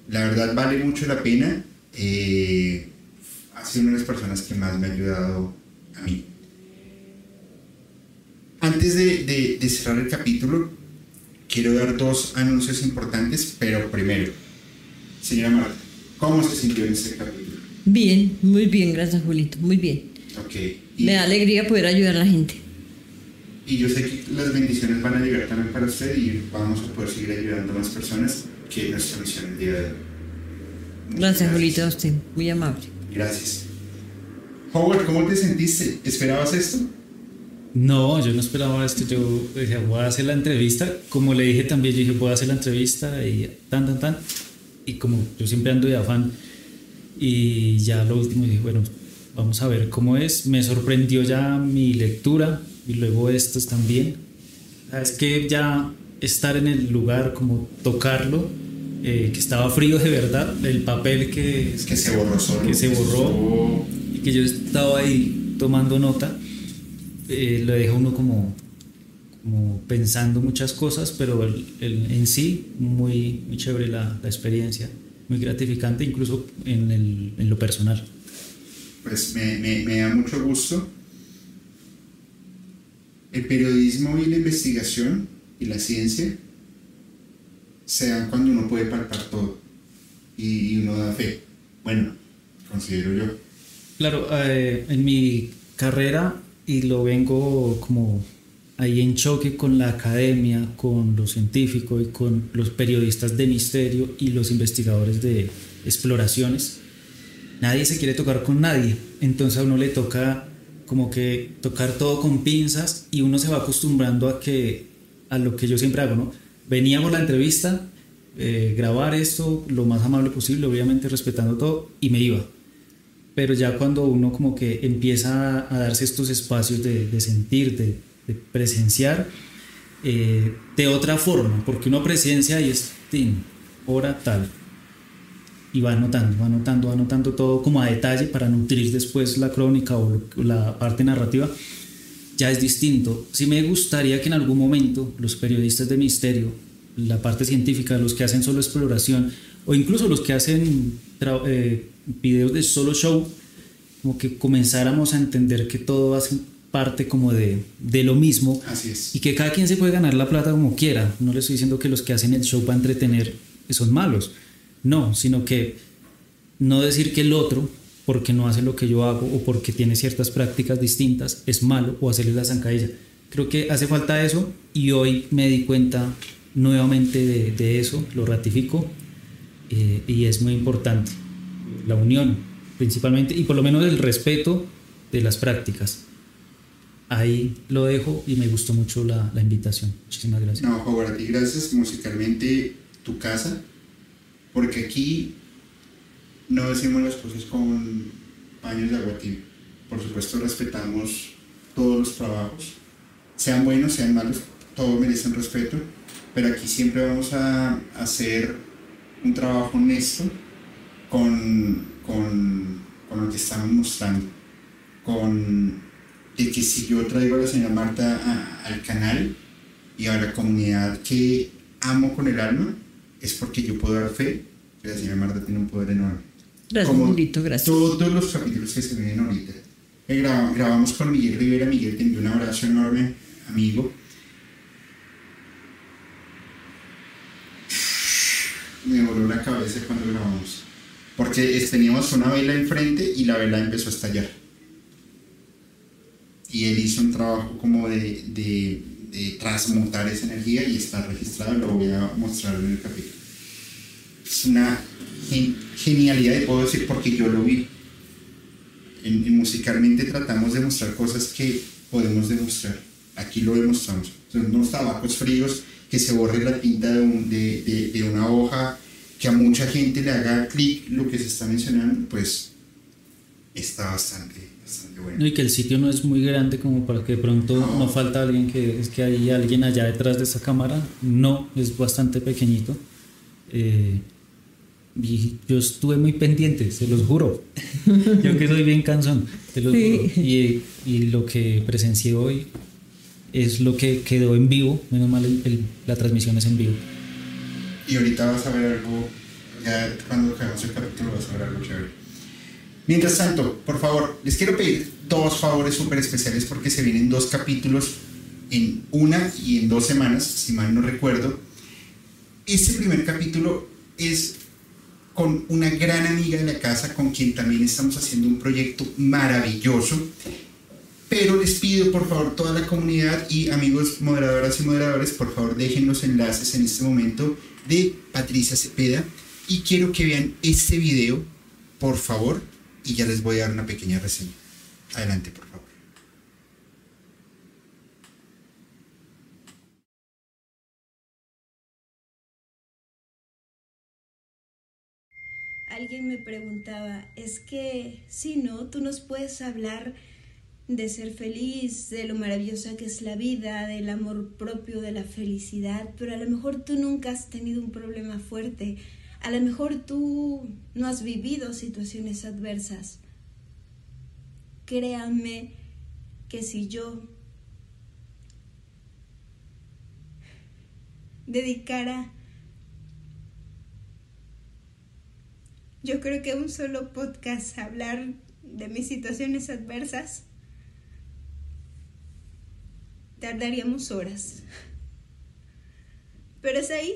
La verdad vale mucho la pena. eh, ha sido una de las personas que más me ha ayudado a mí. Antes de, de- de cerrar el capítulo, quiero dar dos anuncios importantes, pero primero, señora Marta, ¿cómo se sintió en este capítulo? Bien, muy bien, gracias Julito, muy bien. Ok. Y, Me da alegría poder ayudar a la gente. y yo sé que las bendiciones van a llegar también para usted y vamos a poder seguir ayudando a más personas que es nuestra misión el día de hoy. Muchas Gracias Julito a usted, muy amable. Gracias. Howard, ¿cómo te sentiste? ¿Esperabas esto? No, yo no esperaba esto. Yo dije, voy a hacer la entrevista. Como le dije también, yo dije, voy a hacer la entrevista y tan, tan, tan. Y como yo siempre ando de afán, y ya lo último dije, bueno, vamos a ver cómo es. Me sorprendió ya mi lectura y luego estos también. Es que ya estar en el lugar, como tocarlo, eh, que estaba frío de verdad, el papel que, que se borró solo. Que se borró. Y que yo estaba ahí tomando nota, eh, lo deja uno como, como pensando muchas cosas, pero el- el- en sí muy, muy chévere la, la experiencia, muy gratificante incluso en, el- en lo personal. Pues me, me, me da mucho gusto. El periodismo y la investigación y la ciencia se dan cuando uno puede palpar todo y, uno da fe. Bueno, considero yo. Claro, eh, en mi carrera y lo vengo como ahí en choque con la academia, con lo científico y con los periodistas de misterio y los investigadores de exploraciones. Nadie se quiere tocar con nadie, entonces a uno le toca como que tocar todo con pinzas y uno se va acostumbrando a que a lo que yo siempre hago, ¿no? Veníamos la entrevista, eh, grabar esto lo más amable posible, obviamente respetando todo y me iba pero ya cuando uno como que empieza a darse estos espacios de, de sentir, de, de presenciar, eh, de otra forma, porque uno presencia y es, tin, hora tal, y va anotando, va anotando, va anotando todo como a detalle para nutrir después la crónica o la parte narrativa, ya es distinto. Sí me gustaría que en algún momento los periodistas de misterio, la parte científica, los que hacen solo exploración, o incluso los que hacen eh, videos de solo show, como que comenzáramos a entender que todo hace parte como de, de lo mismo Así es. y que cada quien se puede ganar la plata como quiera. No le estoy diciendo que los que hacen el show para entretener son malos. No, sino que no decir que el otro, porque no hace lo que yo hago o porque tiene ciertas prácticas distintas, es malo o hacerle la zancadilla. Creo que hace falta eso y hoy me di cuenta nuevamente de, de eso, lo ratifico eh, y es muy importante. La unión, principalmente, y por lo menos el respeto de las prácticas. Ahí lo dejo y me gustó mucho la, la invitación. Muchísimas gracias. No, Howard, gracias musicalmente tu casa, porque aquí no decimos las cosas con paños de agua tibia. Por supuesto respetamos todos los trabajos, sean buenos, sean malos, todos merecen respeto, pero aquí siempre vamos a hacer un trabajo honesto con, con, con lo que estamos mostrando, con de que si yo traigo a la señora Marta a- al canal y a la comunidad que amo con el alma, es porque yo puedo dar fe que la señora Marta tiene un poder enorme. Gracias, Como gracias. Todos los capítulos que se vienen ahorita. Eh, graba- grabamos con Miguel Rivera, Miguel te envió un abrazo enorme, amigo. Me voló la cabeza cuando grabamos. Porque teníamos una vela enfrente y la vela empezó a estallar. Y él hizo un trabajo como de, de- transmutar esa energía y está registrado, lo voy a mostrar en el capítulo. Es una gen- genialidad y puedo decir porque yo lo vi. En, en musicalmente tratamos de mostrar cosas que podemos demostrar. Aquí lo demostramos. Son unos tabacos fríos que se borre la tinta de una hoja, que a mucha gente le haga clic lo que se está mencionando, pues está bastante, bastante bueno. No, y que el sitio no es muy grande como para que de pronto No. no, falta alguien que es que hay alguien allá detrás de esa cámara. No, es bastante pequeñito. Eh, y yo estuve muy pendiente, se los juro. yo que soy bien cansón, te los Sí. juro. Y, y lo que presencié hoy es lo que quedó en vivo. Menos mal el- el- la transmisión es en vivo. Y ahorita vas a ver algo, ya cuando acabemos el capítulo vas a ver algo chévere. Mientras tanto, por favor, les quiero pedir dos favores súper especiales porque se vienen dos capítulos en una y en dos semanas, si mal no recuerdo. Este primer capítulo es con una gran amiga de la casa con quien también estamos haciendo un proyecto maravilloso. Pero les pido por favor toda la comunidad y amigos moderadoras y moderadores, por favor dejen los enlaces en este momento de Patricia Cepeda y quiero que vean este video, por favor, y ya les voy a dar una pequeña reseña. Adelante, por favor. Alguien me preguntaba, es que si no, tú nos puedes hablar de ser feliz, de lo maravillosa que es la vida, del amor propio, de la felicidad, pero a lo mejor tú nunca has tenido un problema fuerte, a lo mejor tú no has vivido situaciones adversas. Créanme que si yo dedicara Yo creo que un solo podcast a hablar de mis situaciones adversas tardaríamos horas. Pero es ahí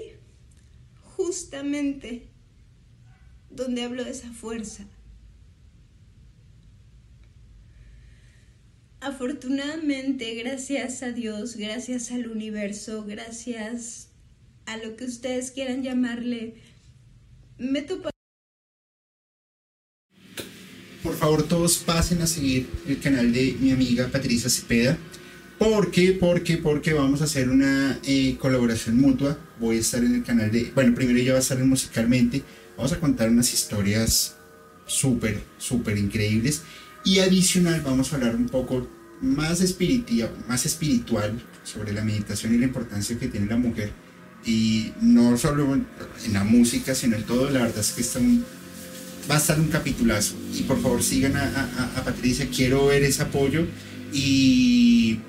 justamente donde hablo de esa fuerza. Afortunadamente, gracias a Dios, gracias al universo, gracias a lo que ustedes quieran llamarle, me topo Por favor, todos pasen a seguir el canal de mi amiga Patricia Cepeda. ¿Por qué? Porque, porque vamos a hacer una eh, colaboración mutua. Voy a estar en el canal de... Bueno, primero ella va a estar en musicalmente. Vamos a contar unas historias súper, súper increíbles. Y adicional vamos a hablar un poco más, más espiritual sobre la meditación y la importancia que tiene la mujer. Y no solo en la música, sino en todo. La verdad es que está un, va a estar un capitulazo. Y por favor sigan a- a Patricia, quiero ver ese apoyo. Y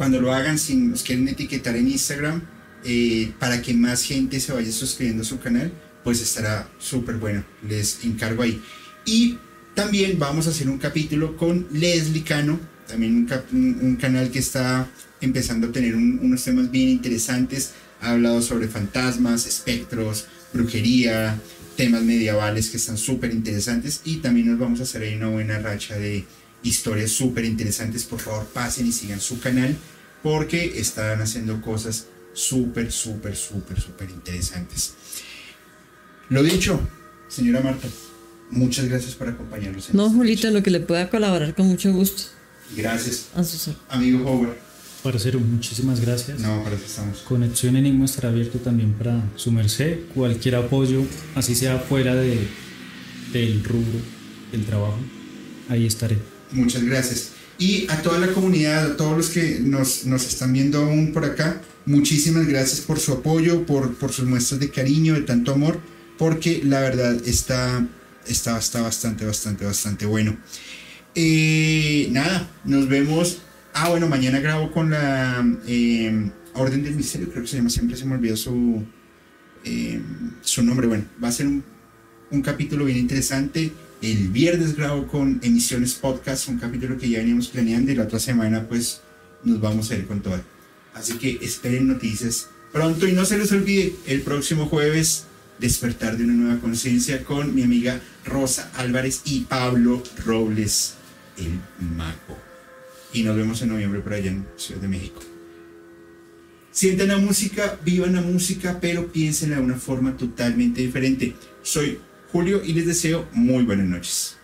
cuando lo hagan, si nos quieren etiquetar en Instagram, eh, para que más gente se vaya suscribiendo a su canal, pues estará súper bueno. Les encargo ahí. Y también vamos a hacer un capítulo con Leslie Cano, también un, canal que está empezando a tener un- unos temas bien interesantes. Ha hablado sobre fantasmas, espectros, brujería, temas medievales que están súper interesantes y también nos vamos a hacer ahí una buena racha de historias súper interesantes. Por favor, pasen y sigan su canal porque están haciendo cosas súper, súper, súper, súper interesantes. Lo dicho, señora Marta, muchas gracias por acompañarnos. en No, Julito, noche. lo que le pueda colaborar con mucho gusto. Gracias, A amigo Howard. Parcero, muchísimas gracias. No, para eso estamos. Conexión Enigma estará abierto también para su merced. Cualquier apoyo, así sea fuera de, del rubro del trabajo, ahí estaré. Muchas gracias. Y a toda la comunidad, a todos los que nos, nos están viendo aún por acá, muchísimas gracias por su apoyo, por, por sus muestras de cariño, de tanto amor, porque la verdad está, está, está bastante, bastante, bastante bueno. Eh, nada, nos vemos. Ah, bueno, mañana grabo con la eh, Orden del Misterio, creo que se llama, siempre se me olvidó su, eh, su nombre. Bueno, va a ser un, un capítulo bien interesante. El viernes grabo con Emisiones Podcast, un capítulo que ya veníamos planeando y la otra semana pues nos vamos a ir con todo. Así que esperen noticias pronto y no se les olvide el próximo jueves despertar de una nueva conciencia con mi amiga Rosa Álvarez y Pablo Robles, el mago. Y nos vemos en noviembre por allá en Ciudad de México. Sientan la música, vivan la música, pero piénsenla de una forma totalmente diferente. Soy Julio y les deseo muy buenas noches.